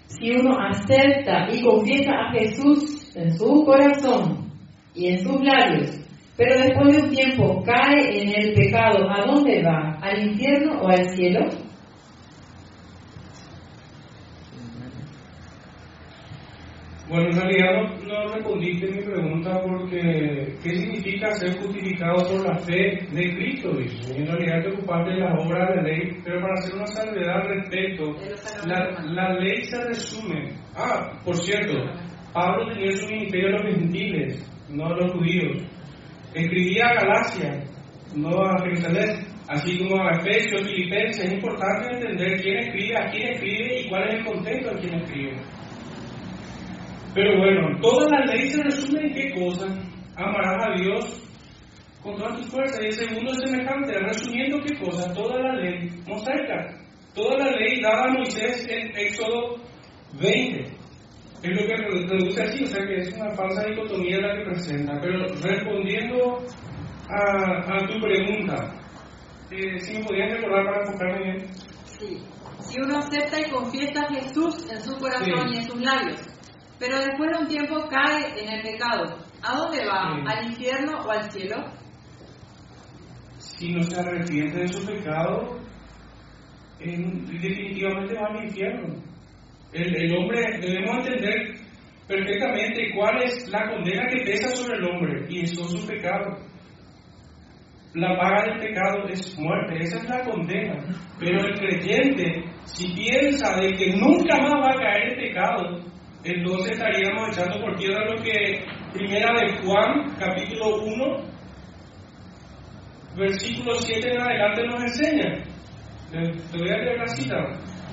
si uno acepta y confiesa a Jesús en su corazón y en sus labios, pero después de un tiempo cae en el pecado, ¿a dónde va? ¿Al infierno o al cielo? Bueno, en realidad no, no respondiste mi pregunta porque ¿qué significa ser justificado por la fe de Cristo? Dice. En realidad te ocupaste de las obras de la ley, pero para hacer una salvedad al respecto, la, la ley se resume. Ah, por cierto, Pablo tenía su ministerio a los gentiles, no a los judíos. Escribía a Galacia, no a Jerusalén, así como a Efesios, Filipenses. Es importante entender quién escribe, a quién escribe y cuál es el contexto de quién escribe. Pero bueno, toda la ley se resume en qué cosa? Amarás a Dios con todas tus fuerzas. Y el segundo es semejante, resumiendo qué cosa? Toda la ley mosaica. Toda la ley dada a Moisés en Éxodo 20. es lo que reduce así, o sea que es una falsa dicotomía la que presenta. Pero respondiendo a, a tu pregunta, eh, si me podías recordar para enfocarme bien. Sí. Si uno acepta y confiesa a Jesús en su corazón Sí. y en sus labios, pero después de un tiempo cae en el pecado, ¿a dónde va? ¿Al infierno o al cielo? Si no se arrepiente de su pecado, en- definitivamente va al infierno. El, el hombre, debemos entender perfectamente cuál es la condena que pesa sobre el hombre, y eso es su pecado. La paga del pecado es muerte, esa es la condena. Pero el creyente, si piensa de que nunca más va a caer en pecado, entonces estaríamos echando por tierra lo que Primera de Juan, capítulo 1, versículo 7 en adelante nos enseña. Te voy a leer la cita.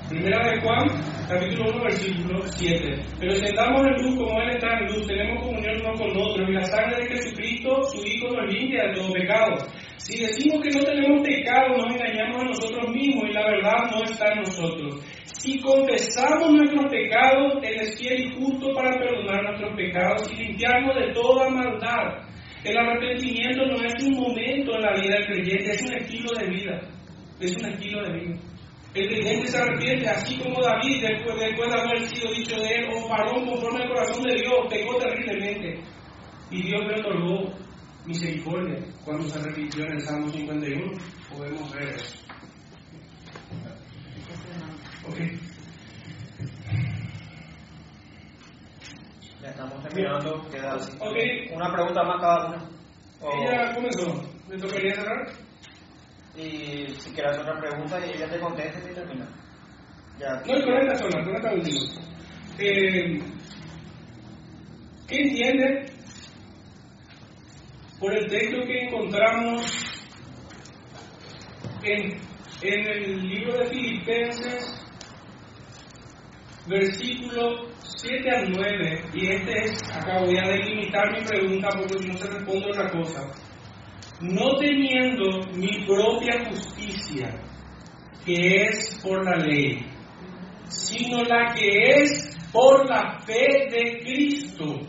Primera de Juan, capítulo 1, versículo 7. Pero si andamos en luz como Él está en luz, tenemos comunión unos con otros, y la sangre de Jesucristo, su Hijo, nos limpia de todo pecado. Si decimos que no tenemos pecado, nos engañamos a nosotros mismos, y la verdad no está en nosotros. Si confesamos nuestros pecados, Él es fiel y justo para perdonar nuestros pecados y limpiarnos de toda maldad. El arrepentimiento no es un momento en la vida del creyente, es un estilo de vida. Es un estilo de vida. El creyente se arrepiente, así como David, después, de haber sido dicho de él, oh varón conforme al corazón de Dios, pecó terriblemente. Y Dios le otorgó misericordia cuando se arrepintió en el Salmo 51. Podemos ver eso. Ok. Ya estamos terminando. Queda así. Ok. Una pregunta más cada uno. O- Ella comenzó. ¿Me tocaría cerrar? Y si quieres hacer otra pregunta y ella te conteste y termina. Ya. No, y con esta sola, con esta última. Eh, ¿Qué entiende por el texto que encontramos en, en el libro de Filipenses, versículo 7 al 9? Y este es, acá voy a delimitar mi pregunta porque si no se responde otra cosa. No teniendo mi propia justicia, que es por la ley, sino la que es por la fe de Cristo,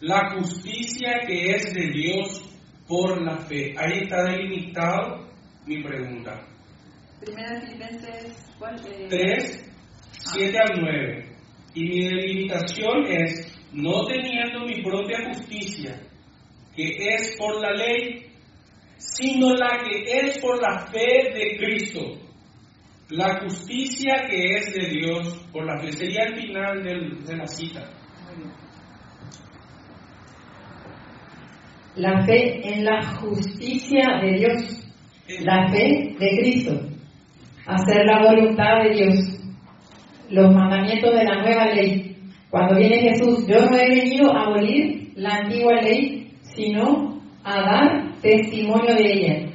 la justicia que es de Dios por la fe. Ahí está delimitado mi pregunta. Primera Filipenses, ¿cuál? Eh, 3, 7 al 9. Y mi delimitación es, no teniendo mi propia justicia, que es por la ley, sino la que es por la fe de Cristo. La justicia que es de Dios por la fe. Sería el final del- de la cita. La fe en la justicia de Dios. La fe de Cristo. Hacer la voluntad de Dios. Los mandamientos de la nueva ley. Cuando viene Jesús, yo no he venido a abolir la antigua ley, sino a dar testimonio de ella.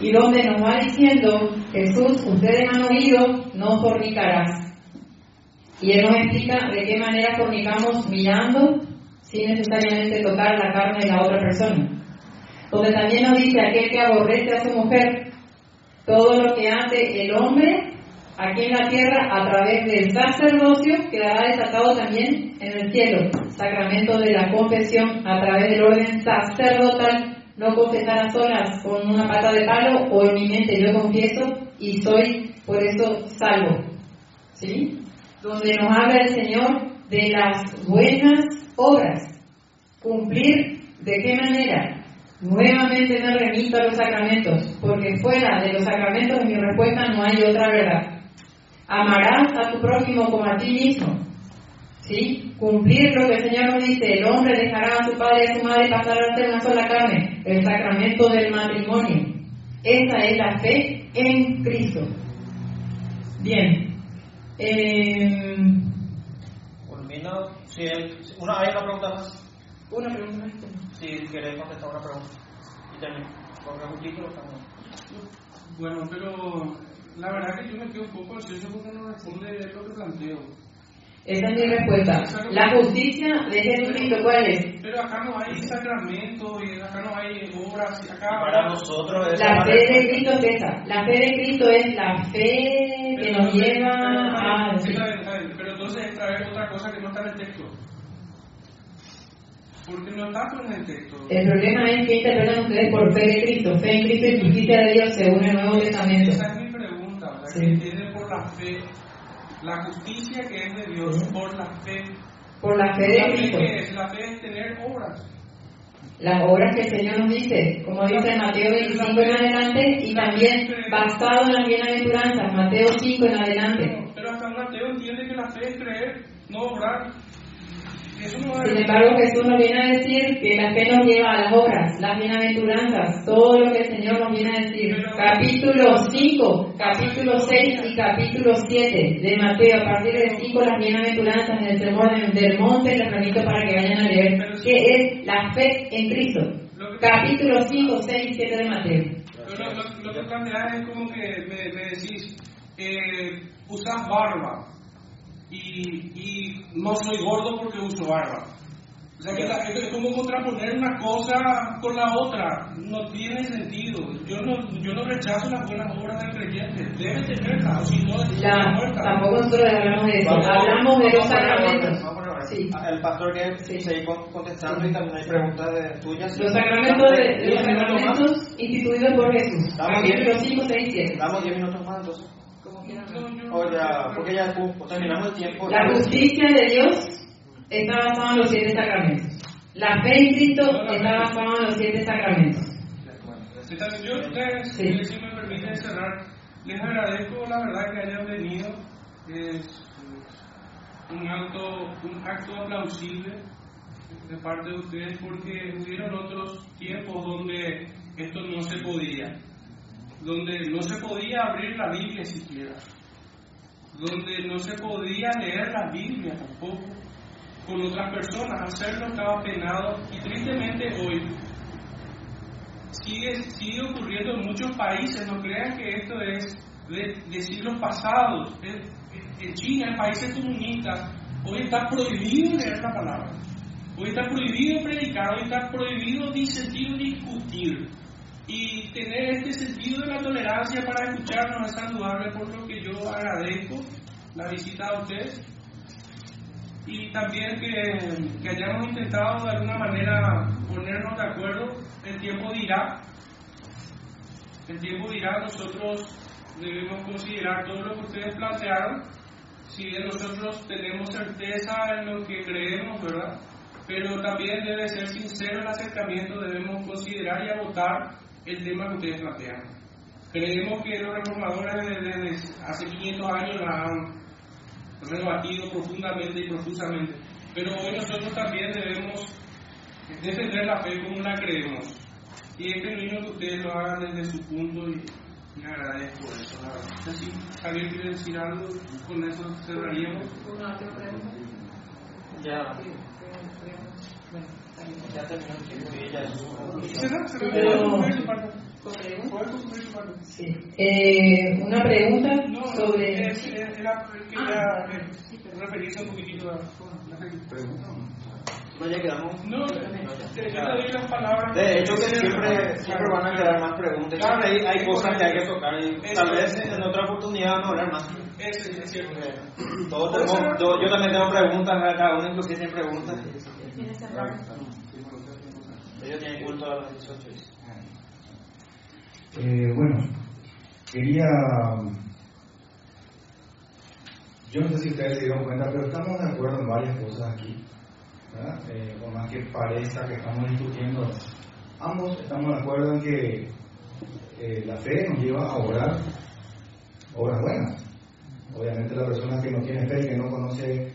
Y donde nos va diciendo, Jesús, ustedes han oído, no fornicarás. Y Él nos explica de qué manera fornicamos mirando sin necesariamente tocar la carne de la otra persona. Donde también nos dice aquel que aborrece a su mujer, todo lo que hace el hombre aquí en la tierra a través del sacerdocio quedará desatado también en el cielo. Sacramento de la confesión a través del orden sacerdotal, no confesar a solas con una pata de palo o en mi mente yo confieso y soy por eso salvo. ¿Sí? Donde nos habla el Señor de las buenas obras. Cumplir de qué manera? Nuevamente me remito a los sacramentos, porque fuera de los sacramentos en mi respuesta no hay otra verdad. Amarás a tu prójimo como a ti mismo. ¿Sí? Cumplir lo que el Señor nos dice, el hombre dejará a su padre y a su madre y pasará a ser una sola carne, el sacramento del matrimonio. Esa es la fe en Cristo. Bien. Eh, una, hay una pregunta más. una pregunta más. Si querés contestar una pregunta. Y termino. Porque un título estamos. Bueno, pero la verdad que yo me quedo un poco ansioso porque no responde lo que planteo. Esa es mi respuesta. La justicia de Jesucristo, ¿cuál es? Pero acá no hay sacramento y acá no hay obras. y Acá Para nosotros es La fe de Cristo es esa. La fe de Cristo es la fe que nos lleva a... Pero entonces es traer otra cosa que no está en el texto. Porque no está con el texto. El problema es que interpretan ustedes por fe de Cristo, fe en Cristo y justicia de Dios según el Nuevo Testamento. Que entienden por la fe, la justicia que es de Dios por la fe. Por la fe de ¿La fe Cristo. es? La fe es tener obras. Las obras que el Señor nos dice, como dice Mateo 25 en adelante, y también basado en las bienaventuranzas, Mateo 5 en adelante. Pero hasta un ateo entiende que la fe es creer, no obrar. Sin embargo, Jesús nos viene a decir que la fe nos lleva a las obras, las bienaventuranzas, todo lo que el Señor nos viene a decir. Capítulo 5, capítulo 6 y capítulo 7 de Mateo, a partir del 5 las bienaventuranzas en el sermón del- monte, les remito para que vayan a leer qué es la fe en Cristo. Capítulo 5, 6 y 7 de Mateo. Pero lo- lo que planteas es como que me, me decís, eh, usas barba y, y no soy gordo porque uso barba. O sea que la- es como contraponer una cosa con la otra, no tiene sentido. Yo no, yo no rechazo las buenas obras del creyente, debe tenerlas, o si no, es La- muerta. tampoco nosotros hablamos de eso, hablamos de los sacramentos. Sí. El pastor que sigue con- contestando y también hay preguntas de tuyas. Los sacramentos, de, los sacramentos instituidos por Jesús. Damos Capítulo diez- 5, 6 y 7. Damos 10 minutos más entonces. O ya, porque ya uh, terminamos el tiempo. La justicia de Dios está basada en los siete sacramentos. La fe en Cristo está basada en los siete sacramentos. Yo, ustedes, Sí. si me permiten cerrar, les agradezco la verdad que hayan venido. Es un acto, un acto aplausible de parte de ustedes porque hubieron otros tiempos donde esto no se podía, donde no se podía abrir la Biblia siquiera, donde no se podía leer la Biblia tampoco con otras personas, hacerlo estaba penado y tristemente hoy sigue, sigue ocurriendo en muchos países, no crean que esto es de, de siglos pasados. En, China, en países comunistas, hoy está prohibido leer la palabra. Hoy está prohibido predicar, hoy está prohibido disentir discutir. Y tener este sentido de la tolerancia para escucharnos es saludable, por lo que yo agradezco la visita a ustedes y también que, hayamos intentado de alguna manera ponernos de acuerdo. El tiempo dirá, el tiempo dirá, nosotros debemos considerar todo lo que ustedes plantearon, si nosotros tenemos certeza en lo que creemos, ¿verdad? Pero también debe ser sincero el acercamiento, debemos considerar y agotar el tema que ustedes plantean. Creemos que los reformadores desde, desde hace 500 años la han rebatido profundamente y profusamente. Pero hoy nosotros también debemos defender la fe como la creemos. Y es genuino que ustedes lo hagan desde su punto y, y agradezco eso. La verdad. Así, Javier quiere decir algo, con eso cerraríamos. ¿Una otra pregunta? Ya, Eh, una pregunta No, sobre... era quería eh, referirse un poquitito a la pregunta. No, ya quedamos. No, las palabras. De hecho, que siempre, siempre van a quedar más preguntas. Siempre hay, hay cosas que hay que tocar y tal vez en otra oportunidad vamos a hablar más. Es, es cierto. Todos tenemos, yo, yo también tengo preguntas, cada uno inclusive tiene preguntas. Ellos tienen culto a las 18. dice. Eh, bueno, quería. Yo no sé si ustedes se dieron cuenta, pero estamos de acuerdo en varias cosas aquí. Eh, por más que parezca que estamos discutiendo, ambos estamos de acuerdo en que eh, la fe nos lleva a orar obras buenas. Obviamente, la persona que no tiene fe, que no conoce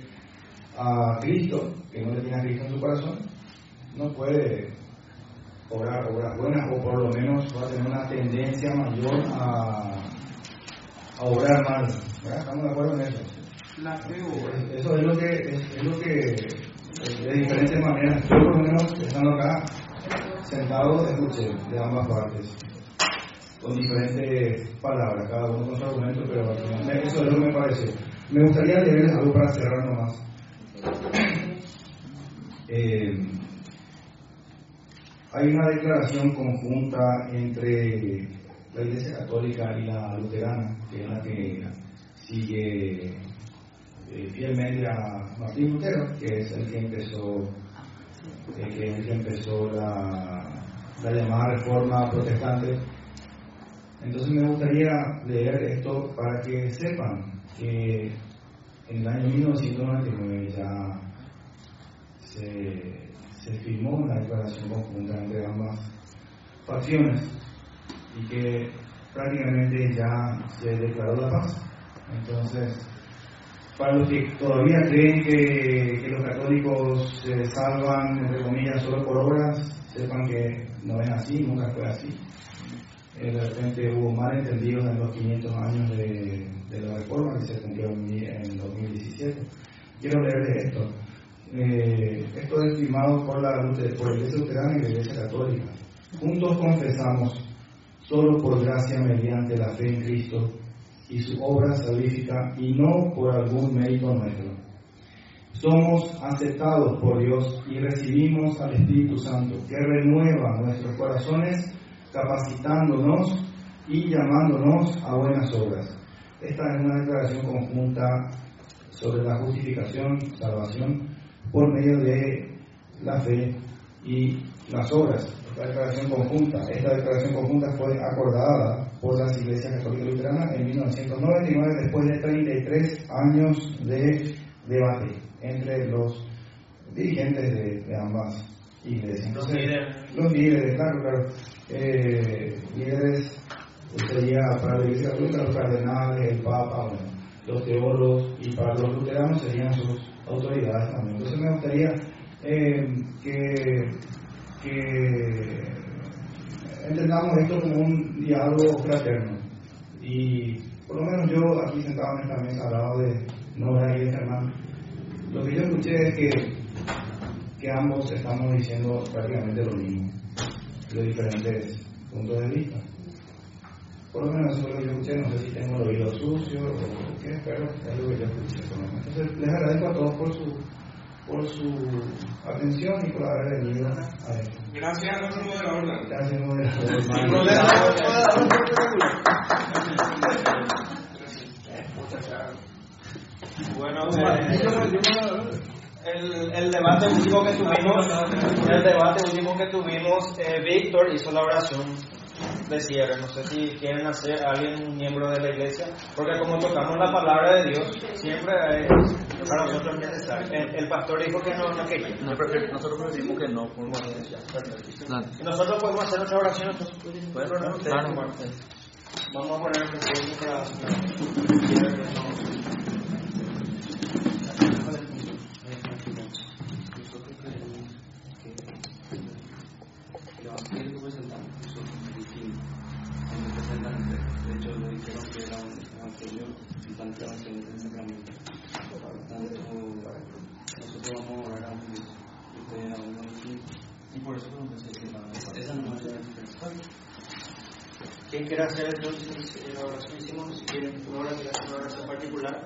a Cristo, que no le tiene a Cristo en su corazón, no puede obrar obras buenas o por lo menos va a tener una tendencia mayor a, a obrar mal. ¿verdad? ¿Estamos de acuerdo en eso? La fe Es- Eso es lo que, es, es lo que de diferentes maneras, yo por lo menos estando acá, sentado, escuché de ambas partes, con diferentes palabras, cada uno con su argumento, pero al final me- eso es lo que me pareció. Me gustaría leerles algo para cerrar nomás. Eh, hay una declaración conjunta entre la Iglesia Católica y la Luterana, que es la que sigue eh, fielmente a Martín Lutero, que es el que empezó, el que empezó la, la llamada reforma protestante. Entonces me gustaría leer esto para que sepan que en el año 1999 ya se, se firmó una declaración conjunta entre ambas facciones y que prácticamente ya se declaró la paz. Entonces, para los que todavía creen que, que los católicos se salvan, entre comillas, solo por obras, sepan que no es así, nunca fue así. Eh, de repente hubo malentendidos en los 500 años de, de la reforma que se cumplió en, en 2017. Quiero leerles esto. Eh, esto es firmado por la, por Iglesia Luterana y la Iglesia Católica. Juntos confesamos, solo por gracia mediante la fe en Cristo y su obra salvífica y no por algún mérito nuestro. Somos aceptados por Dios y recibimos al Espíritu Santo que renueva nuestros corazones capacitándonos y llamándonos a buenas obras. Esta es una declaración conjunta sobre la justificación, salvación, por medio de la fe y las obras. Esta declaración conjunta, esta declaración conjunta fue acordada por las iglesias católicas luteranas en 1999 después de 33 años de debate entre los dirigentes de, de ambas iglesias. Los Entonces, líderes. Los líderes, claro, claro. Eh, líderes sería para la iglesia católica los cardenales, el papa, bueno, los teólogos y para los luteranos serían sus autoridades también. Entonces me gustaría eh, que, entendamos esto como un diálogo fraterno. Y por lo menos yo aquí sentado en esta mesa al lado de no de la iglesia hermano, lo que yo escuché es que, que ambos estamos diciendo prácticamente lo mismo, de diferentes puntos de vista. Por lo menos eso es lo que yo escuché, no sé si tengo el oído sucio o qué, pero es lo que yo escuché. por lo menos. Entonces les agradezco a todos por su, por su atención y por haber venido a esto. Gracias a nuestro moderador. Dani. Gracias, moderador. Bueno, eh, el, el debate último que tuvimos, el debate último que tuvimos, eh, Víctor hizo la oración de cierre. No sé si quieren hacer alguien un miembro de la iglesia, porque como tocamos la palabra de Dios, siempre eh, para nosotros es necesario. El, el pastor dijo que no, no quería. Nosotros preferimos que no, por nosotros podemos hacer nuestra oración. ¿no? Ustedes, Vamos a poner nuestra Nosotros creemos que el evangelio que presentamos nosotros es distinto. Cuando presentan, de hecho, lo dijeron que era un evangelio un tanto evangelio del sacramento. Por lo tanto, nosotros vamos a orar a un Dios. y Ustedes a uno distinto. Y por eso pregunté si es la Esa no es la. ¿Quién quiere hacer entonces la oración? Hicimos, si quieren, una oración particular.